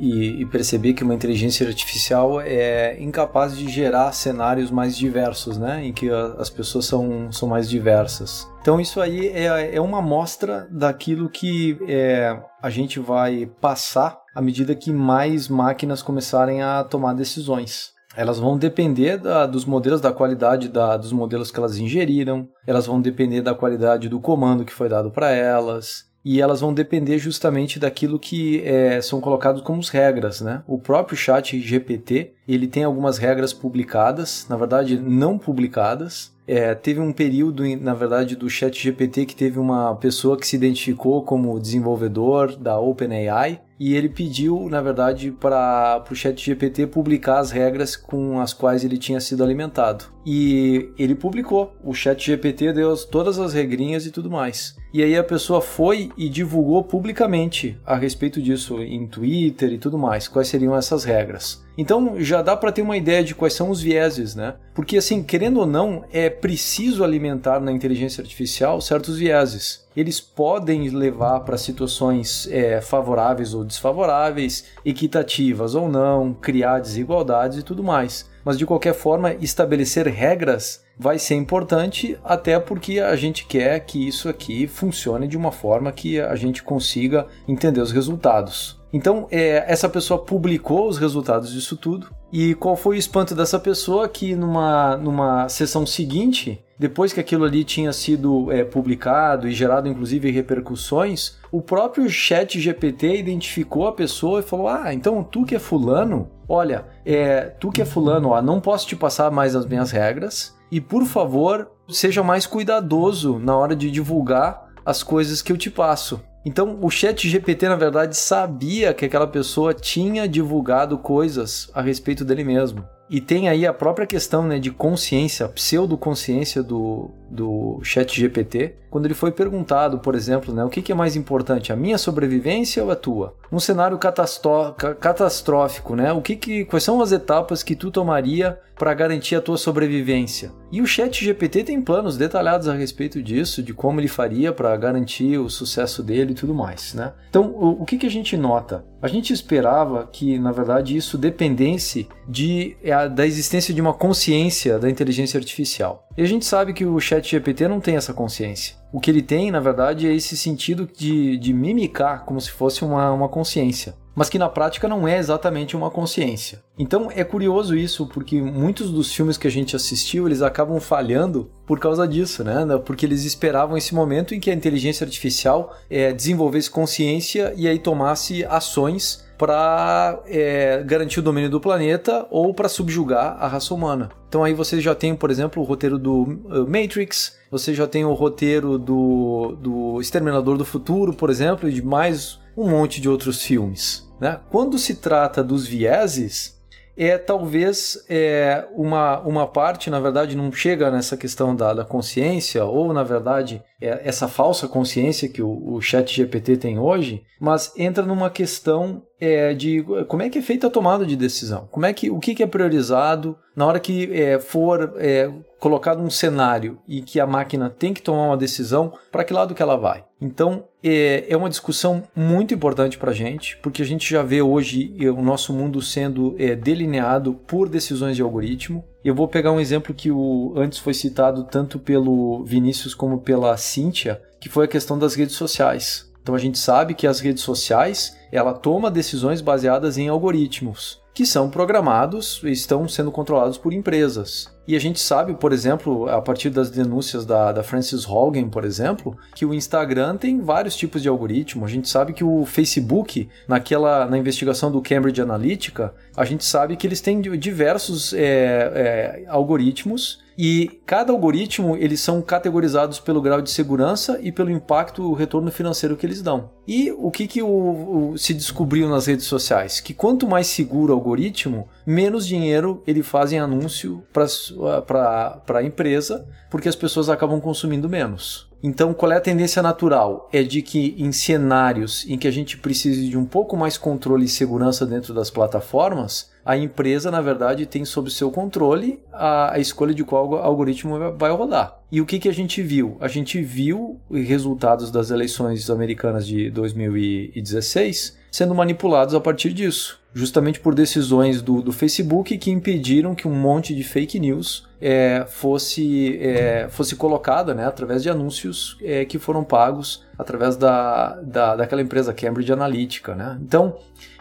e, e, perceber que uma inteligência artificial é incapaz de gerar cenários mais diversos, né? Em que a, as pessoas são, são mais diversas. Então isso aí é, é uma amostra daquilo que é, a gente vai passar à medida que mais máquinas começarem a tomar decisões. Elas vão depender da, dos modelos, da qualidade da, dos modelos que elas ingeriram, elas vão depender da qualidade do comando que foi dado para elas, e elas vão depender justamente daquilo que é, são colocados como regras, né? O próprio chat GPT, ele tem algumas regras publicadas, na verdade não publicadas, é, teve um período, na verdade, do chat GPT que teve uma pessoa que se identificou como desenvolvedor da OpenAI e ele pediu, na verdade, para o chat GPT publicar as regras com as quais ele tinha sido alimentado. E ele publicou. O chat GPT deu todas as regrinhas e tudo mais. E aí a pessoa foi e divulgou publicamente a respeito disso em Twitter e tudo mais, quais seriam essas regras. Então já dá para ter uma ideia de quais são os vieses, né? Porque assim, querendo ou não, é preciso alimentar na inteligência artificial certos vieses. Eles podem levar para situações é, favoráveis ou desfavoráveis, equitativas ou não, criar desigualdades e tudo mais. Mas de qualquer forma, estabelecer regras vai ser importante, até porque a gente quer que isso aqui funcione de uma forma que a gente consiga entender os resultados. Então, é, essa pessoa publicou os resultados disso tudo. E qual foi o espanto dessa pessoa? Que numa, numa sessão seguinte, depois que aquilo ali tinha sido é, publicado e gerado inclusive repercussões, o próprio chat GPT identificou a pessoa e falou: Ah, então tu que é fulano, olha, é, tu que é fulano, ó, não posso te passar mais as minhas regras. E por favor, seja mais cuidadoso na hora de divulgar as coisas que eu te passo. Então, o Chat GPT, na verdade, sabia que aquela pessoa tinha divulgado coisas a respeito dele mesmo. E tem aí a própria questão né, de consciência, pseudoconsciência do, do chat GPT, quando ele foi perguntado, por exemplo, né, o que, que é mais importante, a minha sobrevivência ou a tua? Um cenário catastrófico, né, o que que, quais são as etapas que tu tomaria para garantir a tua sobrevivência? E o chat GPT tem planos detalhados a respeito disso, de como ele faria para garantir o sucesso dele e tudo mais. Né? Então, o, o que, que a gente nota? A gente esperava que, na verdade, isso dependesse de, é, da existência de uma consciência da inteligência artificial. E a gente sabe que o chat GPT não tem essa consciência. O que ele tem, na verdade, é esse sentido de, de mimicar como se fosse uma, uma consciência mas que na prática não é exatamente uma consciência. Então é curioso isso, porque muitos dos filmes que a gente assistiu, eles acabam falhando por causa disso, né? Porque eles esperavam esse momento em que a inteligência artificial é, desenvolvesse consciência e aí tomasse ações para é, garantir o domínio do planeta ou para subjugar a raça humana. Então aí você já tem, por exemplo, o roteiro do uh, Matrix, você já tem o roteiro do, do Exterminador do Futuro, por exemplo, e de mais um monte de outros filmes. Né? Quando se trata dos vieses, é talvez é, uma, uma parte, na verdade, não chega nessa questão da, da consciência, ou na verdade, é essa falsa consciência que o, o chat GPT tem hoje, mas entra numa questão é, de como é que é feita a tomada de decisão, como é que o que, que é priorizado na hora que é, for é, colocado um cenário e que a máquina tem que tomar uma decisão, para que lado que ela vai. Então é, é uma discussão muito importante para a gente, porque a gente já vê hoje é, o nosso mundo sendo é, delineado por decisões de algoritmo. Eu vou pegar um exemplo que o, antes foi citado tanto pelo Vinícius como pela Cíntia, que foi a questão das redes sociais. Então a gente sabe que as redes sociais, ela toma decisões baseadas em algoritmos que são programados e estão sendo controlados por empresas. E a gente sabe, por exemplo, a partir das denúncias da, da Frances Hogan, por exemplo, que o Instagram tem vários tipos de algoritmo. A gente sabe que o Facebook, naquela na investigação do Cambridge Analytica, a gente sabe que eles têm diversos é, é, algoritmos e cada algoritmo eles são categorizados pelo grau de segurança e pelo impacto o retorno financeiro que eles dão. E o que, que o, o, se descobriu nas redes sociais? Que quanto mais seguro o algoritmo, menos dinheiro ele faz em anúncio para a empresa, porque as pessoas acabam consumindo menos. Então, qual é a tendência natural? É de que em cenários em que a gente precise de um pouco mais controle e segurança dentro das plataformas, a empresa, na verdade, tem sob seu controle a, a escolha de qual algoritmo vai rodar. E o que, que a gente viu? A gente viu resultados das eleições americanas de 2016 sendo manipulados a partir disso, justamente por decisões do, do Facebook que impediram que um monte de fake news é, fosse, é, fosse colocada né, através de anúncios é, que foram pagos através da, da, daquela empresa Cambridge Analytica. Né? Então,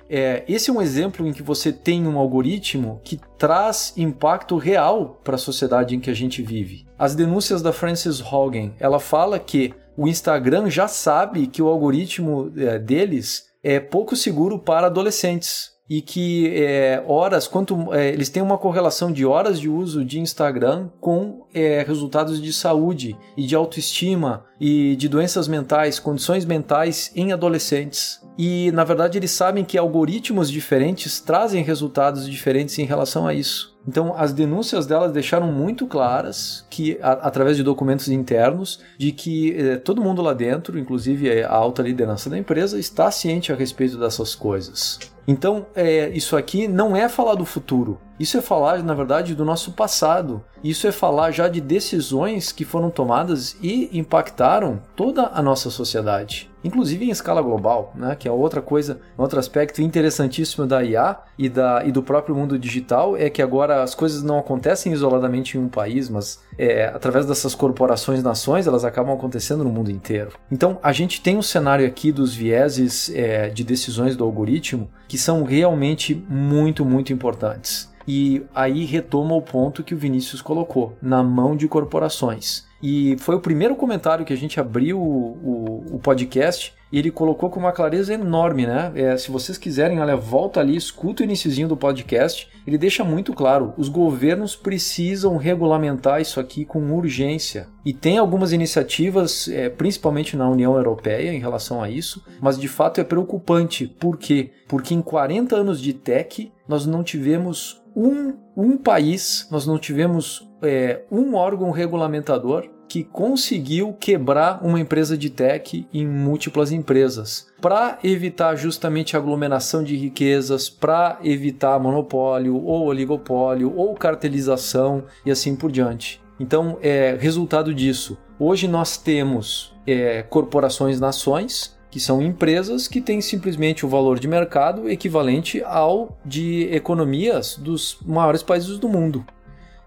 é, esse é um exemplo em que você tem um algoritmo que traz impacto real para a sociedade em que a gente vive. As denúncias da Frances Hogan, ela fala que o Instagram já sabe que o algoritmo é, deles é pouco seguro para adolescentes e que é, horas, quanto é, eles têm uma correlação de horas de uso de Instagram com é, resultados de saúde e de autoestima e de doenças mentais, condições mentais em adolescentes. E na verdade eles sabem que algoritmos diferentes trazem resultados diferentes em relação a isso. Então, as denúncias delas deixaram muito claras que, a, através de documentos internos, de que eh, todo mundo lá dentro, inclusive a alta liderança da empresa, está ciente a respeito dessas coisas. Então, é, isso aqui não é falar do futuro. Isso é falar, na verdade, do nosso passado. Isso é falar já de decisões que foram tomadas e impactaram toda a nossa sociedade, inclusive em escala global, né? que é outra coisa, outro aspecto interessantíssimo da IA e, da, e do próprio mundo digital é que agora as coisas não acontecem isoladamente em um país, mas é, através dessas corporações, nações, elas acabam acontecendo no mundo inteiro. Então, a gente tem um cenário aqui dos vieses é, de decisões do algoritmo que são realmente muito, muito importantes. E aí retoma o ponto que o Vinícius colocou, na mão de corporações. E foi o primeiro comentário que a gente abriu o, o, o podcast e ele colocou com uma clareza enorme, né? É, se vocês quiserem, olha, volta ali, escuta o iníciozinho do podcast. Ele deixa muito claro: os governos precisam regulamentar isso aqui com urgência. E tem algumas iniciativas, é, principalmente na União Europeia, em relação a isso, mas de fato é preocupante. Por quê? Porque em 40 anos de tech, nós não tivemos um, um país, nós não tivemos é, um órgão regulamentador que conseguiu quebrar uma empresa de tech em múltiplas empresas para evitar justamente aglomeração de riquezas, para evitar monopólio ou oligopólio ou cartelização e assim por diante. Então, é resultado disso. Hoje nós temos é, corporações nações que são empresas que têm simplesmente o valor de mercado equivalente ao de economias dos maiores países do mundo.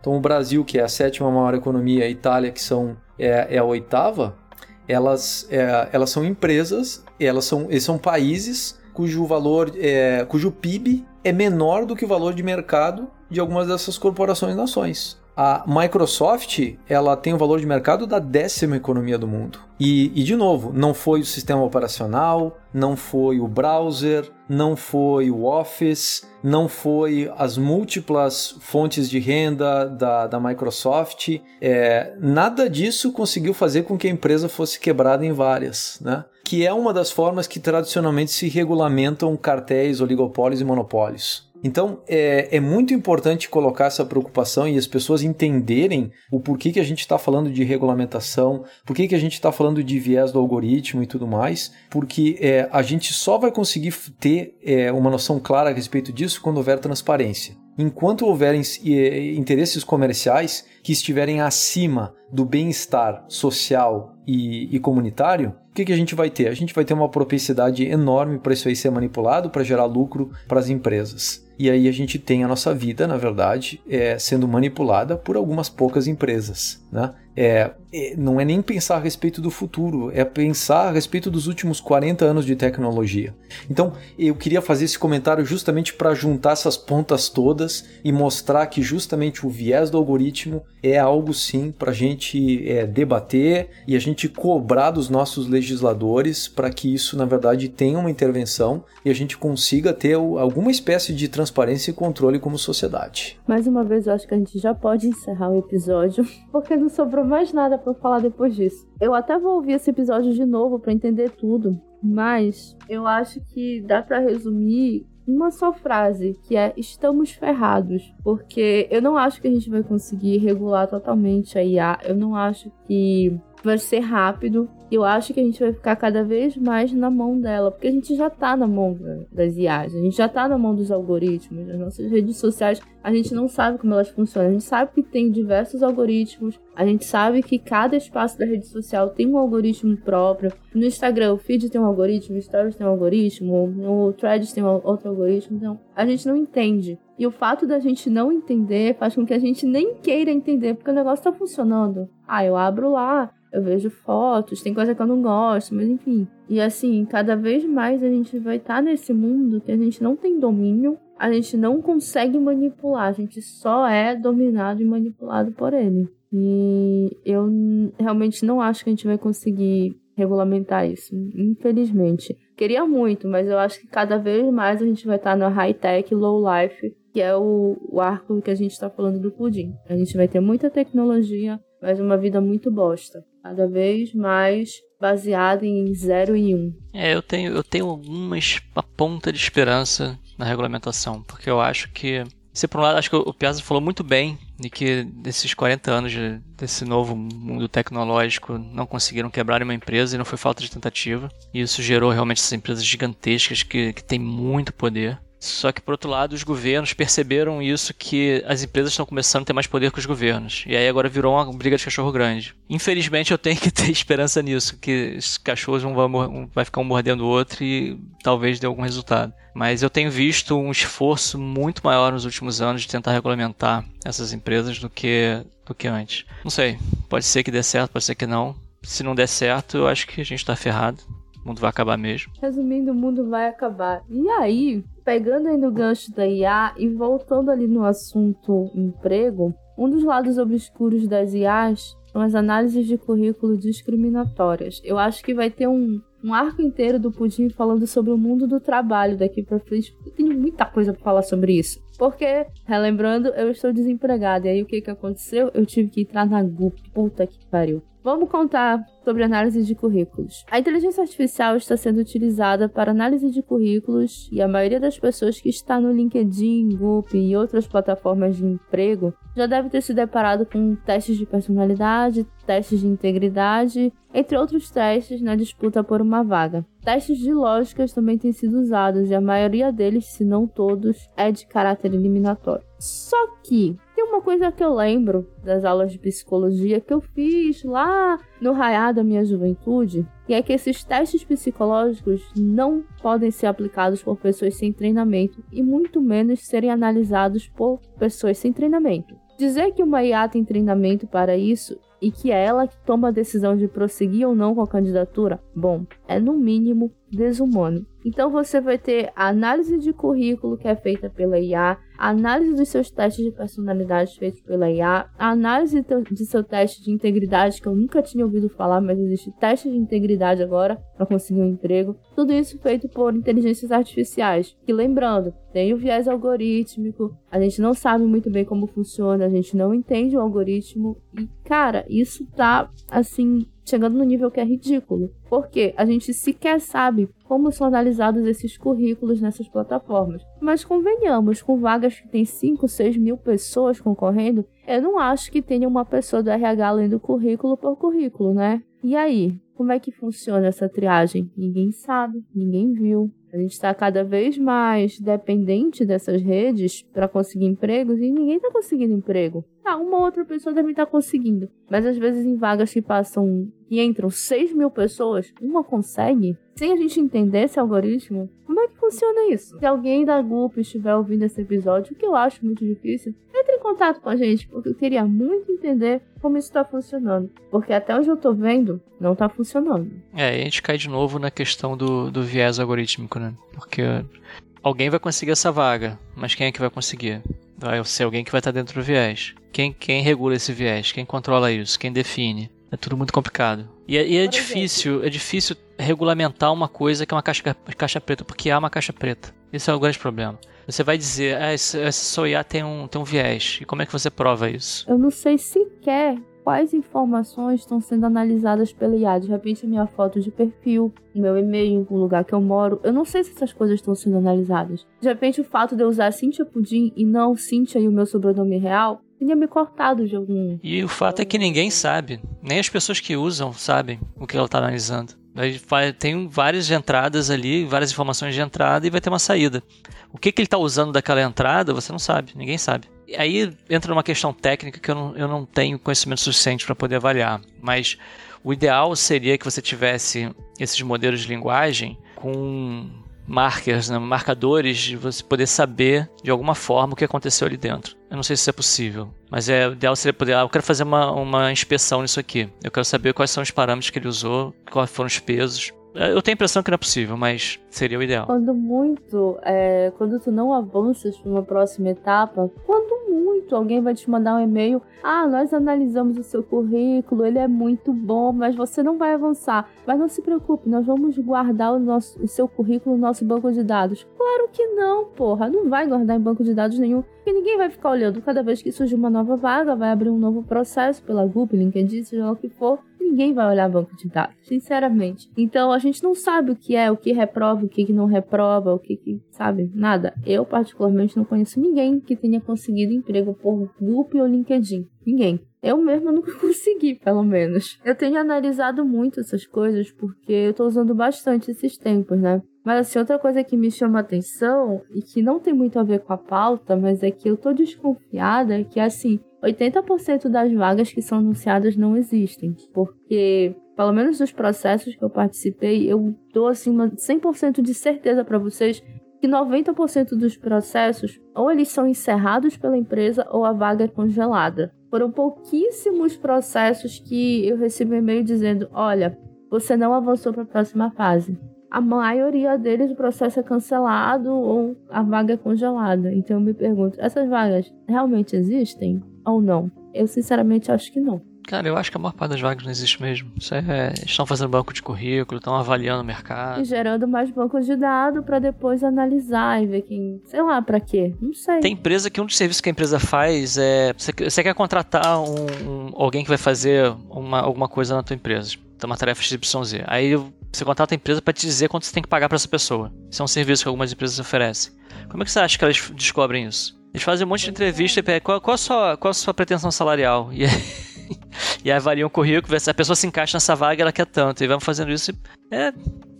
Então, o Brasil, que é a sétima maior economia, a Itália, que são, é, é a oitava, elas, é, elas são empresas, elas são, eles são países cujo valor, é, cujo PIB é menor do que o valor de mercado de algumas dessas corporações nações. A Microsoft ela tem o valor de mercado da décima economia do mundo. E, e, de novo, não foi o sistema operacional, não foi o browser, não foi o Office, não foi as múltiplas fontes de renda da, da Microsoft. É, nada disso conseguiu fazer com que a empresa fosse quebrada em várias, né? que é uma das formas que tradicionalmente se regulamentam cartéis, oligopólios e monopólios. Então é, é muito importante colocar essa preocupação e as pessoas entenderem o porquê que a gente está falando de regulamentação, por que a gente está falando de viés do algoritmo e tudo mais, porque é, a gente só vai conseguir ter é, uma noção clara a respeito disso quando houver transparência. Enquanto houverem interesses comerciais que estiverem acima do bem-estar social e, e comunitário, o que, que a gente vai ter? A gente vai ter uma propensidade enorme para isso aí ser manipulado, para gerar lucro para as empresas. E aí a gente tem a nossa vida, na verdade, é, sendo manipulada por algumas poucas empresas. Né? É, é, não é nem pensar a respeito do futuro, é pensar a respeito dos últimos 40 anos de tecnologia. Então, eu queria fazer esse comentário justamente para juntar essas pontas todas e mostrar que justamente o viés do algoritmo é algo sim para a gente é, debater e a gente cobrar dos nossos legisladores para que isso, na verdade, tenha uma intervenção e a gente consiga ter alguma espécie de transparência e controle como sociedade. Mais uma vez, eu acho que a gente já pode encerrar o episódio, porque não sobrou mais nada para falar depois disso. Eu até vou ouvir esse episódio de novo para entender tudo, mas eu acho que dá para resumir uma só frase, que é estamos ferrados, porque eu não acho que a gente vai conseguir regular totalmente a IA, eu não acho que vai ser rápido. Eu acho que a gente vai ficar cada vez mais na mão dela, porque a gente já tá na mão das IAs, a gente já tá na mão dos algoritmos, das nossas redes sociais, a gente não sabe como elas funcionam, a gente sabe que tem diversos algoritmos, a gente sabe que cada espaço da rede social tem um algoritmo próprio. No Instagram, o feed tem um algoritmo, o Stories tem um algoritmo, no Threads tem outro algoritmo, então a gente não entende. E o fato da gente não entender faz com que a gente nem queira entender, porque o negócio tá funcionando. Ah, eu abro lá, eu vejo fotos, tem coisa que eu não gosto, mas enfim. E assim, cada vez mais a gente vai estar tá nesse mundo que a gente não tem domínio, a gente não consegue manipular, a gente só é dominado e manipulado por ele. E eu realmente não acho que a gente vai conseguir regulamentar isso, infelizmente. Queria muito, mas eu acho que cada vez mais a gente vai estar tá no high-tech, low-life, que é o, o arco que a gente está falando do pudim. A gente vai ter muita tecnologia, mas uma vida muito bosta cada vez mais baseada em 0 e 1. Um. É, eu tenho, eu tenho algumas a ponta de esperança na regulamentação, porque eu acho que se por um lado, acho que o Piazza falou muito bem de que desses 40 anos de, desse novo mundo tecnológico não conseguiram quebrar uma empresa e não foi falta de tentativa. E isso gerou realmente essas empresas gigantescas que, que têm muito poder. Só que, por outro lado, os governos perceberam isso, que as empresas estão começando a ter mais poder que os governos. E aí agora virou uma briga de cachorro grande. Infelizmente, eu tenho que ter esperança nisso, que os cachorros vão, vão vai ficar um mordendo o outro e talvez dê algum resultado. Mas eu tenho visto um esforço muito maior nos últimos anos de tentar regulamentar essas empresas do que, do que antes. Não sei, pode ser que dê certo, pode ser que não. Se não der certo, eu acho que a gente está ferrado. O mundo vai acabar mesmo. Resumindo, o mundo vai acabar. E aí, pegando aí no gancho da IA e voltando ali no assunto emprego, um dos lados obscuros das IAs são as análises de currículo discriminatórias. Eu acho que vai ter um, um arco inteiro do Pudim falando sobre o mundo do trabalho daqui para frente. Eu tenho muita coisa para falar sobre isso. Porque, relembrando, eu estou desempregada. E aí o que que aconteceu? Eu tive que entrar na GUP. Puta que pariu. Vamos contar sobre análise de currículos. A inteligência artificial está sendo utilizada para análise de currículos e a maioria das pessoas que está no LinkedIn, Goop e outras plataformas de emprego já deve ter se deparado com testes de personalidade, testes de integridade, entre outros testes na disputa por uma vaga. Testes de lógicas também têm sido usados e a maioria deles, se não todos, é de caráter eliminatório. Só que tem uma coisa que eu lembro das aulas de psicologia que eu fiz lá no raiar da minha juventude, e é que esses testes psicológicos não podem ser aplicados por pessoas sem treinamento e muito menos serem analisados por pessoas sem treinamento. Dizer que uma IA tem treinamento para isso e que é ela que toma a decisão de prosseguir ou não com a candidatura, bom, é no mínimo desumano. Então você vai ter a análise de currículo que é feita pela IA, a análise dos seus testes de personalidade feitos pela IA, a análise de seu teste de integridade, que eu nunca tinha ouvido falar, mas existe teste de integridade agora para conseguir um emprego. Tudo isso feito por inteligências artificiais. Que lembrando, tem o viés algorítmico, a gente não sabe muito bem como funciona, a gente não entende o algoritmo. E, cara, isso tá assim chegando no nível que é ridículo. Porque a gente sequer sabe como são analisados esses currículos nessas plataformas. Mas convenhamos, com vagas que tem 5, 6 mil pessoas concorrendo, eu não acho que tenha uma pessoa do RH lendo currículo por currículo, né? E aí, como é que funciona essa triagem? Ninguém sabe, ninguém viu. A gente está cada vez mais dependente dessas redes para conseguir empregos e ninguém está conseguindo emprego. Ah, uma outra pessoa deve estar tá conseguindo. Mas às vezes em vagas que passam e entram 6 mil pessoas, uma consegue. Sem a gente entender esse algoritmo, como é que funciona isso? Se alguém da Google estiver ouvindo esse episódio, o que eu acho muito difícil, entre em contato com a gente, porque eu queria muito entender como isso está funcionando. Porque até onde eu tô vendo, não tá funcionando. É, a gente cai de novo na questão do, do viés algorítmico, né? Porque alguém vai conseguir essa vaga, mas quem é que vai conseguir? Vai ser alguém que vai estar dentro do viés. Quem, quem regula esse viés? Quem controla isso? Quem define? É tudo muito complicado. E, é, e é difícil, é difícil regulamentar uma coisa que é uma caixa, caixa preta, porque há uma caixa preta. Esse é o grande problema. Você vai dizer, ah, esse, esse tem um, tem um viés. E como é que você prova isso? Eu não sei sequer quais informações estão sendo analisadas pela IA. De repente, minha foto de perfil, o meu e-mail, o lugar que eu moro. Eu não sei se essas coisas estão sendo analisadas. De repente, o fato de eu usar Cintia Pudim e não Cintia e o meu sobrenome real tinha me cortado de algum. E o fato é que ninguém sabe. Nem as pessoas que usam sabem o que ela está analisando. Tem várias entradas ali, várias informações de entrada e vai ter uma saída. O que, que ele está usando daquela entrada, você não sabe, ninguém sabe. Aí entra numa questão técnica que eu não, eu não tenho conhecimento suficiente para poder avaliar. Mas o ideal seria que você tivesse esses modelos de linguagem com markers, né, marcadores, de você poder saber de alguma forma o que aconteceu ali dentro. Eu não sei se isso é possível, mas é o ideal seria poder. Ah, eu quero fazer uma, uma inspeção nisso aqui. Eu quero saber quais são os parâmetros que ele usou, quais foram os pesos. Eu tenho a impressão que não é possível, mas seria o ideal. Quando muito, é, quando tu não avanças para uma próxima etapa, quando muito alguém vai te mandar um e-mail, ah, nós analisamos o seu currículo, ele é muito bom, mas você não vai avançar. Mas não se preocupe, nós vamos guardar o, nosso, o seu currículo no nosso banco de dados. Claro que não, porra, não vai guardar em banco de dados nenhum, porque ninguém vai ficar olhando. Cada vez que surge uma nova vaga, vai abrir um novo processo pela Google, LinkedIn, seja lá o que for ninguém vai olhar banco de dados, sinceramente. Então a gente não sabe o que é, o que reprova, o que não reprova, o que, que sabe, nada. Eu particularmente não conheço ninguém que tenha conseguido emprego por Google ou LinkedIn. Ninguém. Eu mesma nunca consegui, pelo menos. Eu tenho analisado muito essas coisas porque eu tô usando bastante esses tempos, né? Mas assim, outra coisa que me chama atenção e que não tem muito a ver com a pauta, mas é que eu tô desconfiada que assim, 80% das vagas que são anunciadas não existem, porque pelo menos dos processos que eu participei, eu dou assim uma 100% de certeza para vocês que 90% dos processos ou eles são encerrados pela empresa ou a vaga é congelada. Foram pouquíssimos processos que eu recebi e-mail dizendo: "Olha, você não avançou para a próxima fase" a maioria deles o processo é cancelado ou a vaga é congelada. Então eu me pergunto, essas vagas realmente existem ou não? Eu sinceramente acho que não. Cara, eu acho que a maior parte das vagas não existe mesmo. Isso é, estão fazendo banco de currículo, estão avaliando o mercado. E gerando mais bancos de dados para depois analisar e ver quem. Sei lá, para quê? Não sei. Tem empresa que um dos serviços que a empresa faz é. Você, quer contratar um, um, alguém que vai fazer uma, alguma coisa na tua empresa. Tem uma tarefa XYZ. Aí você contrata a empresa para te dizer quanto você tem que pagar para essa pessoa. Isso é um serviço que algumas empresas oferecem. Como é que você acha que elas descobrem isso? Eles fazem um monte de entrevista e qual, qual, a sua, qual a sua pretensão salarial? E, e avaliam o currículo, se a pessoa se encaixa nessa vaga ela quer tanto. E vão fazendo isso. É,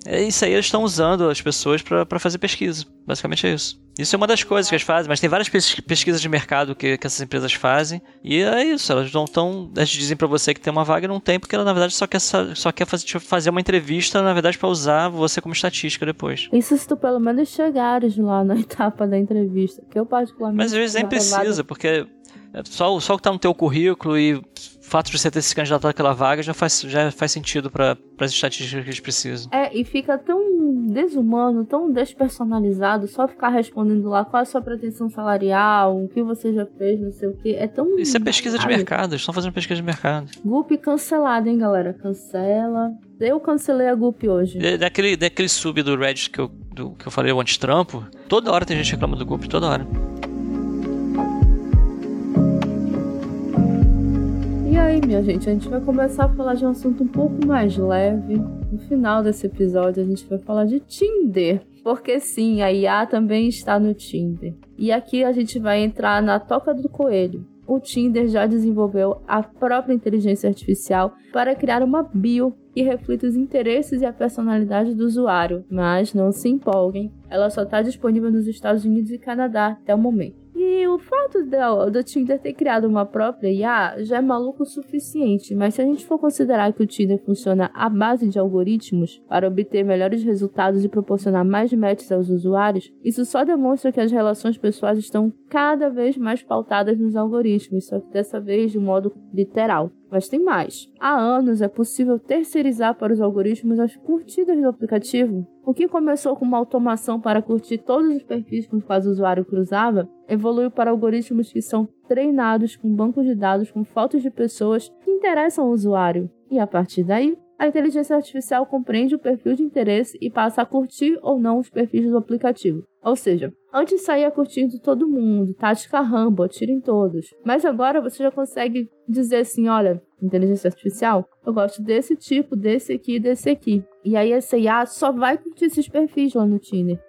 é isso aí, eles estão usando as pessoas para fazer pesquisa. Basicamente é isso. Isso é uma das coisas que eles fazem, mas tem várias pesquisas de mercado que, que essas empresas fazem. E é isso, elas não estão. Elas dizem para você que tem uma vaga e não tem, porque ela na verdade só quer, só quer fazer, fazer uma entrevista, na verdade, para usar você como estatística depois. Isso se tu pelo menos chegares lá na etapa da entrevista, que eu particularmente. Mas às vezes nem precisa, porque é só, só o que tá no teu currículo e fato de você ter se candidatado àquela vaga já faz, já faz sentido para as estatísticas que eles precisam. É, e fica tão desumano, tão despersonalizado, só ficar respondendo lá qual é a sua pretensão salarial, o que você já fez, não sei o que. É tão. Isso é pesquisa de mercado, eles estão fazendo pesquisa de mercado. Gup cancelado, hein, galera? Cancela. Eu cancelei a Gup hoje. daquele, daquele sub do Reddit que eu, do, que eu falei, o antitrampo, toda hora tem gente reclamando do Gup, toda hora. E aí, minha gente, a gente vai começar a falar de um assunto um pouco mais leve. No final desse episódio, a gente vai falar de Tinder. Porque sim, a IA também está no Tinder. E aqui a gente vai entrar na toca do coelho. O Tinder já desenvolveu a própria inteligência artificial para criar uma bio que reflita os interesses e a personalidade do usuário. Mas não se empolguem, ela só está disponível nos Estados Unidos e Canadá até o momento. E o fato do, do Tinder ter criado uma própria IA já é maluco o suficiente, mas se a gente for considerar que o Tinder funciona à base de algoritmos para obter melhores resultados e proporcionar mais matches aos usuários, isso só demonstra que as relações pessoais estão cada vez mais pautadas nos algoritmos, só que dessa vez de modo literal. Mas tem mais. Há anos é possível terceirizar para os algoritmos as curtidas do aplicativo. O que começou com uma automação para curtir todos os perfis com os quais o usuário cruzava, evoluiu para algoritmos que são treinados com bancos de dados com fotos de pessoas que interessam o usuário. E a partir daí, a inteligência artificial compreende o perfil de interesse e passa a curtir ou não os perfis do aplicativo. Ou seja, antes saía curtindo todo mundo, tática Rambo, atira em todos. Mas agora você já consegue dizer assim, olha, inteligência artificial, eu gosto desse tipo, desse aqui, desse aqui. E aí essa IA só vai curtir esses perfis lá no Tinder.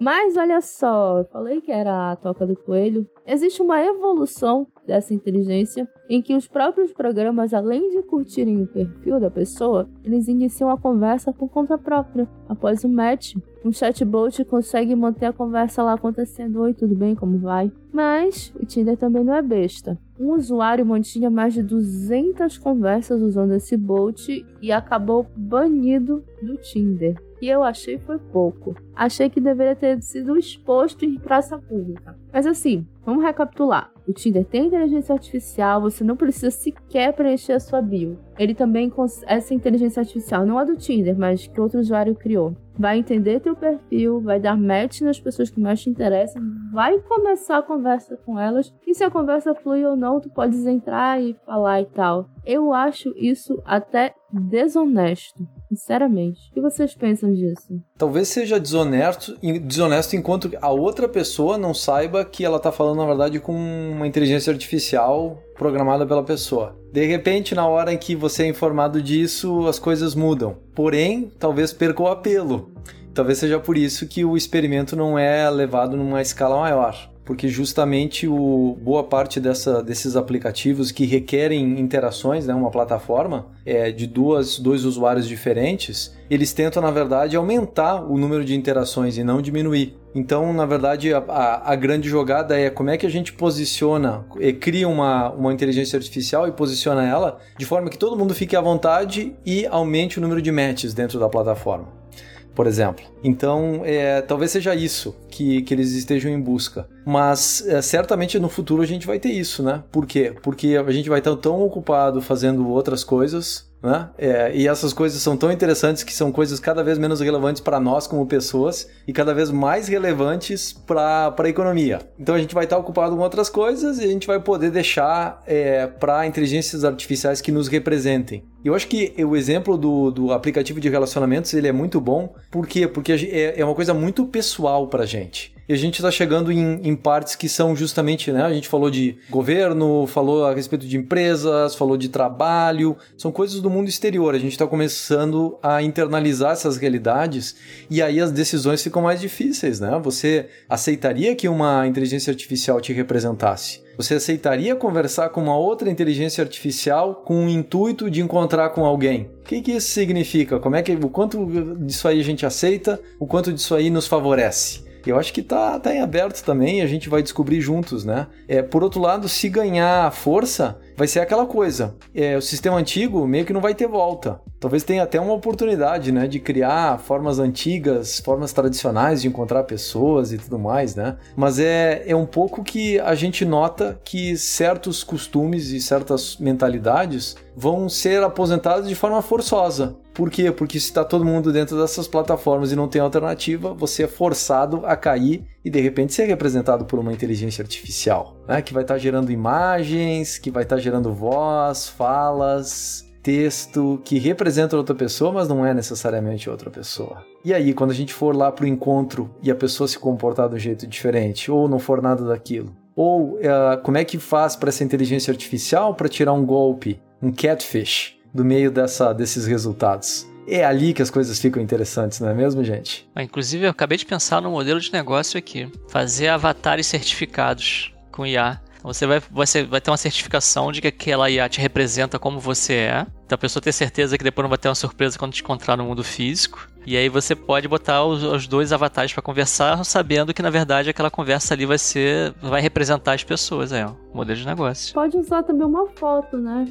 Mas olha só, eu falei que era a toca do coelho. Existe uma evolução dessa inteligência em que os próprios programas, além de curtirem o perfil da pessoa, eles iniciam a conversa por conta própria. Após o match, um chatbot consegue manter a conversa lá acontecendo: Oi, tudo bem? Como vai? Mas o Tinder também não é besta. Um usuário mantinha mais de 200 conversas usando esse bot e acabou banido do Tinder. E eu achei foi pouco. Achei que deveria ter sido exposto em praça pública. Mas assim, vamos recapitular. O Tinder tem inteligência artificial, você não precisa sequer preencher a sua bio. Ele também, essa inteligência artificial, não é do Tinder, mas que outro usuário criou, vai entender teu perfil, vai dar match nas pessoas que mais te interessam, vai começar a conversa com elas, e se a conversa flui ou não, tu podes entrar e falar e tal. Eu acho isso até desonesto. Sinceramente. O que vocês pensam disso? Talvez seja desonesto, desonesto enquanto a outra pessoa não saiba que ela está falando, na verdade, com uma inteligência artificial programada pela pessoa. De repente, na hora em que você é informado disso, as coisas mudam. Porém, talvez perca o apelo. Talvez seja por isso que o experimento não é levado numa escala maior porque justamente o, boa parte dessa, desses aplicativos que requerem interações, né, uma plataforma é, de duas, dois usuários diferentes, eles tentam, na verdade, aumentar o número de interações e não diminuir. Então, na verdade, a, a, a grande jogada é como é que a gente posiciona, e cria uma, uma inteligência artificial e posiciona ela de forma que todo mundo fique à vontade e aumente o número de matches dentro da plataforma por exemplo. Então, é, talvez seja isso que, que eles estejam em busca. Mas é, certamente no futuro a gente vai ter isso, né? Por quê? Porque a gente vai estar tão ocupado fazendo outras coisas né? É, e essas coisas são tão interessantes que são coisas cada vez menos relevantes para nós como pessoas e cada vez mais relevantes para a economia. Então a gente vai estar ocupado com outras coisas e a gente vai poder deixar é, para inteligências artificiais que nos representem. Eu acho que o exemplo do, do aplicativo de relacionamentos ele é muito bom. Por quê? Porque é, é uma coisa muito pessoal para gente. E a gente está chegando em, em, partes que são justamente, né? A gente falou de governo, falou a respeito de empresas, falou de trabalho, são coisas do mundo exterior. A gente está começando a internalizar essas realidades e aí as decisões ficam mais difíceis, né? Você aceitaria que uma inteligência artificial te representasse? Você aceitaria conversar com uma outra inteligência artificial com o intuito de encontrar com alguém? O que, que isso significa? Como é que o quanto disso aí a gente aceita? O quanto disso aí nos favorece? Eu acho que tá, tá em aberto também, a gente vai descobrir juntos, né? É, por outro lado, se ganhar força, vai ser aquela coisa. É, o sistema antigo meio que não vai ter volta. Talvez tenha até uma oportunidade, né, de criar formas antigas, formas tradicionais de encontrar pessoas e tudo mais, né? Mas é, é um pouco que a gente nota que certos costumes e certas mentalidades vão ser aposentados de forma forçosa. Por quê? Porque se está todo mundo dentro dessas plataformas e não tem alternativa, você é forçado a cair e de repente ser representado por uma inteligência artificial, né? que vai estar tá gerando imagens, que vai estar tá gerando voz, falas, texto que representa outra pessoa, mas não é necessariamente outra pessoa. E aí, quando a gente for lá para o encontro e a pessoa se comportar de um jeito diferente, ou não for nada daquilo, ou uh, como é que faz para essa inteligência artificial para tirar um golpe, um catfish, do meio dessa, desses resultados? É ali que as coisas ficam interessantes, não é mesmo, gente? Ah, inclusive, eu acabei de pensar num modelo de negócio aqui: fazer avatares certificados com IA. Você vai, você vai ter uma certificação de que aquela IA te representa como você é. Então a pessoa ter certeza que depois não vai ter uma surpresa quando te encontrar no mundo físico. E aí você pode botar os, os dois avatares para conversar, sabendo que na verdade aquela conversa ali vai ser, vai representar as pessoas, é, o modelo de negócio. Pode usar também uma foto, né?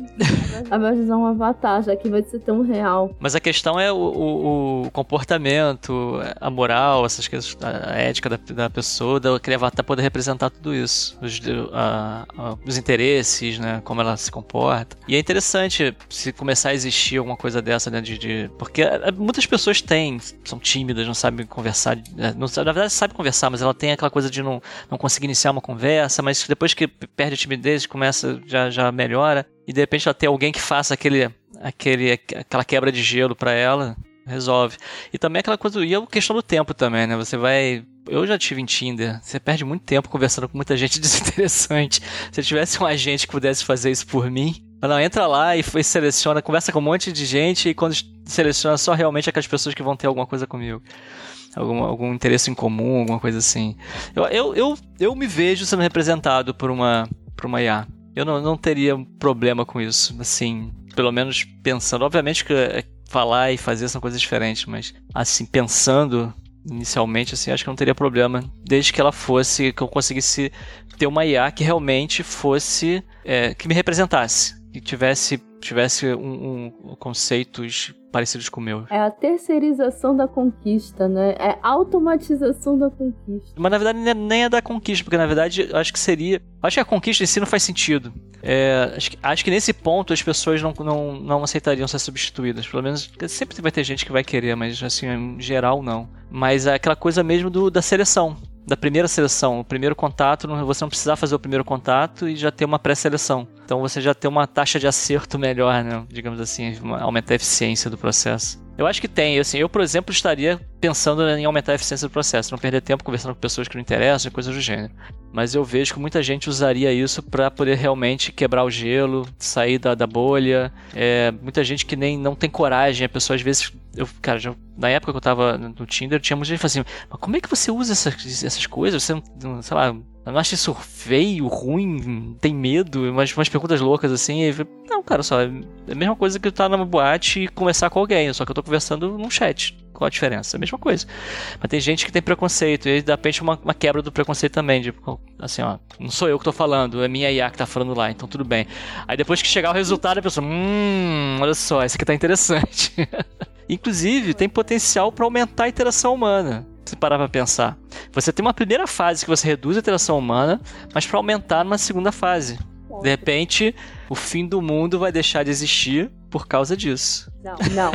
Ao invés de usar um avatar, já que vai ser tão real. Mas a questão é o, o, o comportamento, a moral, essas questões, a ética da, da pessoa, daquele avatar poder representar tudo isso, os, a, a, os interesses, né, como ela se comporta. E é interessante se começar a existir alguma coisa dessa, né, de, de porque é, muitas pessoas têm são tímidas, não sabem conversar. É, não, na verdade, sabe conversar, mas ela tem aquela coisa de não, não conseguir iniciar uma conversa, mas depois que perde a timidez, começa, já, já melhora. E de repente ela tem alguém que faça aquele, aquele, aquela quebra de gelo para ela, resolve. E também aquela coisa, e é a questão do tempo também, né? Você vai eu já tive em Tinder. Você perde muito tempo conversando com muita gente desinteressante. Se eu tivesse um agente que pudesse fazer isso por mim, não, entra lá e foi, seleciona, conversa com um monte de gente e quando seleciona só realmente aquelas pessoas que vão ter alguma coisa comigo. Algum, algum interesse em comum, alguma coisa assim. Eu, eu, eu, eu me vejo sendo representado por uma, por uma IA. Eu não, não teria problema com isso, assim, pelo menos pensando. Obviamente que é, falar e fazer são coisas diferentes, mas assim, pensando inicialmente, assim, acho que não teria problema, desde que ela fosse, que eu conseguisse ter uma IA que realmente fosse, é, que me representasse que tivesse, tivesse um, um, conceitos parecidos com o meu. É a terceirização da conquista, né? É a automatização da conquista. Mas na verdade nem é da conquista, porque na verdade acho que seria. Acho que a conquista em si não faz sentido. É, acho, que, acho que nesse ponto as pessoas não, não, não aceitariam ser substituídas. Pelo menos sempre vai ter gente que vai querer, mas assim, em geral não. Mas é aquela coisa mesmo do, da seleção da primeira seleção, o primeiro contato, você não precisar fazer o primeiro contato e já ter uma pré-seleção. Então você já tem uma taxa de acerto melhor, né? Digamos assim, aumentar a eficiência do processo. Eu acho que tem. Assim, eu, por exemplo, estaria pensando em aumentar a eficiência do processo, não perder tempo conversando com pessoas que não interessam, coisas do gênero. Mas eu vejo que muita gente usaria isso para poder realmente quebrar o gelo, sair da, da bolha. É, muita gente que nem não tem coragem, a pessoa às vezes. Eu, cara, já, na época que eu tava no Tinder, tinha muita gente que assim: Mas como é que você usa essas, essas coisas? Você não, sei lá, não acha isso feio, ruim, tem medo, umas, umas perguntas loucas assim. E, não, cara, só é a mesma coisa que tu tá numa boate e conversar com alguém, só que eu tô conversando num chat. Qual a diferença? A mesma coisa. Mas tem gente que tem preconceito, e de repente uma, uma quebra do preconceito também. De, assim, ó, não sou eu que tô falando, é minha IA que tá falando lá, então tudo bem. Aí depois que chegar o resultado, a pessoa, hum, olha só, esse aqui tá interessante. Inclusive, tem potencial para aumentar a interação humana se parar pra pensar. Você tem uma primeira fase que você reduz a interação humana, mas para aumentar numa segunda fase. De repente, o fim do mundo vai deixar de existir por causa disso. Não, não.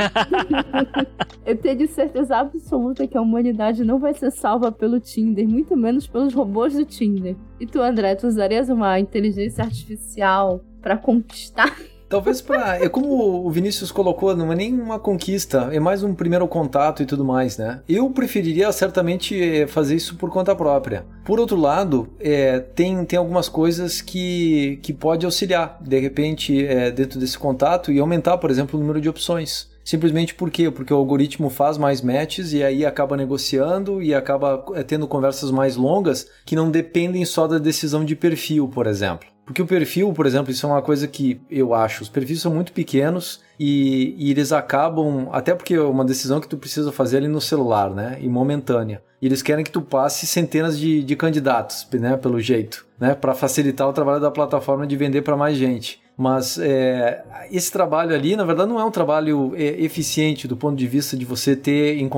Eu tenho certeza absoluta que a humanidade não vai ser salva pelo Tinder, muito menos pelos robôs do Tinder. E tu, André, tu usarias uma inteligência artificial para conquistar Talvez para. É como o Vinícius colocou, não é nem uma conquista, é mais um primeiro contato e tudo mais, né? Eu preferiria certamente é, fazer isso por conta própria. Por outro lado, é, tem, tem algumas coisas que, que pode auxiliar, de repente, é, dentro desse contato e aumentar, por exemplo, o número de opções. Simplesmente por quê? Porque o algoritmo faz mais matches e aí acaba negociando e acaba tendo conversas mais longas que não dependem só da decisão de perfil, por exemplo. Porque o perfil, por exemplo, isso é uma coisa que eu acho. Os perfis são muito pequenos e, e, eles acabam. Até porque é uma decisão que tu precisa fazer ali no celular, né? E momentânea. E eles querem que tu passe centenas de, de candidatos, né? Pelo jeito, né? Para facilitar o trabalho da plataforma de vender para mais gente. Mas é, esse trabalho ali, na verdade, não é um trabalho é, eficiente do ponto de vista de você ter em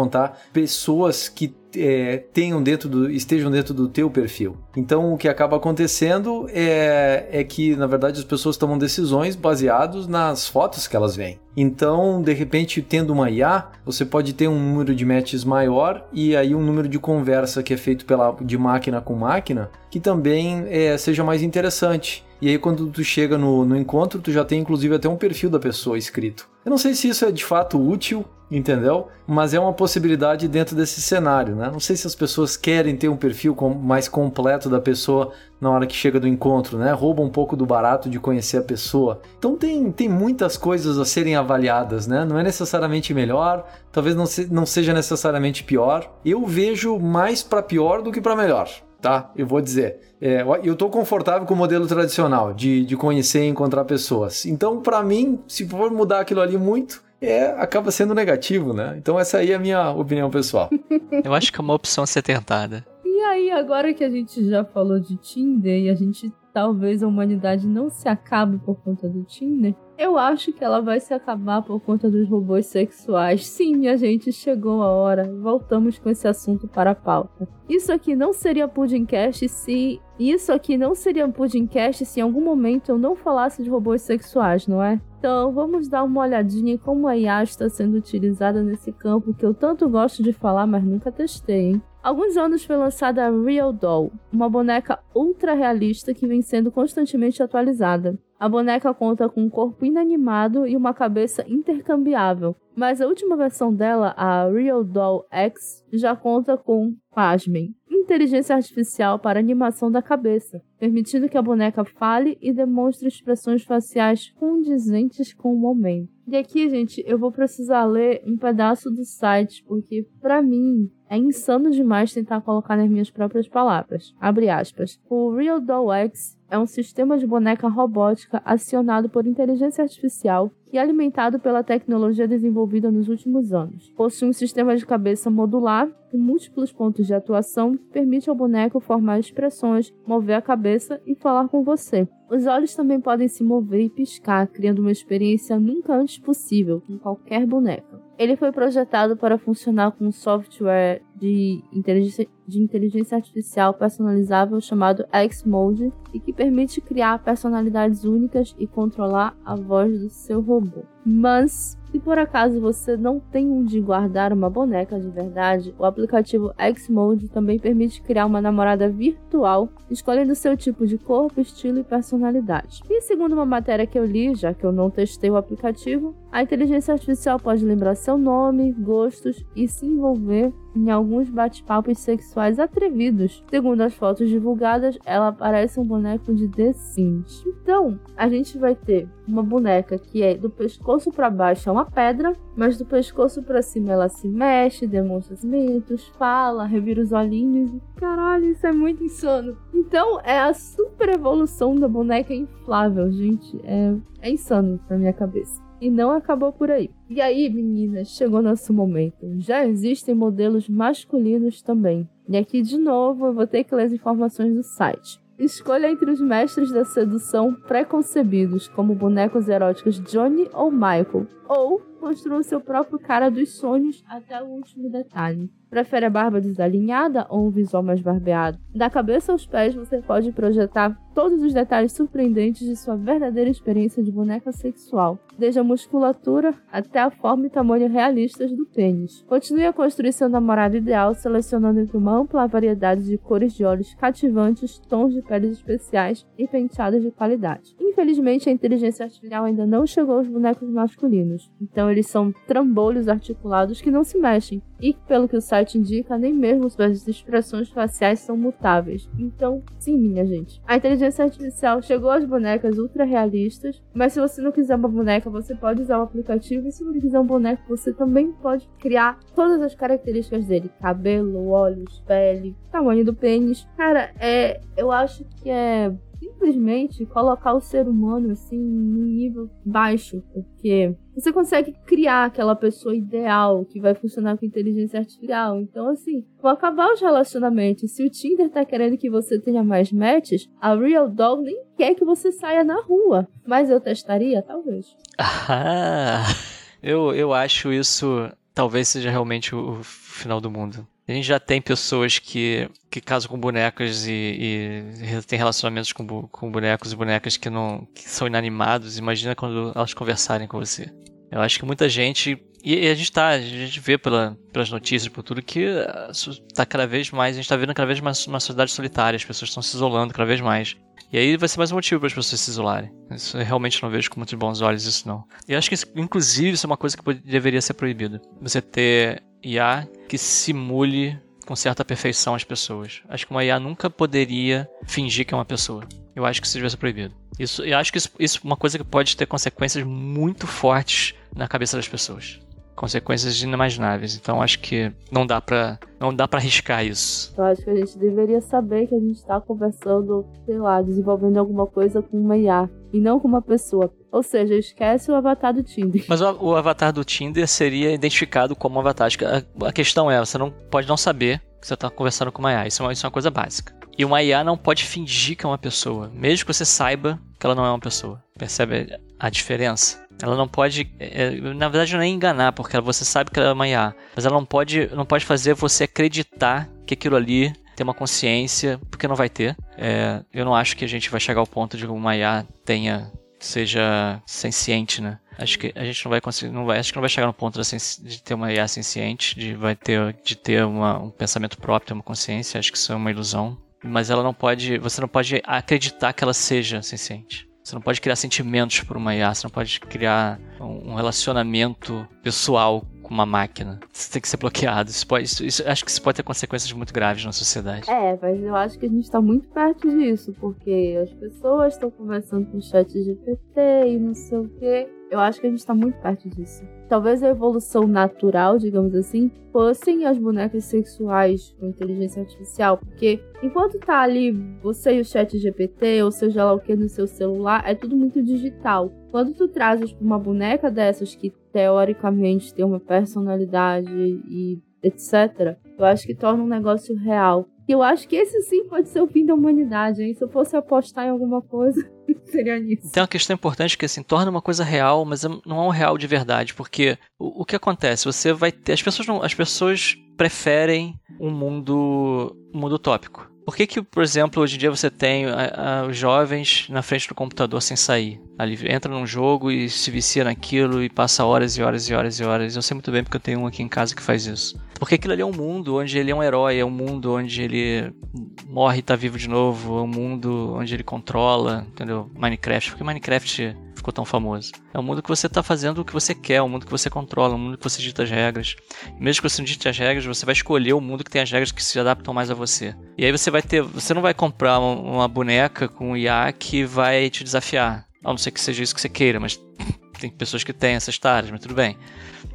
pessoas que é, tenham dentro do, estejam dentro do teu perfil. Então o que acaba acontecendo é, é que, na verdade, as pessoas tomam decisões baseadas nas fotos que elas veem. Então, de repente, tendo uma IA, você pode ter um número de matches maior e aí um número de conversa que é feito pela, de máquina com máquina que também é, seja mais interessante. E aí, quando tu chega no, no encontro, tu já tem inclusive até um perfil da pessoa escrito. Eu não sei se isso é de fato útil, entendeu? Mas é uma possibilidade dentro desse cenário, né? Não sei se as pessoas querem ter um perfil mais completo da pessoa na hora que chega do encontro, né? Rouba um pouco do barato de conhecer a pessoa. Então tem, tem muitas coisas a serem avaliadas, né? Não é necessariamente melhor, talvez não, se, não seja necessariamente pior. Eu vejo mais para pior do que para melhor tá? Eu vou dizer. É, eu estou confortável com o modelo tradicional de, de conhecer e encontrar pessoas. Então, para mim, se for mudar aquilo ali muito, é, acaba sendo negativo, né? Então essa aí é a minha opinião pessoal. Eu acho que é uma opção a ser tentada. E aí, agora que a gente já falou de Tinder e a gente talvez a humanidade não se acabe por conta do Tinder, eu acho que ela vai se acabar por conta dos robôs sexuais. Sim, minha gente, chegou a hora. Voltamos com esse assunto para a pauta. Isso aqui não seria Pudimcast se. Isso aqui não seria Pudimcast se em algum momento eu não falasse de robôs sexuais, não é? Então, vamos dar uma olhadinha em como a IA está sendo utilizada nesse campo que eu tanto gosto de falar, mas nunca testei, hein? alguns anos foi lançada a Real Doll, uma boneca ultra realista que vem sendo constantemente atualizada. A boneca conta com um corpo inanimado e uma cabeça intercambiável, mas a última versão dela, a Real Doll X, já conta com, pasmem, inteligência artificial para animação da cabeça, permitindo que a boneca fale e demonstre expressões faciais condizentes com o momento. E aqui, gente, eu vou precisar ler um pedaço do site, porque para mim é insano demais tentar colocar nas minhas próprias palavras. Abre aspas. O Real Doll X é um sistema de boneca robótica acionado por inteligência artificial e alimentado pela tecnologia desenvolvida nos últimos anos. Possui um sistema de cabeça modular com múltiplos pontos de atuação que permite ao boneco formar expressões, mover a cabeça e falar com você. Os olhos também podem se mover e piscar, criando uma experiência nunca antes possível com qualquer boneca. Ele foi projetado para funcionar com software de inteligência, de inteligência artificial personalizável chamado X-Mode e que permite criar personalidades únicas e controlar a voz do seu robô. Mas se por acaso você não tem onde guardar uma boneca de verdade, o aplicativo Xmode também permite criar uma namorada virtual, escolhendo seu tipo de corpo, estilo e personalidade. E segundo uma matéria que eu li, já que eu não testei o aplicativo, a inteligência artificial pode lembrar seu nome, gostos e se envolver em alguns bate-papos sexuais atrevidos. Segundo as fotos divulgadas, ela parece um boneco de The Sims. Então, a gente vai ter uma boneca que é do pescoço para baixo é uma pedra, mas do pescoço para cima ela se mexe, demonstra sentimentos, fala, revira os olhinhos. Caralho, isso é muito insano. Então, é a super evolução da boneca inflável, gente. É, é insano na minha cabeça. E não acabou por aí. E aí, meninas, chegou nosso momento. Já existem modelos masculinos também. E aqui, de novo, eu vou ter que ler as informações do site. Escolha entre os mestres da sedução preconcebidos, como bonecos eróticos Johnny ou Michael, ou construa seu próprio cara dos sonhos até o último detalhe. Prefere a barba desalinhada ou um visual mais barbeado? Da cabeça aos pés, você pode projetar todos os detalhes surpreendentes de sua verdadeira experiência de boneca sexual, desde a musculatura até a forma e tamanho realistas do pênis. Continue a construir seu namorado ideal selecionando entre uma ampla variedade de cores de olhos cativantes, tons de peles especiais e penteados de qualidade. Infelizmente, a inteligência artificial ainda não chegou aos bonecos masculinos, então eles são trambolhos articulados que não se mexem, e pelo que o site indica, nem mesmo suas expressões faciais são mutáveis. Então, sim, minha gente. A inteligência artificial chegou às bonecas ultra realistas, mas se você não quiser uma boneca, você pode usar o aplicativo, e se não quiser um boneco, você também pode criar todas as características dele: cabelo, olhos, pele, tamanho do pênis. Cara, é, eu acho que é simplesmente colocar o ser humano assim num nível baixo, porque você consegue criar aquela pessoa ideal que vai funcionar com inteligência artificial. Então, assim, vou acabar os relacionamentos. Se o Tinder tá querendo que você tenha mais matches, a Real Dog nem quer que você saia na rua. Mas eu testaria? Talvez. Ah, eu, eu acho isso talvez seja realmente o, o final do mundo. A gente já tem pessoas que, que casam com bonecas e, e tem relacionamentos com, com bonecos e bonecas que não que são inanimados. Imagina quando elas conversarem com você. Eu acho que muita gente. E, a gente tá, a gente vê pela, pelas notícias, por tudo, que está cada vez mais, a gente está vendo cada vez mais uma sociedade solitária, as pessoas estão se isolando cada vez mais. E aí vai ser mais um motivo para as pessoas se isolarem. Isso eu realmente não vejo com muitos bons olhos isso não. E acho que inclusive isso é uma coisa que deveria ser proibida. Você ter IA que simule com certa perfeição as pessoas. Acho que uma IA nunca poderia fingir que é uma pessoa. Eu acho que isso devia ser proibido. Isso, eu acho que isso, é uma coisa que pode ter consequências muito fortes na cabeça das pessoas. consequências inimagináveis. Então acho que não dá para não dá para arriscar isso. Eu acho que a gente deveria saber que a gente está conversando, sei lá, desenvolvendo alguma coisa com uma IA e não com uma pessoa. Ou seja, esquece o avatar do Tinder. Mas o, o avatar do Tinder seria identificado como um avatar. A, a questão é, você não pode não saber que você está conversando com uma IA. Isso é uma, isso é uma coisa básica. E uma IA não pode fingir que é uma pessoa, mesmo que você saiba que ela não é uma pessoa. Percebe a diferença? Ela não pode, é, na verdade, não é enganar, porque você sabe que ela é uma IA, mas ela não pode, não pode fazer você acreditar que aquilo ali tem uma consciência, porque não vai ter. É, eu não acho que a gente vai chegar ao ponto de uma IA tenha, seja senciente, né? Acho que a gente não vai conseguir, não vai, acho que não vai chegar no ponto de ter uma IA senciente, de vai ter, de ter uma, um pensamento próprio, ter uma consciência. Acho que isso é uma ilusão. Mas ela não pode, você não pode acreditar que ela seja senciente. Você não pode criar sentimentos por uma IA, você não pode criar um relacionamento pessoal uma máquina. Tem que ser bloqueado. Isso pode, isso, isso, acho que isso pode ter consequências muito graves na sociedade. É, mas eu acho que a gente está muito perto disso, porque as pessoas estão conversando com o chat GPT e não sei o quê. Eu acho que a gente está muito perto disso. Talvez a evolução natural, digamos assim, fossem as bonecas sexuais com inteligência artificial, porque enquanto tá ali você e o chat GPT, ou seja lá o que no seu celular, é tudo muito digital. Quando tu trazes uma boneca dessas que teoricamente tem uma personalidade e etc., eu acho que torna um negócio real. E eu acho que esse sim pode ser o fim da humanidade, hein? Se eu fosse apostar em alguma coisa, seria nisso. Tem uma questão importante que assim, torna uma coisa real, mas é, não é um real de verdade, porque o, o que acontece? Você vai ter. As pessoas não, As pessoas preferem um mundo. um mundo utópico. Por que, que, por exemplo, hoje em dia você tem os jovens na frente do computador sem sair? Ali entra num jogo e se vicia naquilo e passa horas e horas e horas e horas. Eu sei muito bem porque eu tenho um aqui em casa que faz isso. Porque aquilo ali é um mundo onde ele é um herói, é um mundo onde ele morre e tá vivo de novo, é um mundo onde ele controla, entendeu? Minecraft, porque Minecraft ficou tão famoso. É um mundo que você tá fazendo o que você quer, é um mundo que você controla, é um mundo que você dita as regras. Mesmo que você não dite as regras, você vai escolher o mundo que tem as regras que se adaptam mais a você. E aí você vai ter, você não vai comprar uma boneca com um IA que vai te desafiar. A não ser que seja isso que você queira, mas tem pessoas que têm essas taras, mas tudo bem.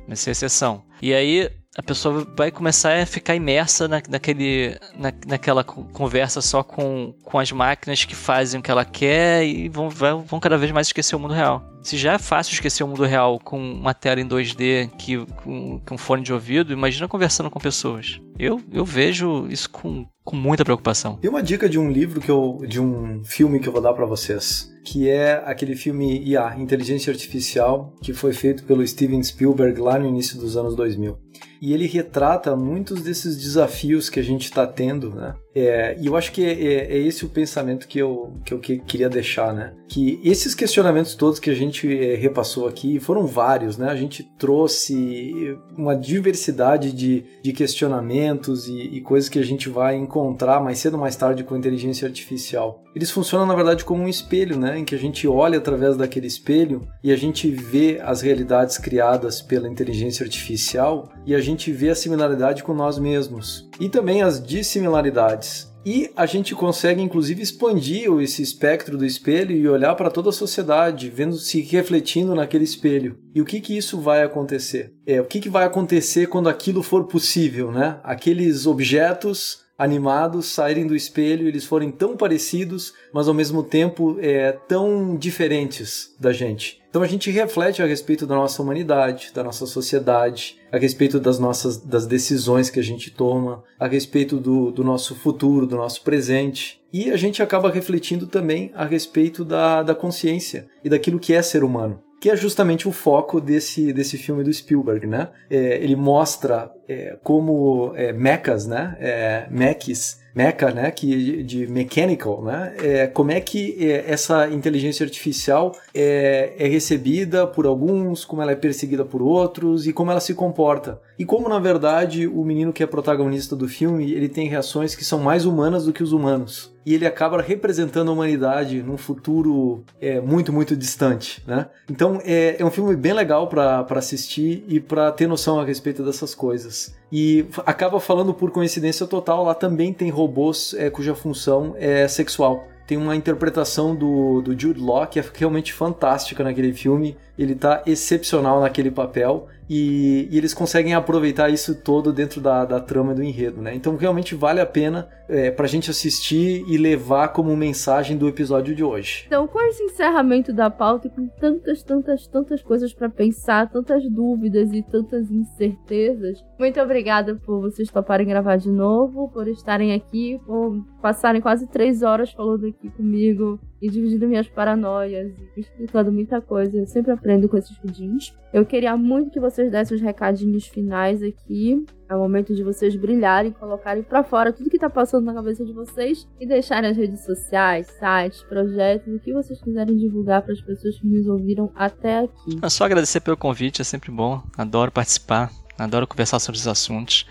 Mas é exceção. E aí a pessoa vai começar a ficar imersa na, naquele, na, naquela conversa só com, com as máquinas que fazem o que ela quer e vão, vão cada vez mais esquecer o mundo real. Se já é fácil esquecer o mundo real com uma tela em 2D que, com, com fone de ouvido, imagina conversando com pessoas. Eu, eu vejo isso com, com muita preocupação. Tem uma dica de um livro que eu. de um filme que eu vou dar para vocês. Que é aquele filme IA, Inteligência Artificial, que foi feito pelo Steven Spielberg lá no início dos anos 2000 e ele retrata muitos desses desafios que a gente está tendo, né? É, e eu acho que é, é, é, esse o pensamento que eu, que eu queria deixar, né? Que esses questionamentos todos que a gente é, repassou aqui foram vários, né? A gente trouxe uma diversidade de, de questionamentos e, e coisas que a gente vai encontrar mais cedo ou mais tarde com a inteligência artificial. Eles funcionam, na verdade, como um espelho, né? Em que a gente olha através daquele espelho e a gente vê as realidades criadas pela inteligência artificial e a gente vê a similaridade com nós mesmos e também as dissimilaridades. E a gente consegue, inclusive, expandir esse espectro do espelho e olhar para toda a sociedade, vendo se refletindo naquele espelho. E o que que isso vai acontecer? É, o que, que vai acontecer quando aquilo for possível, né? Aqueles objetos animados saírem do espelho, eles forem tão parecidos, mas ao mesmo tempo é, tão diferentes da gente. Então a gente reflete a respeito da nossa humanidade, da nossa sociedade, a respeito das nossas das decisões que a gente toma, a respeito do, do nosso futuro, do nosso presente. E a gente acaba refletindo também a respeito da, da consciência e daquilo que é ser humano que é justamente o foco desse, desse filme do Spielberg, né? É, ele mostra é, como é, mechas, né? É, mechs mecha, né, que de mechanical, né, é, como é que é, essa inteligência artificial é, é recebida por alguns, como ela é perseguida por outros e como ela se comporta. E como na verdade o menino que é protagonista do filme ele tem reações que são mais humanas do que os humanos e ele acaba representando a humanidade num futuro é, muito, muito distante, né? Então é, é um filme bem legal para assistir e para ter noção a respeito dessas coisas. E acaba falando por coincidência total, lá também tem robôs é, cuja função é sexual tem uma interpretação do, do Jude Law que é realmente fantástica naquele filme, ele tá excepcional naquele papel e, e, eles conseguem aproveitar isso todo dentro da, da trama do enredo, né? Então realmente vale a pena é, pra gente assistir e levar como mensagem do episódio de hoje. Então, com esse encerramento da pauta, com tantas, tantas, tantas coisas para pensar, tantas dúvidas e tantas incertezas, muito obrigada por vocês toparem gravar de novo, por estarem aqui, por passarem quase três horas falando aqui comigo e dividindo minhas paranoias e explicando muita coisa. Eu sempre aprendo com esses pudins. Eu queria muito que vocês dessem os recadinhos finais aqui. É o momento de vocês brilharem, colocarem para fora tudo que tá passando na cabeça de vocês e deixarem as redes sociais, sites, projetos, o que vocês quiserem divulgar para as pessoas que nos ouviram até aqui. É só agradecer pelo convite, é sempre bom. Adoro participar. Adoro conversar sobre os assuntos.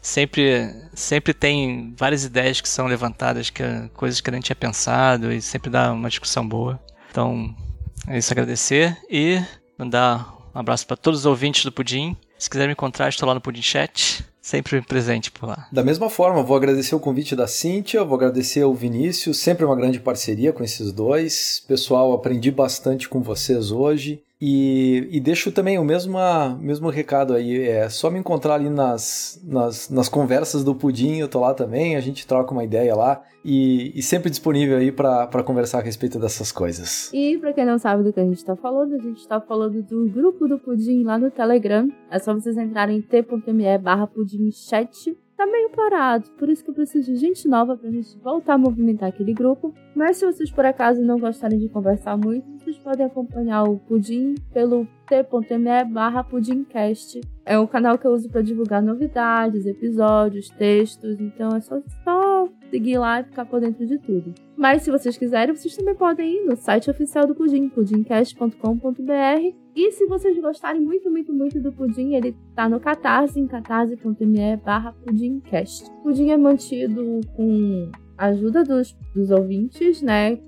Sempre, sempre tem várias ideias que são levantadas, que é coisas que a gente tinha pensado e sempre dá uma discussão boa. Então, é isso agradecer e mandar um abraço para todos os ouvintes do Pudim. Se quiser me encontrar, estou lá no Pudim Chat, sempre presente por lá. Da mesma forma, vou agradecer o convite da Cíntia, vou agradecer ao Vinícius, sempre uma grande parceria com esses dois. Pessoal, aprendi bastante com vocês hoje. E, e deixo também o mesmo, mesmo recado aí, é só me encontrar ali nas, nas, nas conversas do Pudim, eu tô lá também, a gente troca uma ideia lá e, e sempre disponível aí para conversar a respeito dessas coisas. E para quem não sabe do que a gente tá falando, a gente tá falando do grupo do Pudim lá no Telegram, é só vocês entrarem em t.me barra pudim chat tá meio parado, por isso que eu preciso de gente nova pra gente voltar a movimentar aquele grupo. Mas se vocês por acaso não gostarem de conversar muito, vocês podem acompanhar o Pudim pelo t.me barra pudimcast. É um canal que eu uso para divulgar novidades, episódios, textos, então é só, só seguir lá e ficar por dentro de tudo. Mas se vocês quiserem, vocês também podem ir no site oficial do Pudim, pudimcast.com.br. E se vocês gostarem muito, muito, muito do Pudim, ele tá no Catarse, em catarse.me barra pudimcast. O Pudim é mantido com a ajuda dos, dos ouvintes, né,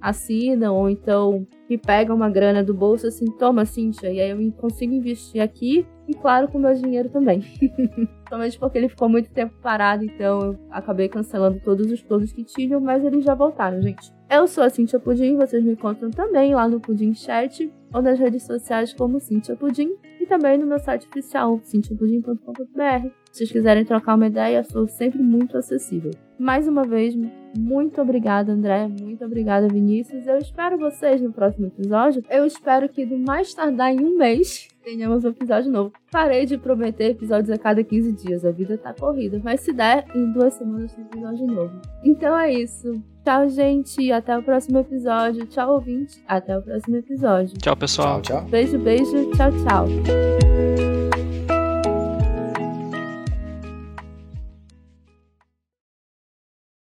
assinam ou então que pegam uma grana do bolso assim, toma, Cintia, e aí eu consigo investir aqui e, claro, com meu dinheiro também. Somente porque ele ficou muito tempo parado, então eu acabei cancelando todos os planos que tinham, mas eles já voltaram, gente. Eu sou a Cintia Pudim, vocês me encontram também lá no Pudim Chat ou nas redes sociais como Cintia Pudim e também no meu site oficial, cintiapudim.com.br. Se vocês quiserem trocar uma ideia, sou sempre muito acessível. Mais uma vez, muito obrigada, André. Muito obrigada, Vinícius. Eu espero vocês no próximo episódio. Eu espero que, do mais tardar em um mês, tenhamos um episódio novo. Parei de prometer episódios a cada 15 dias. A vida tá corrida. Mas se der, em duas semanas tem episódio novo. Então é isso. Tchau, gente. Até o próximo episódio. Tchau, ouvinte. Até o próximo episódio. Tchau, pessoal. Tchau, tchau. Beijo, beijo. Tchau, tchau.